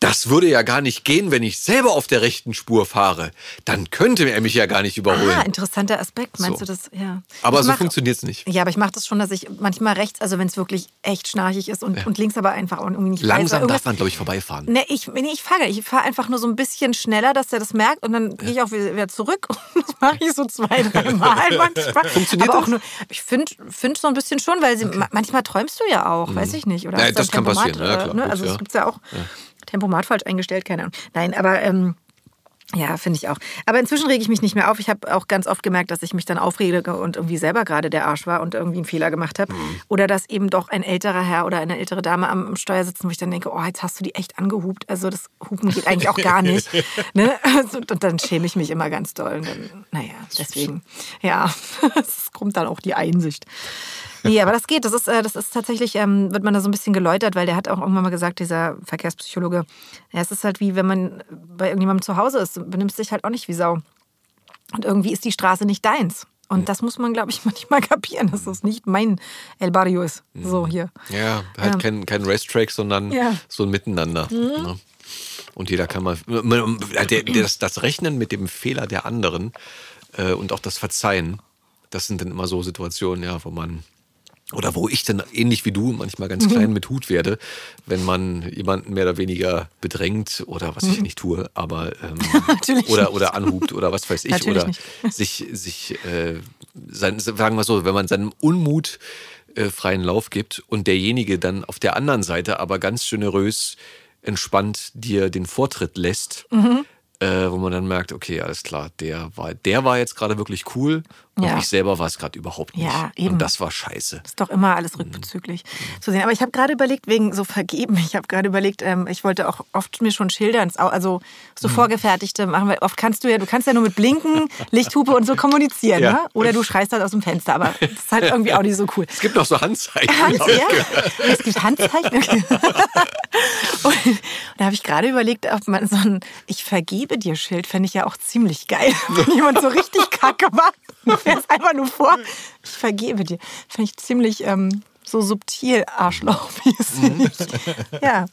das würde ja gar nicht gehen, wenn ich selber auf der rechten Spur fahre. Dann könnte er mich ja gar nicht überholen. Ah, interessanter Aspekt. Meinst So. du das? Ja. Aber Ich so funktioniert es nicht. Ja, aber ich mache das schon, dass ich manchmal rechts, also wenn es wirklich echt schnarchig ist und, und links aber einfach auch irgendwie nicht Langsam darf man, glaube ich, vorbeifahren. Nee, ich, nee, ich fahre. Ich fahre einfach nur so ein bisschen schneller, dass er das merkt und dann gehe ich auch wieder zurück <laughs> und das mache ich so zwei, drei Mal <laughs> manchmal. Funktioniert Aber auch das? nur, ich finde find so ein bisschen schon, weil sie, ma- manchmal träumst du ja auch, weiß ich nicht. Oder Ja, du das ein kann passieren, ja, klar, ne? gut, Also ja. es gibt ja auch Tempomat falsch eingestellt, keine Ahnung. Nein, aber ähm, ja, finde ich auch. Aber inzwischen rege ich mich nicht mehr auf. Ich habe auch ganz oft gemerkt, dass ich mich dann aufrege und irgendwie selber gerade der Arsch war und irgendwie einen Fehler gemacht habe. Mhm. Oder dass eben doch ein älterer Herr oder eine ältere Dame am, am Steuer sitzen, wo ich dann denke, oh, jetzt hast du die echt angehupt. Also das Hupen geht eigentlich auch gar nicht. <laughs> ne? Also, und dann schäme ich mich immer ganz doll. Und dann, naja, deswegen. Ja, <laughs> es kommt dann auch die Einsicht. Nee, aber das geht. Das ist, äh, das ist tatsächlich, ähm, wird man da so ein bisschen geläutert, weil der hat auch irgendwann mal gesagt, dieser Verkehrspsychologe, ja, es ist halt wie, wenn man bei irgendjemandem zu Hause ist, benimmst dich halt auch nicht wie Sau. Und irgendwie ist die Straße nicht deins. Und das muss man, glaube ich, <laughs> manchmal kapieren, dass das nicht mein El Barrio ist. So hier. Ja, halt Ja. kein, kein Racetrack, sondern Ja. Mhm. so ein Miteinander. Ne? Und jeder kann mal. Der, das, das Rechnen mit dem Fehler der anderen äh, und auch das Verzeihen, das sind dann immer so Situationen, ja, wo man. Oder wo ich dann ähnlich wie du manchmal ganz Mhm. klein mit Hut werde, wenn man jemanden mehr oder weniger bedrängt oder was ich nicht tue, aber ähm, <laughs> Mhm. Oder, oder anhubt oder was weiß ich Natürlich oder nicht. <laughs> sich, sich äh, sein, sagen wir so, wenn man seinem Unmut äh, freien Lauf gibt und derjenige dann auf der anderen Seite aber ganz generös entspannt dir den Vortritt lässt, Mhm. äh, wo man dann merkt, okay, alles klar, der war, der war jetzt gerade wirklich cool und Ja. ich selber war es gerade überhaupt nicht. Ja, eben. Und das war scheiße. Ist doch immer alles rückbezüglich zu sehen. Aber ich habe gerade überlegt, wegen so vergeben, <laughs> ich habe gerade überlegt, ähm, ich wollte auch oft mir schon Schilder ins Au also so vorgefertigte machen, weil oft kannst du ja, du kannst ja nur mit Blinken, <laughs> Lichthupe und so kommunizieren, Ja. ne? Oder du schreist halt aus dem Fenster, aber das ist halt irgendwie auch nicht so cool. Es gibt noch so Handzeichen. <laughs> Hand, ja? Es gibt Handzeichen. Okay. Und da habe ich gerade überlegt, ob man so ein Ich vergebe dir Schild fände ich ja auch ziemlich geil. Wenn jemand so richtig kacke macht, <laughs> du fährst einfach nur vor. Ich vergebe dir. Fände ich ziemlich ähm, so subtil arschlochmäßig. Ja,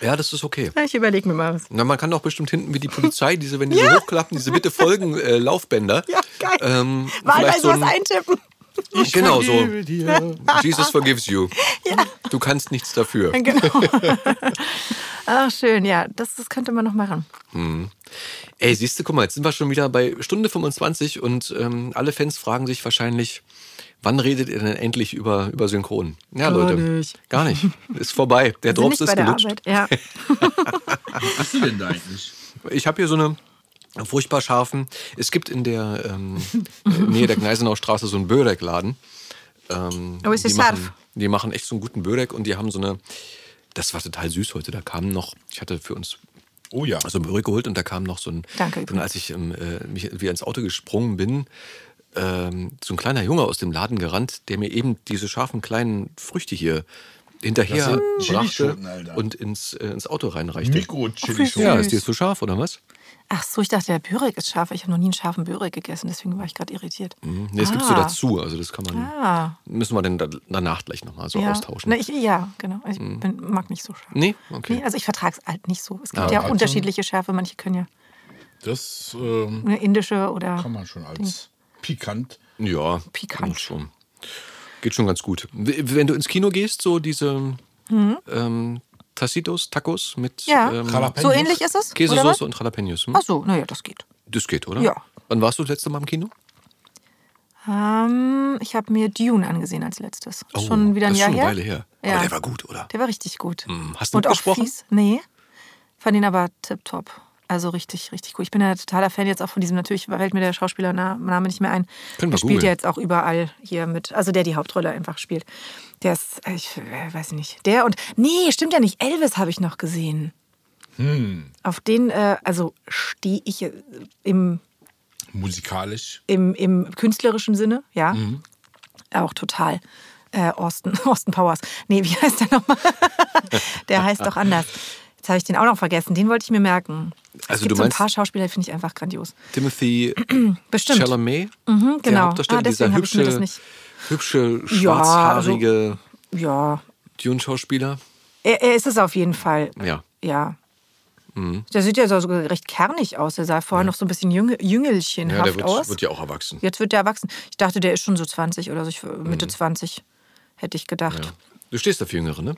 Ja, das ist okay. ich überlege mir mal was. Na, man kann doch bestimmt hinten wie die Polizei, diese, wenn die so hochklappen, diese Bitte folgen äh, Laufbänder. Ja, geil. Ähm, Wahlweise so was ein- eintippen. Genau so. Dir. Jesus forgives you. Du kannst nichts dafür. Genau. <laughs> Ach, schön, ja, das, das könnte man noch machen. Ey, siehst du, guck mal, jetzt sind wir schon wieder bei Stunde 25 und ähm, alle Fans fragen sich wahrscheinlich, wann redet ihr denn endlich über, über Synchron? Ja, Gar Leute. nicht. Gar nicht. Ist vorbei. Der Drops ist bei der gelutscht. Arbeit. Ja. <laughs> Was hast du denn da eigentlich? Ich habe hier so eine furchtbar scharfen. Es gibt in der ähm, äh, Nähe der Gneisenauer Straße so einen Börek-Laden. Ähm, Oh, ist die es machen, scharf? Die machen echt so einen guten Börek und die haben so eine. Das war total süß heute. Da kamen noch, ich hatte für uns Oh ja. so ein Börek geholt und da kam noch so ein. Danke Dann, als ich ähm, äh, mich wieder ins Auto gesprungen bin, ähm, so ein kleiner Junge aus dem Laden gerannt, der mir eben diese scharfen kleinen Früchte hier hinterher brachte und ins, äh, ins Auto reinreichte. Mikro-Chili. Ach, wie Ja, ist dir zu scharf oder was? Ach so, ich dachte, der Börek ist scharf. Ich habe noch nie einen scharfen Börek gegessen, deswegen war ich gerade irritiert. Mhm. Nee, das gibst du Ah. dazu. Also das kann man. Ah, Müssen wir denn da- danach gleich nochmal so ja. austauschen? Mhm. Ne, ich, ja, genau. Ich bin, mag nicht so scharf. Nee? Okay. Nee, also ich vertrage es halt nicht so. Es gibt Ah, ja also- unterschiedliche Schärfe. Manche können ja Das ähm, eine indische oder. kann man schon als pikant. Ja, Pikant. schon. Geht schon ganz gut. Wenn du ins Kino gehst, so diese ähm, Tacitos, Tacos mit Mhm. Ja. ähm, Jalapenos. So ähnlich ist es? was? und Jalapenos. Hm? Ach so, naja, das geht. Das geht, oder? Ja. Wann warst du das letzte Mal im Kino? Ähm, ich habe mir Dune angesehen als letztes. Oh, schon wieder ein das ist Jahr schon eine her. Weile her. Ja. Aber der war gut, oder? Der war richtig gut. Hm, hast du Und auch mitgesprochen? fies. Nee. Fand ihn aber tipptopp. Also richtig, richtig gut. Ich bin ja totaler Fan jetzt auch von diesem, natürlich fällt mir der Schauspielername nicht mehr ein. Können der spielt ja jetzt auch überall hier mit, also der die Hauptrolle einfach spielt. Der ist, ich äh, weiß nicht, der und, nee, stimmt ja nicht, Elvis habe ich noch gesehen. Hm. Auf den, äh, also stehe ich äh, im, Musikalisch. im, im künstlerischen Sinne, ja. Mhm. Auch total. Äh, Austin, <laughs> Austin Powers. Nee, wie heißt der nochmal? <laughs> der heißt doch anders. Jetzt habe ich den auch noch vergessen. Den wollte ich mir merken. es Also gibt du so ein paar Schauspieler, finde ich einfach grandios. Timothy <clears throat> Bestimmt. Chalamet, Mhm, der genau. Hauptdarsteller, Ah, dieser hübsche, hübsche, Ja, also schwarzhaarige Ja, Dune-Schauspieler. er, er ist es auf jeden Fall. Ja. Ja. Mhm. Der sieht ja so sogar recht kernig aus. Der sah vorher noch so ein bisschen jüngel, jüngelchenhaft Ja, der wird, aus. wird ja auch erwachsen. Jetzt wird der erwachsen. Ich dachte, der ist schon so 20 oder so. Mhm. Mitte 20 hätte ich gedacht. Ja. Du stehst auf Jüngere, ne?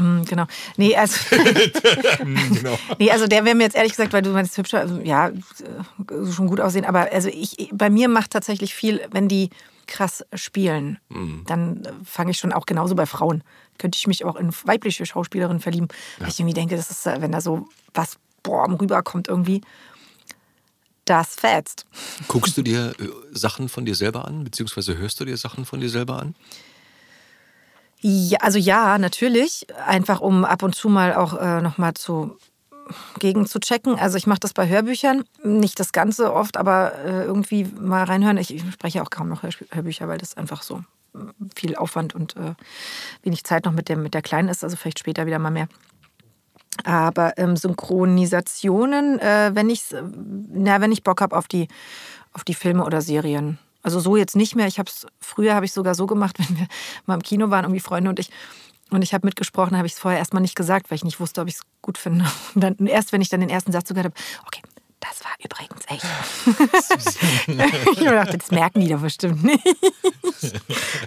Mm, Genau. Nee, also, <laughs> genau. nee, also der wäre mir jetzt ehrlich gesagt, weil du meinst hübscher, also, ja, äh, schon gut aussehen, aber also ich, bei mir macht tatsächlich viel, wenn die krass spielen, Mhm. dann äh, fange ich schon auch genauso bei Frauen. Könnte ich mich auch in weibliche Schauspielerinnen verlieben. Weil ich irgendwie denke, das ist, äh, wenn da so was boah, rüberkommt irgendwie, das fetzt. Guckst du <laughs> dir Sachen von dir selber an, beziehungsweise hörst du dir Sachen von dir selber an? Ja, also ja, natürlich. Einfach um ab und zu mal auch äh, nochmal zu gegen zu checken. Also ich mache das bei Hörbüchern, nicht das Ganze oft, aber äh, irgendwie mal reinhören. Ich, ich spreche auch kaum noch Hörbücher, weil das einfach so äh, viel Aufwand und äh, wenig Zeit noch mit der, mit der Kleinen ist. Also vielleicht später wieder mal mehr. Aber ähm, Synchronisationen, äh, wenn ich na, wenn ich Bock habe auf die, auf die Filme oder Serien. Also so jetzt nicht mehr. Ich hab's, früher habe ich sogar so gemacht, <laughs> wenn wir mal im Kino waren, irgendwie Freunde und ich, und ich habe mitgesprochen, habe ich es vorher erstmal nicht gesagt, weil ich nicht wusste, ob ich es gut finde. <laughs> Und dann erst, wenn ich dann den ersten Satz zugehört habe, okay, das war übrigens echt. <laughs> ich dachte, das merken die doch bestimmt nicht.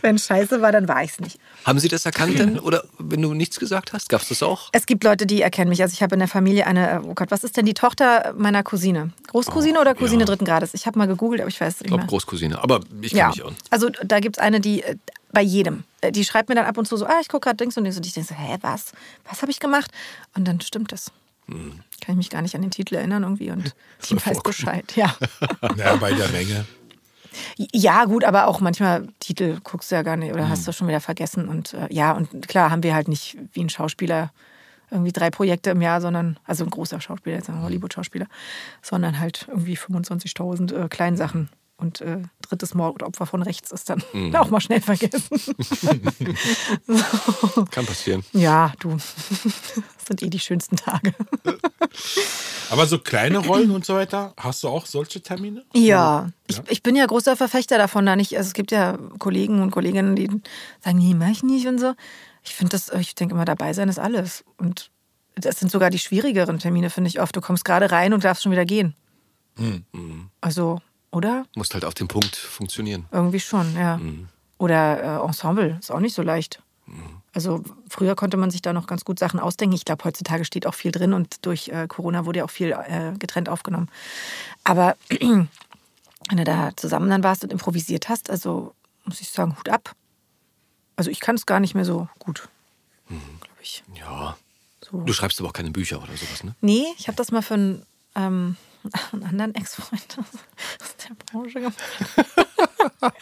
wenn scheiße war, dann war ich es nicht. Haben sie das erkannt denn? Oder wenn du nichts gesagt hast, gab es das auch? Es gibt Leute, die erkennen mich. Also ich habe in der Familie eine, oh Gott, was ist denn die Tochter meiner Cousine? Großcousine oder Cousine ja. dritten Grades? Ich habe mal gegoogelt, aber ich weiß es Ich nicht glaube mehr. Großcousine, aber ich kenne Ja, mich auch. also da gibt es eine, die äh, bei jedem, äh, die schreibt mir dann ab und zu so, ah, ich gucke gerade Dings und Dings und ich denke so, hä, was? Was habe ich gemacht? Und dann stimmt es. Kann ich mich gar nicht an den Titel erinnern irgendwie und die weiß vorkommen. Bescheid, ja. <laughs> Ja, bei der Menge. Ja, gut, aber auch manchmal Titel guckst du ja gar nicht oder Hm. hast du schon wieder vergessen. Und äh, ja, und klar haben wir halt nicht wie ein Schauspieler irgendwie drei Projekte im Jahr, sondern, also ein großer Schauspieler, jetzt ein Hollywood-Schauspieler, sondern halt irgendwie 25.000 äh, Kleinsachen. Und äh, drittes Mordopfer von rechts ist dann Hm. <laughs> auch mal schnell vergessen. <laughs> <laughs> Kann passieren. ja, du, das sind eh die schönsten Tage. Aber so kleine Rollen und so weiter, hast du auch solche Termine? Ja, ich, ich bin ja großer Verfechter davon, da nicht, also es gibt ja Kollegen und Kolleginnen, die sagen, nee, mach ich nicht und so. Ich finde das, ich denke immer, dabei sein ist alles. Und das sind sogar die schwierigeren Termine, finde ich oft. Du kommst gerade rein und darfst schon wieder gehen. Also, oder? Musst halt auf den Punkt funktionieren. Irgendwie schon, ja. Oder äh, Ensemble, ist auch nicht so leicht. Also früher konnte man sich da noch ganz gut Sachen ausdenken. Ich glaube, heutzutage steht auch viel drin und durch äh, Corona wurde ja auch viel äh, getrennt aufgenommen. Aber <clears throat> wenn du da zusammen dann warst und improvisiert hast, also muss ich sagen, Hut ab. Also ich kann es gar nicht mehr so gut, glaube ich. Ja. So. Du schreibst aber auch keine Bücher oder sowas, ne? Nee, ich habe das mal für einen, ähm, einen anderen Ex-Freund aus der Branche gemacht. <laughs>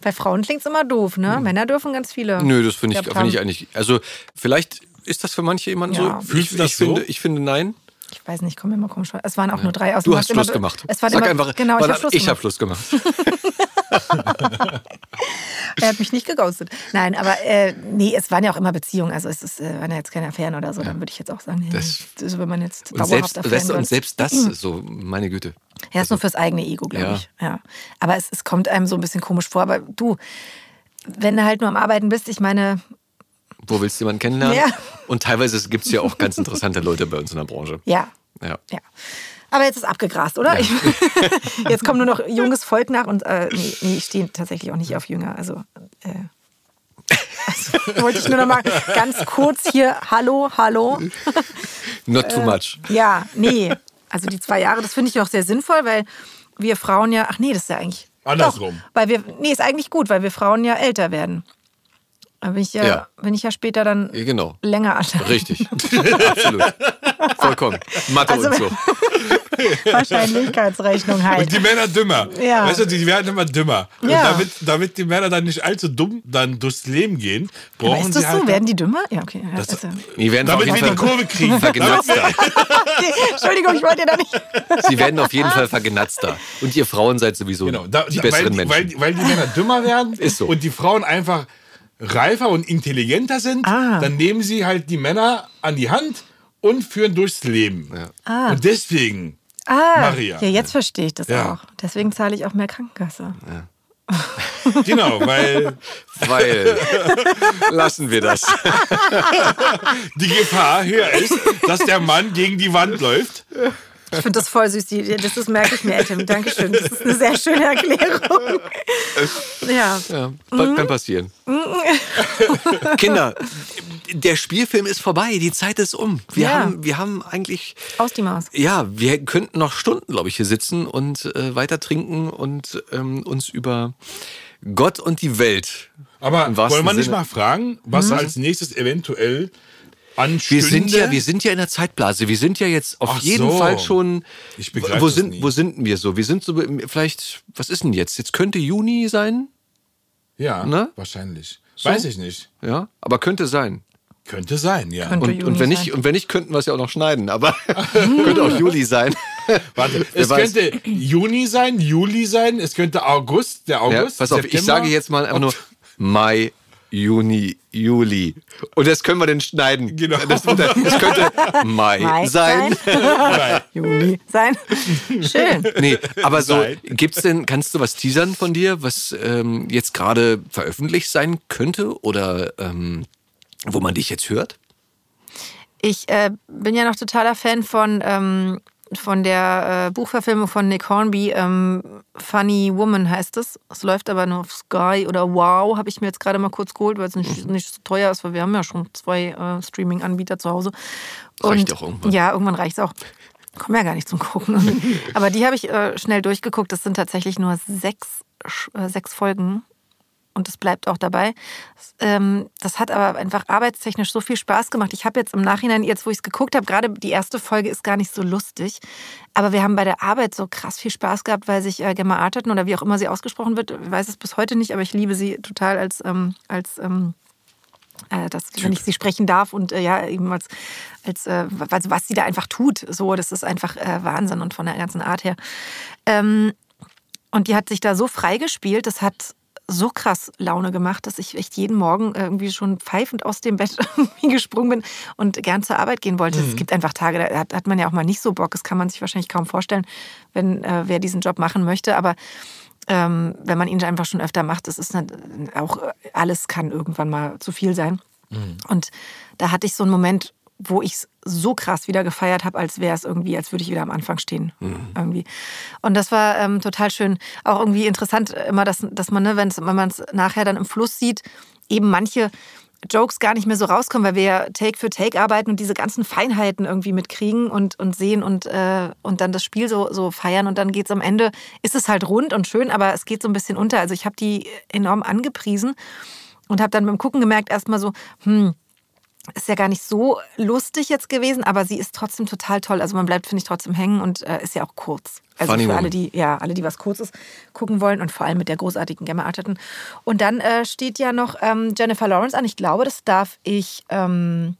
Bei Frauen klingt es immer doof, ne? Männer dürfen ganz viele. Nö, das finde ich, find ich eigentlich. Also, vielleicht ist das für manche jemand Ja. so. Fühlst ich, du das ich, finde, so? ich finde nein. Ich weiß nicht, komm mir mal komisch vor. Es waren auch nur drei aus. Du hast. Schluss Immer- gemacht. Es war Sag immer, einfach, genau, ich habe Schluss habe Schluss gemacht. <laughs> <laughs> er hat mich nicht geghostet. Nein, aber äh, nee, es waren ja auch immer Beziehungen. Also es ist, äh, waren ja jetzt keine Affären oder so. Dann würde ich jetzt auch sagen, nee, Das- das, ist, wenn man jetzt Und selbst, weißt du, und selbst das, so, meine Güte. Ja, ist nur fürs eigene Ego, glaube Ja. ich. Ja. Aber es, es kommt einem so ein bisschen komisch vor. Aber du, wenn du halt nur am Arbeiten bist, ich meine, Wo willst du jemanden kennenlernen? Ja. Und teilweise gibt es ja auch ganz interessante Leute bei uns in der Branche. ja, Ja. ja. Aber jetzt ist abgegrast, oder? Ich, <laughs> jetzt kommt nur noch junges Volk nach und äh, nee, nee, ich stehe tatsächlich auch nicht auf Jünger. Also, äh, also <laughs> wollte ich nur noch mal ganz kurz hier, hallo, hallo. <laughs> Not too much. Ja, nee. Also die zwei Jahre, das finde ich auch sehr sinnvoll, weil wir Frauen ja, ach nee, das ist ja eigentlich. Andersrum. Doch, weil wir, nee, ist eigentlich gut, weil wir Frauen ja älter werden. Da bin ich ja, Ja. bin ich ja später dann Ja, Genau. länger alt. Richtig. <laughs> Absolut. Vollkommen. Mathe Also- und so. <laughs> Wahrscheinlichkeitsrechnung halt. Und die Männer dümmer. Ja. Weißt du, die werden immer dümmer. Und Ja. damit, damit die Männer dann nicht allzu dumm dann durchs Leben gehen, brauchen ist sie das halt. so? Werden die dümmer? Ja, okay. Ja, Das- also, Die werden auf damit wir jeden die Fall Kurve kriegen. vergenatzter. <laughs> okay, Entschuldigung, ich wollte da nicht. Sie werden auf jeden Fall vergenatzter. Und ihr Frauen seid sowieso Genau, da, die besseren weil, Menschen. Weil, weil die Männer dümmer werden Ist so. und die Frauen einfach reifer und intelligenter sind, Ah. dann nehmen sie halt die Männer an die Hand und führen durchs Leben. Und deswegen, Ah, Maria. ja, jetzt verstehe ich das Ja. auch. Deswegen zahle ich auch mehr Krankenkasse. <laughs> <laughs> genau, weil Weil <laughs> lassen wir das. die Gefahr höher ist, dass der Mann gegen die Wand läuft. Ich finde das voll süß. Die- Das, das merke ich mir, Tim. Dankeschön. Das ist eine sehr schöne Erklärung. Ja. Ja, kann passieren. Kinder, der Spielfilm ist vorbei, die Zeit ist um. Wir, Ja. haben, wir haben eigentlich, Aus die Maus. ja, wir könnten noch Stunden, glaube ich, hier sitzen und äh, weiter trinken und ähm, uns über Gott und die Welt. Aber wollen wir nicht Sinne. mal fragen, was als nächstes eventuell anstünde? Wir sind, ja, wir sind ja in der Zeitblase. Wir sind ja jetzt auf Ach jeden so. Fall schon. Ich begreife wo sind, nie. wo sind wir so? Wir sind so vielleicht. Was ist denn jetzt? Jetzt könnte Juni sein, ja, Ne? wahrscheinlich. So? Weiß ich nicht. ja, aber könnte sein. Könnte sein, ja. Könnte Und, und wenn nicht, und wenn nicht, könnten wir es ja auch noch schneiden. Aber <laughs> könnte auch Juli sein. <laughs> Warte, es weiß. könnte Juni sein, Juli sein, es könnte August, der Ja, August. pass auf, ich sage jetzt mal einfach nur Mai, Juni, Juli. Und das können wir dann schneiden. Genau. Das, das könnte Mai, Mai sein. Nein. <laughs> Juni sein. Schön. Nee, aber so, Sein. gibt's denn, kannst du was teasern von dir, was ähm, jetzt gerade veröffentlicht sein könnte oder ähm, wo man dich jetzt hört? Ich äh, bin ja noch totaler Fan von, ähm, von der äh, Buchverfilmung von Nick Hornby. Ähm, Funny Woman heißt es. Es läuft aber nur auf Sky oder Wow, habe ich mir jetzt gerade mal kurz geholt, weil es nicht, nicht so teuer ist, weil wir haben ja schon zwei äh, Streaming-Anbieter zu Hause. Reicht auch irgendwann. Ja, irgendwann reicht es auch. Kommen ja gar nicht zum Gucken. <laughs> aber die habe ich äh, schnell durchgeguckt. Das sind tatsächlich nur sechs, äh, sechs Folgen und es bleibt auch dabei. Ähm, das hat aber einfach arbeitstechnisch so viel Spaß gemacht. Ich habe jetzt im Nachhinein, jetzt wo ich es geguckt habe, gerade die erste Folge ist gar nicht so lustig, aber wir haben bei der Arbeit so krass viel Spaß gehabt, weil sich äh, Gemma Arterton oder wie auch immer sie ausgesprochen wird, ich weiß es bis heute nicht, aber ich liebe sie total als, ähm, als ähm, äh, das, wenn ich sie sprechen darf und äh, ja, eben als, als äh, was, was sie da einfach tut. So, das ist einfach äh, Wahnsinn und von der ganzen Art her. Ähm, und die hat sich da so frei gespielt, das hat so krass Laune gemacht, dass ich echt jeden Morgen irgendwie schon pfeifend aus dem Bett <laughs> gesprungen bin und gern zur Arbeit gehen wollte. Es gibt einfach Tage, da hat, hat man ja auch mal nicht so Bock. Das kann man sich wahrscheinlich kaum vorstellen, wenn äh, wer diesen Job machen möchte. Aber ähm, wenn man ihn einfach schon öfter macht, das ist nicht, auch äh, alles kann irgendwann mal zu viel sein. Und da hatte ich so einen Moment, wo ich es so krass wieder gefeiert habe, als wäre es irgendwie, als würde ich wieder am Anfang stehen. Irgendwie. Und das war ähm, total schön. Auch irgendwie interessant, immer, dass, dass man, ne, wenn's, wenn man es nachher dann im Fluss sieht, eben manche Jokes gar nicht mehr so rauskommen, weil wir ja Take für Take arbeiten und diese ganzen Feinheiten irgendwie mitkriegen und, und sehen und, äh, und dann das Spiel so, so feiern und dann geht es am Ende, ist es halt rund und schön, aber es geht so ein bisschen unter. Also ich habe die enorm angepriesen und habe dann beim Gucken gemerkt, erstmal so, hm, ist ja gar nicht so lustig jetzt gewesen, aber sie ist trotzdem total toll. Also man bleibt, finde ich, trotzdem hängen und äh, ist ja auch kurz. Also Funny für alle, die, ja, alle, die was Kurzes gucken wollen und vor allem mit der großartigen Gemma Arterton. Und dann äh, steht ja noch ähm, Jennifer Lawrence an. Ich glaube, das darf ich, ähm,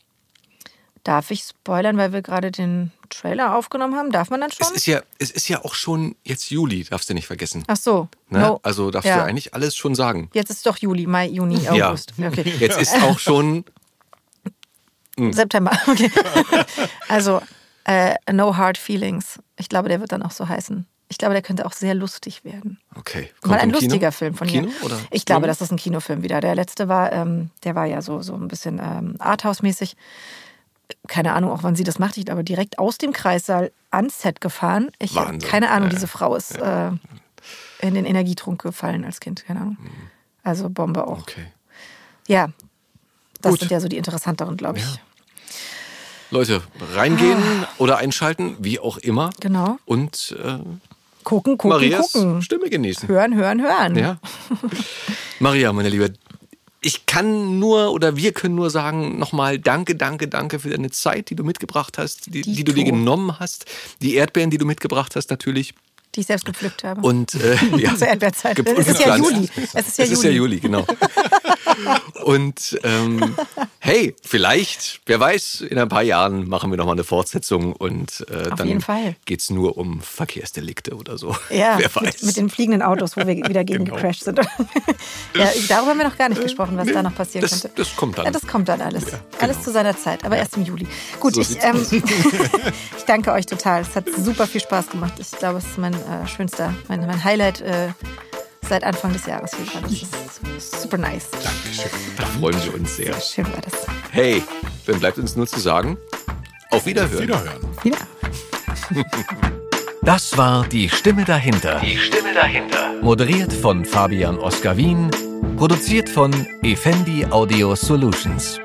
Darf ich spoilern, weil wir gerade den Trailer aufgenommen haben? Darf man dann Es schon? ist ja, es ist ja auch schon jetzt Juli, darfst du nicht vergessen. Ach so. Ne? No. Also darfst Ja. du eigentlich alles schon sagen. Jetzt ist doch Juli, Mai, Juni, Ja. August. Okay. Jetzt ist auch schon September. <laughs> Okay. also, äh, No Hard Feelings. Ich glaube, der wird dann auch so heißen. Ich glaube, der könnte auch sehr lustig werden. okay. Mal ein im Kino? lustiger Film von Kino mir. oder ich glaube, das ist ein Kinofilm wieder. Der letzte war, ähm, der war ja so, so ein bisschen ähm, Arthouse-mäßig. Keine Ahnung, auch wann sie das macht. Ich glaube, direkt aus dem Kreissaal ans Set gefahren. Ich habe keine Ahnung, Ja, diese Frau ist äh, in den Energietrunk gefallen als Kind. Keine Ahnung. Also Bombe auch. Okay. Ja, das Gut. sind ja so die interessanteren, glaube ich. Ja. Leute, reingehen Ah. oder einschalten, wie auch immer. Genau. Und äh, Gucken, gucken, Marias gucken. Stimme genießen. Hören, hören, hören. Ja. <laughs> Maria, meine Liebe, ich kann nur oder wir können nur sagen, nochmal danke, danke, danke für deine Zeit, die du mitgebracht hast, die, die du dir genommen hast, die Erdbeeren, die du mitgebracht hast natürlich. Die ich selbst gepflückt habe. Und äh, <laughs> ja, Zur Erdbeerzeit. Es ist ja. Juli. Es ist ja es ist ja Juli. Juli, genau. <laughs> Und ähm, hey, vielleicht, wer weiß, in ein paar Jahren machen wir nochmal eine Fortsetzung und äh, dann geht es nur um Verkehrsdelikte oder so. Ja, <laughs> wer weiß. mit, mit den fliegenden Autos, wo wir wieder gegen Genau. gecrashed sind. ja, darüber haben wir noch gar nicht gesprochen, was da noch passieren das, könnte. das kommt dann. Ja, das kommt dann alles. Ja, Alles genau. zu seiner Zeit, aber erst im Juli. Gut, So ich, ähm, ich danke euch total. Es hat super viel Spaß gemacht. Ich glaube, es ist mein äh, schönster, mein, mein Highlight äh, seit Anfang des Jahres. Das ist super nice. Dankeschön. da freuen wir uns sehr. Schön war das. Hey, dann bleibt uns nur zu sagen, auf Wiederhören. Wiederhören. Wieder. Das war die Stimme dahinter. Die Stimme dahinter. Moderiert von Fabian Oskar Wien. Produziert von Effendi Audio Solutions.